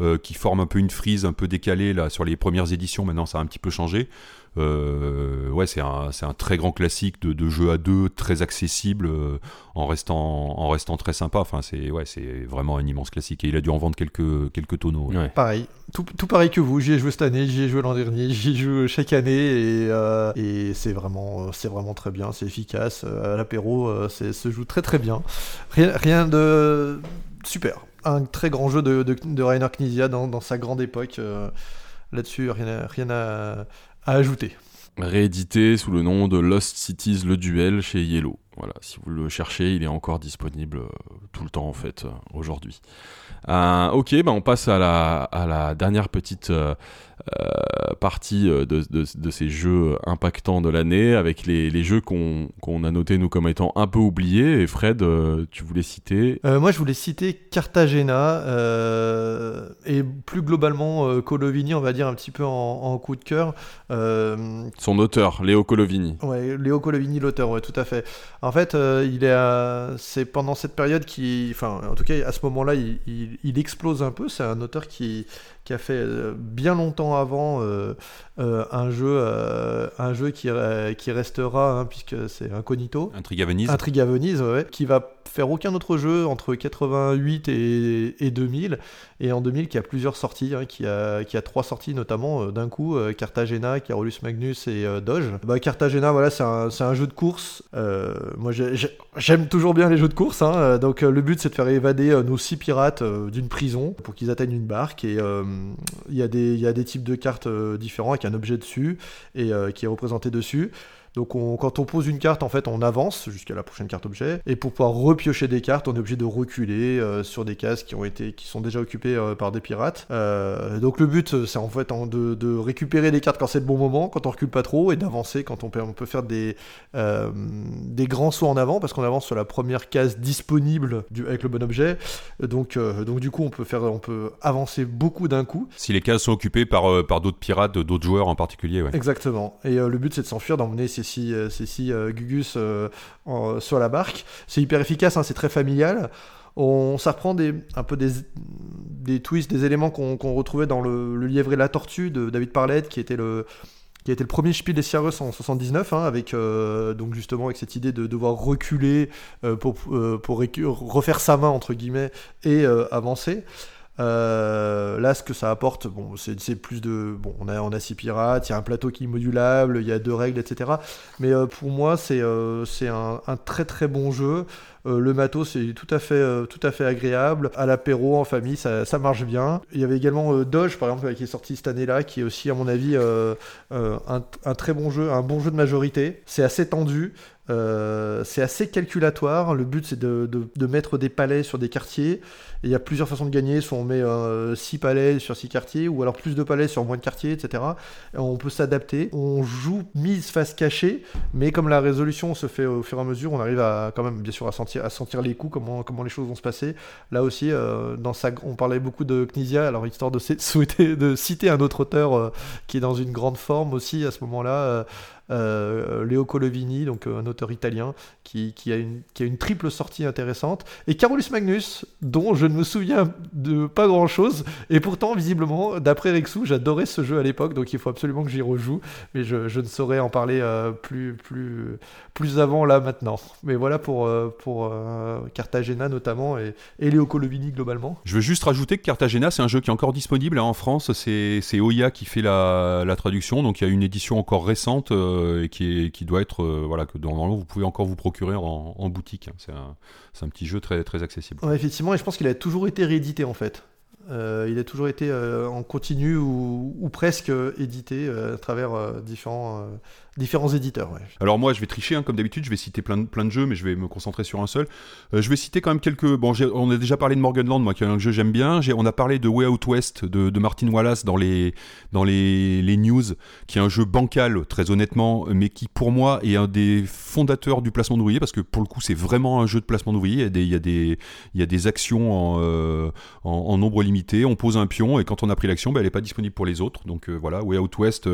euh, qui forment un peu une frise un peu décalée là sur les premières éditions. Maintenant, ça a un petit peu changé. Euh, ouais, c'est un, c'est un très grand classique de, de jeu à deux, très accessible, euh, en restant, en restant très sympa. Enfin, c'est ouais, c'est vraiment un immense classique. Et il a dû en vendre quelques, quelques tonneaux. ouais. Ouais. Pareil, tout, tout pareil que vous. J'y ai joué cette année, j'y ai joué l'an dernier, j'y joue chaque année et, euh, et c'est vraiment, c'est vraiment très bien, c'est efficace. À l'apéro, euh, c'est se joue très très bien. Rien, rien de super. Un très grand jeu de, de, de Rainer Knizia dans, dans sa grande époque. euh, Là-dessus, rien, à, rien à, ajouter. réédité sous le nom de Lost Cities le duel chez Yellow. Voilà, si vous le cherchez, il est encore disponible tout le temps en fait aujourd'hui. ok, bah on passe à la, à la dernière petite euh, partie euh, de, de, ces jeux impactants de l'année, avec les, les jeux qu'on a notés nous comme étant un peu oubliés. Et Fred, euh, tu voulais citer Moi, je voulais citer Cartagena et plus globalement Colovini, on va dire un petit peu en, coup de cœur. Son auteur, Léo Colovini. Ouais, Léo Colovini, l'auteur, ouais, tout à fait. En fait, est, c'est pendant cette période qui, enfin, en tout cas, à ce moment-là, il explose un peu. C'est un auteur qui qui a fait euh, bien longtemps avant euh, euh, un jeu, un jeu qui, qui restera, hein, puisque c'est Incognito. Intrigue à Venise. Intrigue à Venise, ouais, qui va faire aucun autre jeu entre 88 et, et 2000. Et en 2000, qui a plusieurs sorties, hein, qui, a, qui a trois sorties notamment d'un coup Cartagena, Carolus Magnus et Doge. Bah, Cartagena, voilà, c'est un, un, jeu de course. moi, j'aime toujours bien les jeux de course. Hein, donc, le but, c'est de faire évader nos six pirates d'une prison pour qu'ils atteignent une barque. Et il y, a des, il y a des types de cartes euh, différents avec un objet dessus et euh, qui est représenté dessus. Donc quand on pose une carte, en fait, on avance jusqu'à la prochaine carte objet. Et pour pouvoir repiocher des cartes, on est obligé de reculer euh, sur des cases qui ont été, qui sont déjà occupées par des pirates. donc le but, c'est en fait de, récupérer des cartes quand c'est le bon moment, quand on recule pas trop, et d'avancer quand on peut, on peut faire des, des grands sauts en avant, parce qu'on avance sur la première case disponible du, avec le bon objet. Donc, donc du coup, on peut faire, on peut avancer beaucoup d'un coup. Si les cases sont occupées par, euh, par d'autres pirates, d'autres joueurs en particulier, ouais. Exactement. Et euh, le but, c'est de s'enfuir, d'emmener ces six, euh, ces six Gugus sur la barque. C'est hyper efficace, hein, c'est très familial. On, ça reprend des, un peu des, twists, des éléments qu'on retrouvait dans le, lièvre et la tortue de David Parlett, qui était le, le premier Spiel des Cyrus en 79, hein, avec donc justement avec cette idée de devoir reculer pour, pour refaire sa main entre guillemets et avancer. Euh, là, ce que ça apporte, bon, c'est plus de. Bon, on a, on a six pirates, il y a un plateau qui est modulable, il y a deux règles, etc. Mais euh, pour moi, c'est euh, un, très très bon jeu. le matos, c'est tout, à fait tout à fait agréable. À l'apéro, en famille, ça, marche bien. Il y avait également Doge, par exemple, qui est sorti cette année-là, qui est aussi, à mon avis, un, très bon jeu, un bon jeu de majorité. C'est assez tendu. Euh, c'est assez calculatoire. Le but, c'est de, mettre des palais sur des quartiers. il y a plusieurs façons de gagner. Soit on met 6 euh, palais sur 6 quartiers, ou alors plus de palais sur moins de quartiers, etc. on peut s'adapter. On joue mise face cachée, mais comme la résolution se fait au fur et à mesure, on arrive à quand même, bien sûr, à sentir, les coups, comment, les choses vont se passer. Là aussi, euh, on parlait beaucoup de Knizia, alors histoire de, souhaiter, de citer un autre auteur qui est dans une grande forme aussi à ce moment-là. Euh, Colovini, donc euh, un auteur italien, qui, a une, triple sortie intéressante, et Carolus Magnus, dont je ne me souviens de pas grand chose, et pourtant, visiblement, d'après Rexou, j'adorais ce jeu à l'époque, donc il faut absolument que j'y rejoue, mais je, ne saurais en parler euh, plus, avant là maintenant. Mais voilà pour, pour Cartagena notamment, et, et Colovini globalement. Je veux juste rajouter que Cartagena, c'est un jeu qui est encore disponible hein, en France, c'est Oya qui fait la, traduction, donc il y a une édition encore récente. Euh, et qui, qui doit être euh, voilà que normalement vous pouvez encore vous procurer en, boutique. Hein. C'est un, petit jeu très accessible. effectivement, et je pense qu'il a toujours été réédité en fait. Euh, il a toujours été en continu ou presque édité à travers différents différents éditeurs. Alors moi, je vais tricher, hein, comme d'habitude, je vais citer plein de, jeux, mais je vais me concentrer sur un seul. Euh, je vais citer quand même quelques... Bon, on a déjà parlé de Morganland, moi, qui est un jeu que j'aime bien. On a parlé de Way Out West, de, Martin Wallace dans les, dans les, news, qui est un jeu bancal, très honnêtement, mais qui, pour moi, est un des fondateurs du placement d'ouvriers, parce que pour le coup, c'est vraiment un jeu de placement d'ouvriers. Il, des, il y a des actions en, euh, en, nombre limité, on pose un pion, et quand on a pris l'action, ben, elle n'est pas disponible pour les autres. Donc euh, voilà, Way Out West,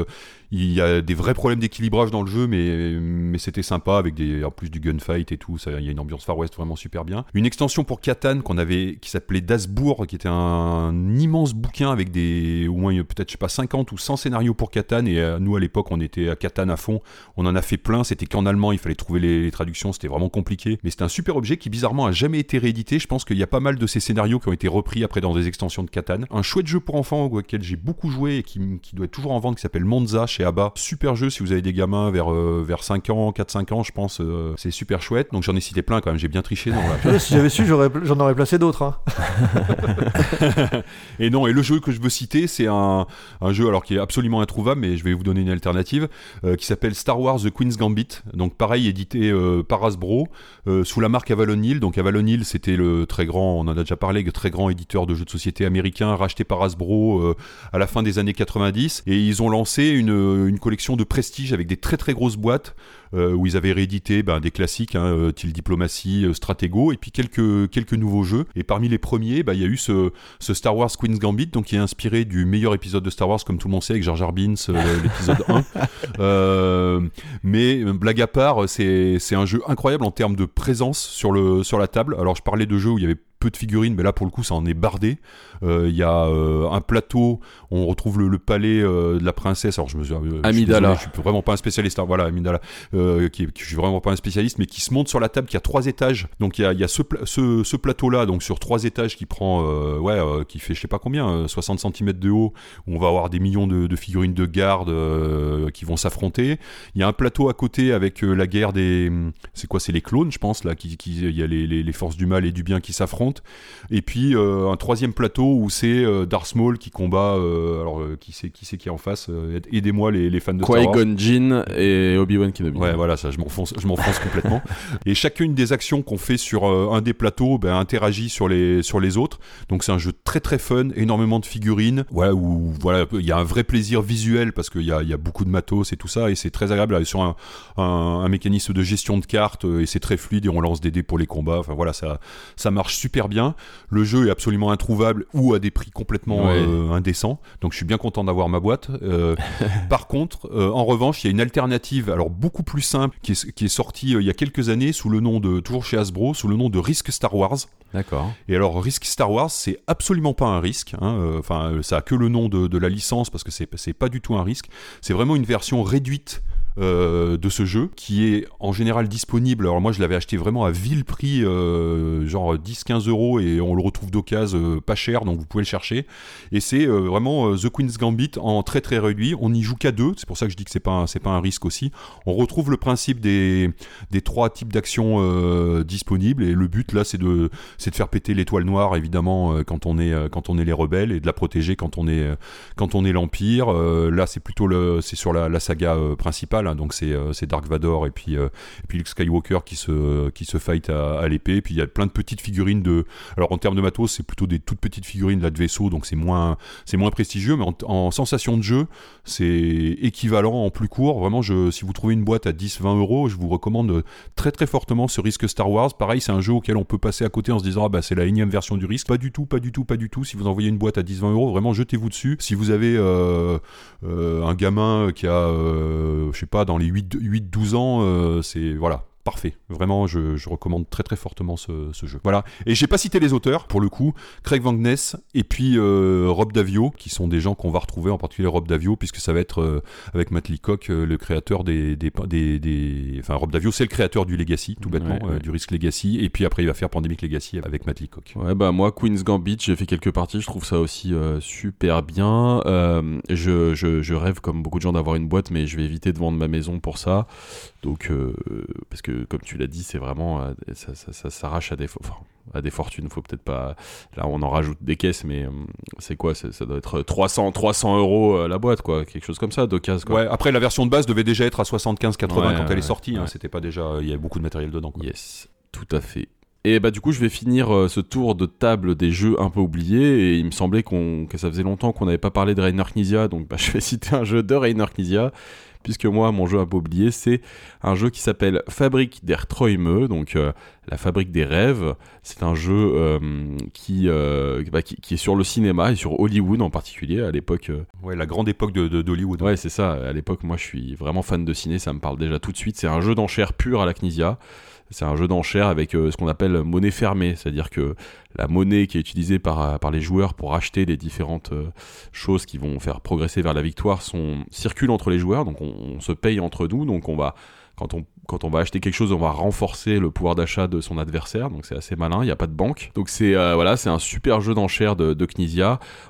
il y a des vrais problèmes d'équilibre dans le jeu, mais, mais c'était sympa avec des, en plus du gunfight et tout. Il y a une ambiance Far West vraiment super bien. Une extension pour Catan qui s'appelait Dasbourg, qui était un, immense bouquin avec des, au moins peut-être, je sais pas, 50 ou 100 scénarios pour Catan. Et euh, nous, à l'époque, on était à Catan à fond. On en a fait plein. C'était qu'en allemand, il fallait trouver les, traductions. C'était vraiment compliqué. Mais c'était un super objet qui, bizarrement, a jamais été réédité. Je pense qu'il y a pas mal de ces scénarios qui ont été repris après dans des extensions de Catan. Un chouette jeu pour enfants auquel j'ai beaucoup joué et qui, qui doit être toujours en vente, qui s'appelle Monza chez ABBA. Super jeu si vous avez des gamins vers, euh, vers 5 ans, 4-5 ans, je pense. euh, c'est super chouette. Donc j'en ai cité plein quand même, j'ai bien triché. dans la- Ouais, si j'avais su, j'en aurais placé d'autres. hein. Et non, et le jeu que je veux citer, c'est un, un jeu alors qui est absolument introuvable, mais je vais vous donner une alternative, euh, qui s'appelle Star Wars The Queen's Gambit. Donc pareil, édité par Hasbro, sous la marque Avalon Hill. Donc Avalon Hill, c'était le très grand, on en a déjà parlé, le très grand éditeur de jeux de société américain, racheté par Hasbro à la fin des années 90. Et ils ont lancé une, une collection de prestige avec des très très grosses boîtes euh, où ils avaient réédité ben, des classiques, hein, euh, euh, Stratego, et puis quelques, quelques nouveaux jeux. Et parmi les premiers, ben, il y a eu ce, ce Star Wars Queen's Gambit, donc qui est inspiré du meilleur épisode de Star Wars, comme tout le monde sait, avec Jar Jar Binks, euh, l'épisode 1. Euh, mais euh, blague à part, c'est c'est un jeu incroyable en termes de présence sur, le, sur la table. Alors je parlais de jeux où il y avait peu de figurines, mais là pour le coup ça en est bardé. Euh, Il y a euh, un plateau, on retrouve le, le palais euh, de la princesse. Alors je me suis, je suis Amidala. désolé, je suis vraiment pas un spécialiste. hein, voilà, Amidala, qui, je suis vraiment pas un spécialiste, mais qui se monte sur la table, qui a trois étages. Donc il y a, il y a ce, pla- ce, ce plateau-là, donc sur trois étages, qui prend, ouais, qui fait je sais pas combien, euh, 60 cm de haut, où on va avoir des millions de, de figurines de garde qui vont s'affronter. Il y a un plateau à côté avec la guerre des, c'est quoi, c'est les clones, je pense là, qui, qui- il y a les, les- les forces du mal et du bien qui s'affrontent. Et puis euh, un troisième plateau où c'est euh, Darth Maul qui combat. euh, alors euh, qui c'est qui c'est qui est en face Aidez-moi les, les fans de Wars. Qui-Gon Jinn et Obi-Wan Kenobi. Ouais, voilà, ça, je m'enfonce, je m'enfonce complètement. Et chacune des actions qu'on fait sur un des plateaux ben, interagit sur les, sur les autres. Donc c'est un jeu très très fun, énormément de figurines. Voilà, où voilà, il y a un vrai plaisir visuel parce qu'il y a, il y a beaucoup de matos et tout ça. Et c'est très agréable là, sur un, un, un mécanisme de gestion de cartes et c'est très fluide et on lance des dés pour les combats. Enfin voilà, ça, ça marche super bien. Le jeu est absolument introuvable ou à des prix complètement Ouais. euh, indécents. Donc je suis bien content d'avoir ma boîte. Euh, par contre, euh, en revanche, il y a une alternative, alors beaucoup plus simple, qui est, qui est sortie il y a quelques années sous le nom de, toujours chez Hasbro, sous le nom de Risk Star Wars. D'accord. Et alors, Risk Star Wars, c'est absolument pas un risque. hein, Enfin, ça a que le nom de, de la licence parce que c'est pas du tout un risque. C'est vraiment une version réduite. Euh, de ce jeu qui est en général disponible. Alors moi je l'avais acheté vraiment à vil prix euh, genre 10-15 euros et on le retrouve d'occasion euh, pas cher donc vous pouvez le chercher. Et c'est vraiment The Queen's Gambit en très très réduit. On n'y joue qu'à deux. C'est pour ça que je dis que c'est pas pas un risque aussi. On retrouve le principe des, des trois types d'actions disponibles. Et le but là c'est de de faire péter l'étoile noire évidemment quand on est quand on est les rebelles et de la protéger quand on est est l'empire. Là c'est plutôt c'est sur la, saga principale donc c'est euh, c'est Dark Vador et puis euh, et puis Luke Skywalker qui se qui se fight à, l'épée puis il y a plein de petites figurines de alors en termes de matos c'est plutôt des toutes petites figurines là de vaisseau donc c'est moins moins prestigieux mais en, en sensation de jeu c'est équivalent en plus court vraiment je si vous trouvez une boîte à 10-20 euros je vous recommande très très fortement ce risque Star Wars. Pareil, c'est un jeu auquel on peut passer à côté en se disant ah bah c'est la énième version du risque. Pas du tout, pas du tout, pas du tout. Si vous envoyez une boîte à 10-20 euros, vraiment jetez-vous dessus. Si vous avez euh, euh, un gamin qui a, je sais pas, dans les 8-12 ans, euh, c'est voilà. Parfait, vraiment, je, je recommande très très fortement ce, ce jeu. Voilà, et j'ai pas cité les auteurs pour le coup, Craig Van Ness et puis euh, Rob Davio, qui sont des gens qu'on va retrouver, en particulier Rob Davio, puisque ça va être euh, avec Matt Leacock, euh, le créateur des, des, des, des- Enfin, Rob Davio, c'est le créateur du Legacy, tout bêtement, Ouais, ouais. du Risk Legacy, et puis après il va faire Pandemic Legacy avec Matt Leacock. Ouais, bah moi, Queen's Gambit, j'ai fait quelques parties, je trouve ça aussi super bien. Je, je, je rêve, comme beaucoup de gens, d'avoir une boîte, mais je vais éviter de vendre ma maison pour ça. Donc, euh, parce que, comme tu l'as dit, c'est vraiment. euh, ça, ça, ça s'arrache à des, fo- enfin, à des fortunes. Faut peut-être pas. Là, on en rajoute des caisses, mais euh, c'est quoi Ça doit être 300, 300 euros euh, la boîte, quoi. Quelque chose comme ça, d'occasion. Ouais, après la version de base devait déjà être à 75-80 Ouais, quand elle est sortie, hein, c'était pas déjà. Il y avait beaucoup de matériel dedans. Quoi. Yes, tout à fait. Et bah du coup, je vais finir euh, ce tour de table des jeux un peu oubliés. Et il me semblait qu'on que ça faisait longtemps qu'on n'avait pas parlé de Rainer Knizia, donc bah, je vais citer un jeu de Rainer Knizia. Puisque moi, mon jeu peu oublié, c'est un jeu qui s'appelle Fabrique der Träume, donc euh, la fabrique des rêves. C'est un jeu euh, qui, euh, bah, qui, qui est sur le cinéma et sur Hollywood en particulier à l'époque. euh, Ouais, la grande époque de, de- d'Hollywood. Ouais, c'est ça. À l'époque, moi, je suis vraiment fan de ciné. Ça me parle déjà tout de suite. C'est un jeu d'enchères pur à la Knizia. C'est un jeu d'enchères avec ce qu'on appelle monnaie fermée, c'est-à-dire que la monnaie qui est utilisée par, par les joueurs pour acheter les différentes choses qui vont faire progresser vers la victoire sont, circule entre les joueurs, donc on, on se paye entre nous, donc on va quand on quand on va acheter quelque chose, on va renforcer le pouvoir d'achat de son adversaire, donc c'est assez malin, il n'y a pas de banque. Donc c'est voilà, c'est un super jeu d'enchères de, de.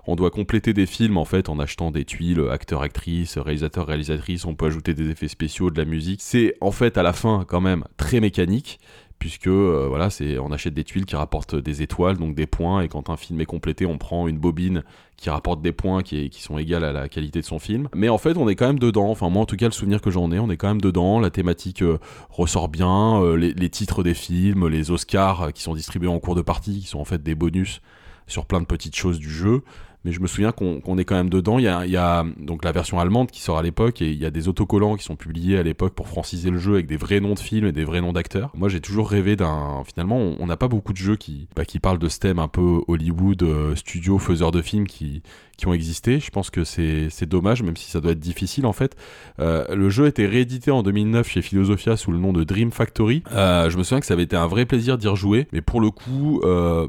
On doit compléter des films en fait en achetant des tuiles, acteurs, actrices, réalisateurs, réalisatrices, on peut ajouter des effets spéciaux, de la musique. C'est en fait à la fin quand même très mécanique puisque euh, voilà, c'est on achète des tuiles qui rapportent des étoiles, donc des points, et quand un film est complété, on prend une bobine qui rapporte des points qui, sont égales à la qualité de son film. Mais en fait, on est quand même dedans. Enfin, moi, en tout cas, le souvenir que j'en ai, on est quand même dedans. La thématique euh, ressort bien, euh, les, titres des films, les Oscars qui sont distribués en cours de partie, qui sont en fait des bonus sur plein de petites choses du jeu mais je me souviens qu'on est quand même dedans. Il y, a, donc la version allemande qui sort à l'époque et il y a des autocollants qui sont publiés à l'époque pour franciser le jeu avec des vrais noms de films et des vrais noms d'acteurs. Moi, j'ai toujours rêvé d'un. Finalement, on n'a pas beaucoup de jeux qui, bah, qui parlent de ce thème un peu Hollywood, euh, studio, faiseur de films qui, ont existé. Je pense que c'est dommage, même si ça doit être difficile en fait. Euh, le jeu a été réédité en 2009 chez Philosophia sous le nom de Dream Factory. Euh, je me souviens que ça avait été un vrai plaisir d'y rejouer, mais pour le coup,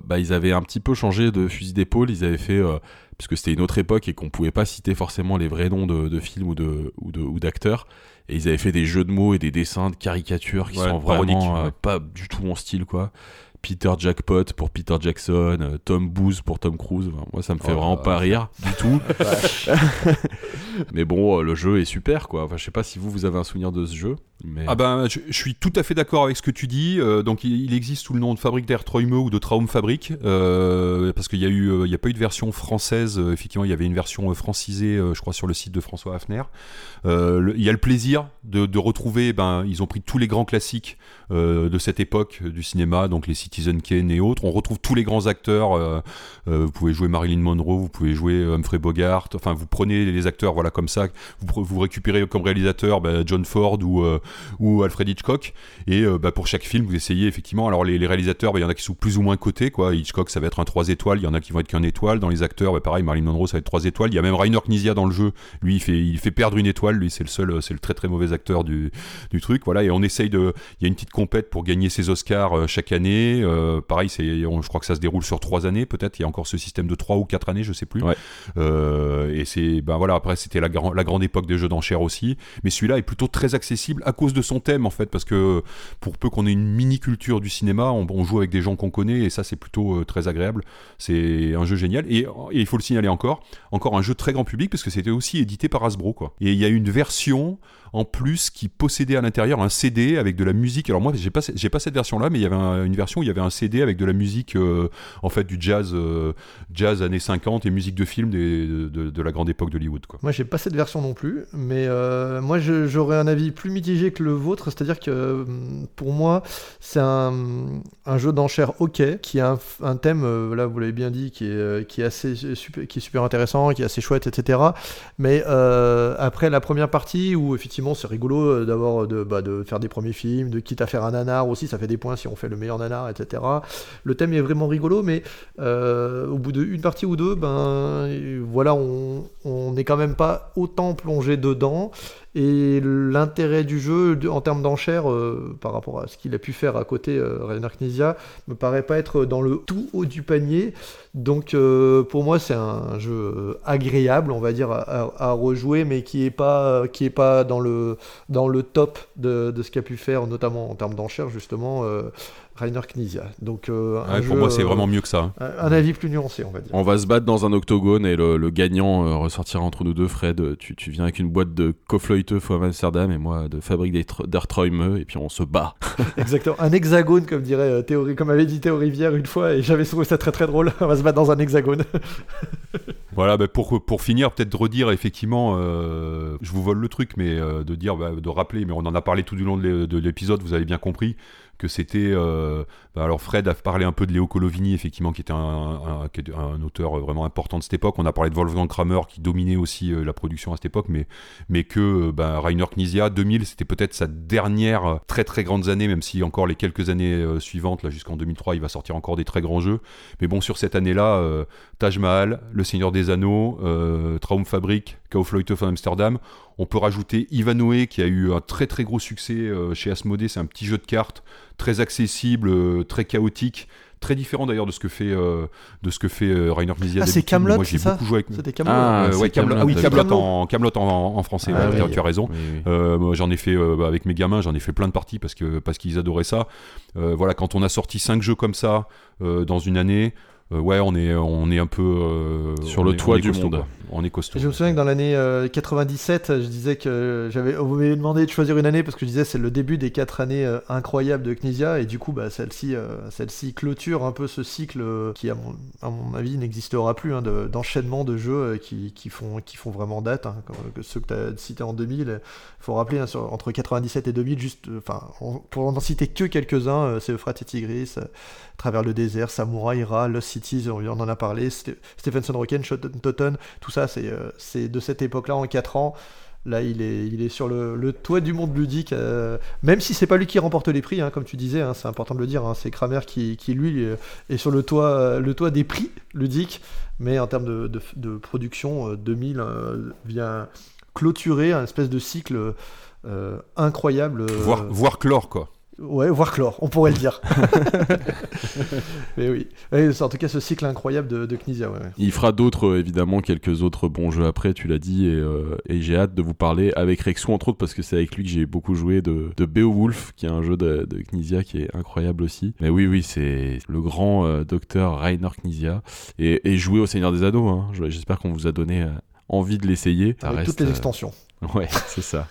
bah, ils avaient un petit peu changé de fusil d'épaule. Ils avaient fait puisque c'était une autre époque et qu'on pouvait pas citer forcément les vrais noms de, de films ou de ou d'acteurs. Et ils avaient fait des jeux de mots et des dessins de caricatures qui sont vraiment euh, pas du tout mon style, quoi. Peter Jackpot pour Peter Jackson, euh, Tom Booze pour Tom Cruise. moi, ça me fait oh vraiment pas rire du tout. mais bon, euh, le jeu est super, quoi. Enfin, je sais pas si vous, vous avez un souvenir de ce jeu. Ah ben, je, suis tout à fait d'accord avec ce que tu dis. Euh, donc, il, existe sous le nom de Fabrique d'air Troime ou de Traum Fabrique, parce qu'il y a eu, il y a pas eu de version française. effectivement, il y avait une version francisée, je crois, sur le site de François Hafner. il y a le plaisir de, retrouver. Ben, ils ont pris tous les grands classiques de cette époque du cinéma, donc les Citizen Kane et autres. On retrouve tous les grands acteurs. vous pouvez jouer Marilyn Monroe, vous pouvez jouer Humphrey Bogart. Enfin, vous prenez les acteurs, voilà comme ça. Vous, vous récupérez comme réalisateur bah, John Ford ou, euh, ou Alfred Hitchcock. Et euh, bah, pour chaque film, vous essayez effectivement. Alors les, réalisateurs, bah, il y en a qui sont plus ou moins cotés. Quoi. Hitchcock, ça va être un 3 étoiles. Il y en a qui vont être qu'un étoile. Dans les acteurs, pareil, Marilyn Monroe, ça va être 3 étoiles. Il y a même Rainer Knizia dans le jeu. Lui, il fait, il fait perdre une étoile. Lui, c'est le seul, c'est le très très mauvais acteur du, du truc. Voilà. Et on essaye de. Il y a une petite compète pour gagner ses Oscars euh, chaque année. pareil, c'est, je crois que ça se déroule sur 3 années. Peut-être. Il y a encore ce système de 3 ou 4 années, je sais plus. et c'est, ben voilà. Après, c'était la, la grande époque des jeux d'enchères aussi. Mais celui-là est plutôt très accessible à cause de son thème, en fait, parce que pour peu qu'on ait une mini culture du cinéma, on, joue avec des gens qu'on connaît et ça, c'est plutôt euh, très agréable. C'est un jeu génial. Et, il faut le signaler encore, encore un jeu très grand public parce que c'était aussi édité par Hasbro, quoi. Et il y a une version en plus qui possédait à l'intérieur un CD avec de la musique. Alors moi, j'ai pas j'ai pas cette version là, mais il y avait une version où il y avait un CD avec de la musique euh, en fait du jazz euh, jazz années 50 et musique de film de, de, la grande époque d'Hollywood quoi. Moi, j'ai pas cette version non plus, mais moi j'aurais un avis plus mitigé que le vôtre, c'est-à-dire que pour moi, c'est un, jeu d'enchères OK qui a un, thème là vous l'avez bien dit qui est qui est assez qui est super intéressant, qui est assez chouette etc. Mais après la première partie où effectivement c'est rigolo euh, d'avoir euh, de, bah, de faire des premiers films, de quitte à faire un nanar aussi, ça fait des points si on fait le meilleur nanar, etc. Le thème est vraiment rigolo, mais euh, au bout d'une partie ou deux, ben voilà, on n'est quand même pas autant plongé dedans. Et l'intérêt du jeu en termes d'enchères euh, par rapport à ce qu'il a pu faire à côté euh, Rainer Knizia me paraît pas être dans le tout haut du panier. Donc euh, pour moi c'est un jeu agréable on va dire à, rejouer mais qui est pas qui est pas dans le dans le top de, de ce qu'a pu faire notamment en termes d'enchères justement Rainer Knizia. Donc, euh, pour moi, c'est vraiment mieux que ça. Hein. Un, avis plus nuancé, on va dire. On va se battre dans un octogone et le, gagnant euh, ressortira entre nous deux. Fred, tu, tu viens avec une boîte de Kofleute Fou Amsterdam et moi de Fabrique d'Artroime et puis on se bat. Exactement. Un hexagone, comme dirait euh, Théorie, comme avait dit Théo Rivière une fois et j'avais trouvé ça très très drôle. on va se battre dans un hexagone. voilà, bah, pour, pour finir, peut-être de redire effectivement, je vous vole le truc, mais de dire, bah, de rappeler, mais on en a parlé tout du long de l'épisode, vous avez bien compris que c'était. Euh, bah, alors Fred a parlé un peu de Léo Colovini, effectivement, qui était un, auteur vraiment important de cette époque. On a parlé de Wolfgang Kramer, qui dominait aussi euh, la production à cette époque, mais, mais que euh, bah, Rainer Knizia, 2000, c'était peut-être sa dernière très très grande année, même si encore les quelques années suivantes, là jusqu'en 2003, il va sortir encore des très grands jeux. Mais bon, sur cette année-là, Taj Mahal, Le Seigneur des Anneaux, Traumfabrik, Kaufleute von Amsterdam. On peut rajouter Ivanoé qui a eu un très très gros succès chez Asmodée. C'est un petit jeu de cartes très accessible, euh, très chaotique. Très différent d'ailleurs de ce que fait euh, de ce que fait euh, Rainer Knizia. Ah, c'est. Camelot, Moi, j'ai c'est ça beaucoup joué avec. C'était Camelot. Ah, Euh, ouais, Camelot. Ah oui, d'accord. Camelot en, Camelot en, en français. Ah, ouais, oui. tu as raison. Oui. Euh, j'en ai fait euh, bah, avec mes gamins, j'en ai fait plein de parties parce que parce qu'ils adoraient ça. Euh, voilà, quand on a sorti cinq jeux comme ça euh, dans une année, euh, ouais, on est on est un peu euh, Sur on le est- toit on du costaud, monde. quoi. On est costaud. Et je me souviens que dans l'année euh, 97, je disais que j'avais, vous m'avez demandé de choisir une année parce que je disais c'est le début des quatre années euh, incroyables de Knizia et du coup bah, celle-ci, euh, celle-ci clôture un peu ce cycle euh, qui à mon, à mon avis n'existera plus hein, de- d'enchaînement de jeux euh, qui, qui font, qui font vraiment date. hein, comme, que ceux que tu as cités en 2000, il faut rappeler hein, sur- entre 97 et 2000, juste, euh, enfin en- pour n'en citer que quelques-uns, euh, c'est Euphrates et Tigris, euh, Travers le désert, Samurai, Ra, Lost Cities, on, on en a parlé, Ste- Stephenson Rocken, Totten, tout ça, c'est euh, c'est de cette époque-là, en 4 ans. Là, il est, sur le, toit du monde ludique, euh, même si c'est pas lui qui remporte les prix, hein, comme tu disais, hein, c'est important de le dire, hein, c'est Kramer qui, lui, euh, est sur le toit, euh, des prix ludiques, mais en termes de, production, euh, 2000 euh, vient clôturer un espèce de cycle euh, incroyable. euh, Voir voir clore quoi. Ouais, voire chlore, on pourrait le dire. Mais oui. C'est en tout cas ce cycle incroyable de, de Knizia. Ouais, ouais. Il fera d'autres, euh, évidemment, quelques autres bons jeux après, tu l'as dit, et, euh, et j'ai hâte de vous parler avec Rexou, entre autres, parce que c'est avec lui que j'ai beaucoup joué de, de Beowulf, qui est un jeu de, de Knizia qui est incroyable aussi. Mais oui, oui, c'est le grand euh, docteur Rainer Knizia. Et, et jouer au Seigneur des Anneaux, hein. Je- j'espère qu'on vous a donné euh, envie de l'essayer. Avec reste, toutes les extensions. Ouais, c'est ça.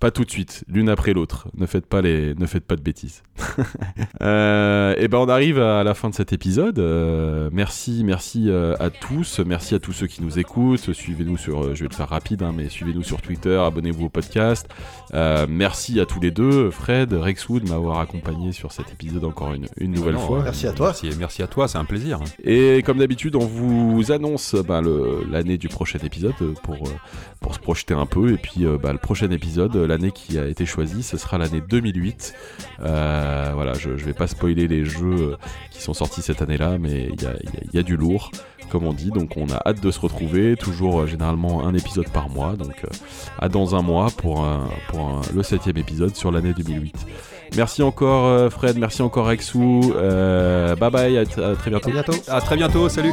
Pas tout de suite, l'une après l'autre. Ne faites pas les, ne faites pas de bêtises. euh, et ben on arrive à la fin de cet épisode. Euh, merci, merci euh, à tous, merci à tous ceux qui nous écoutent. Suivez-nous sur, euh, je vais le faire rapide, hein, mais suivez-nous sur Twitter, abonnez-vous au podcast. Euh, merci à tous les deux, Fred, Rexwood, de m'avoir accompagné sur cet épisode encore une, une nouvelle Non, fois. Merci à toi. Merci, merci à toi, c'est un plaisir. Et comme d'habitude, on vous annonce ben, l'année du prochain épisode pour, pour se projeter un peu. Et puis euh, bah, le prochain épisode, euh, l'année qui a été choisie, ce sera l'année 2008. Euh, voilà, je, je vais pas spoiler les jeux qui sont sortis cette année-là, mais il y a, il y a- il y a du lourd, comme on dit. Donc on a hâte de se retrouver. Toujours euh, généralement un épisode par mois. Donc euh, à dans un mois pour, un- pour un- le septième épisode sur l'année 2008. Merci encore euh, Fred, merci encore Rexou. Euh, bye bye, à, à très bientôt. À bientôt. À très bientôt, salut.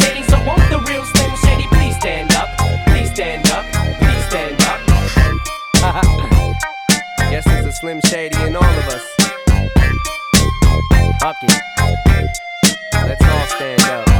Slim Shady and all of us. Okay. Let's all stand up.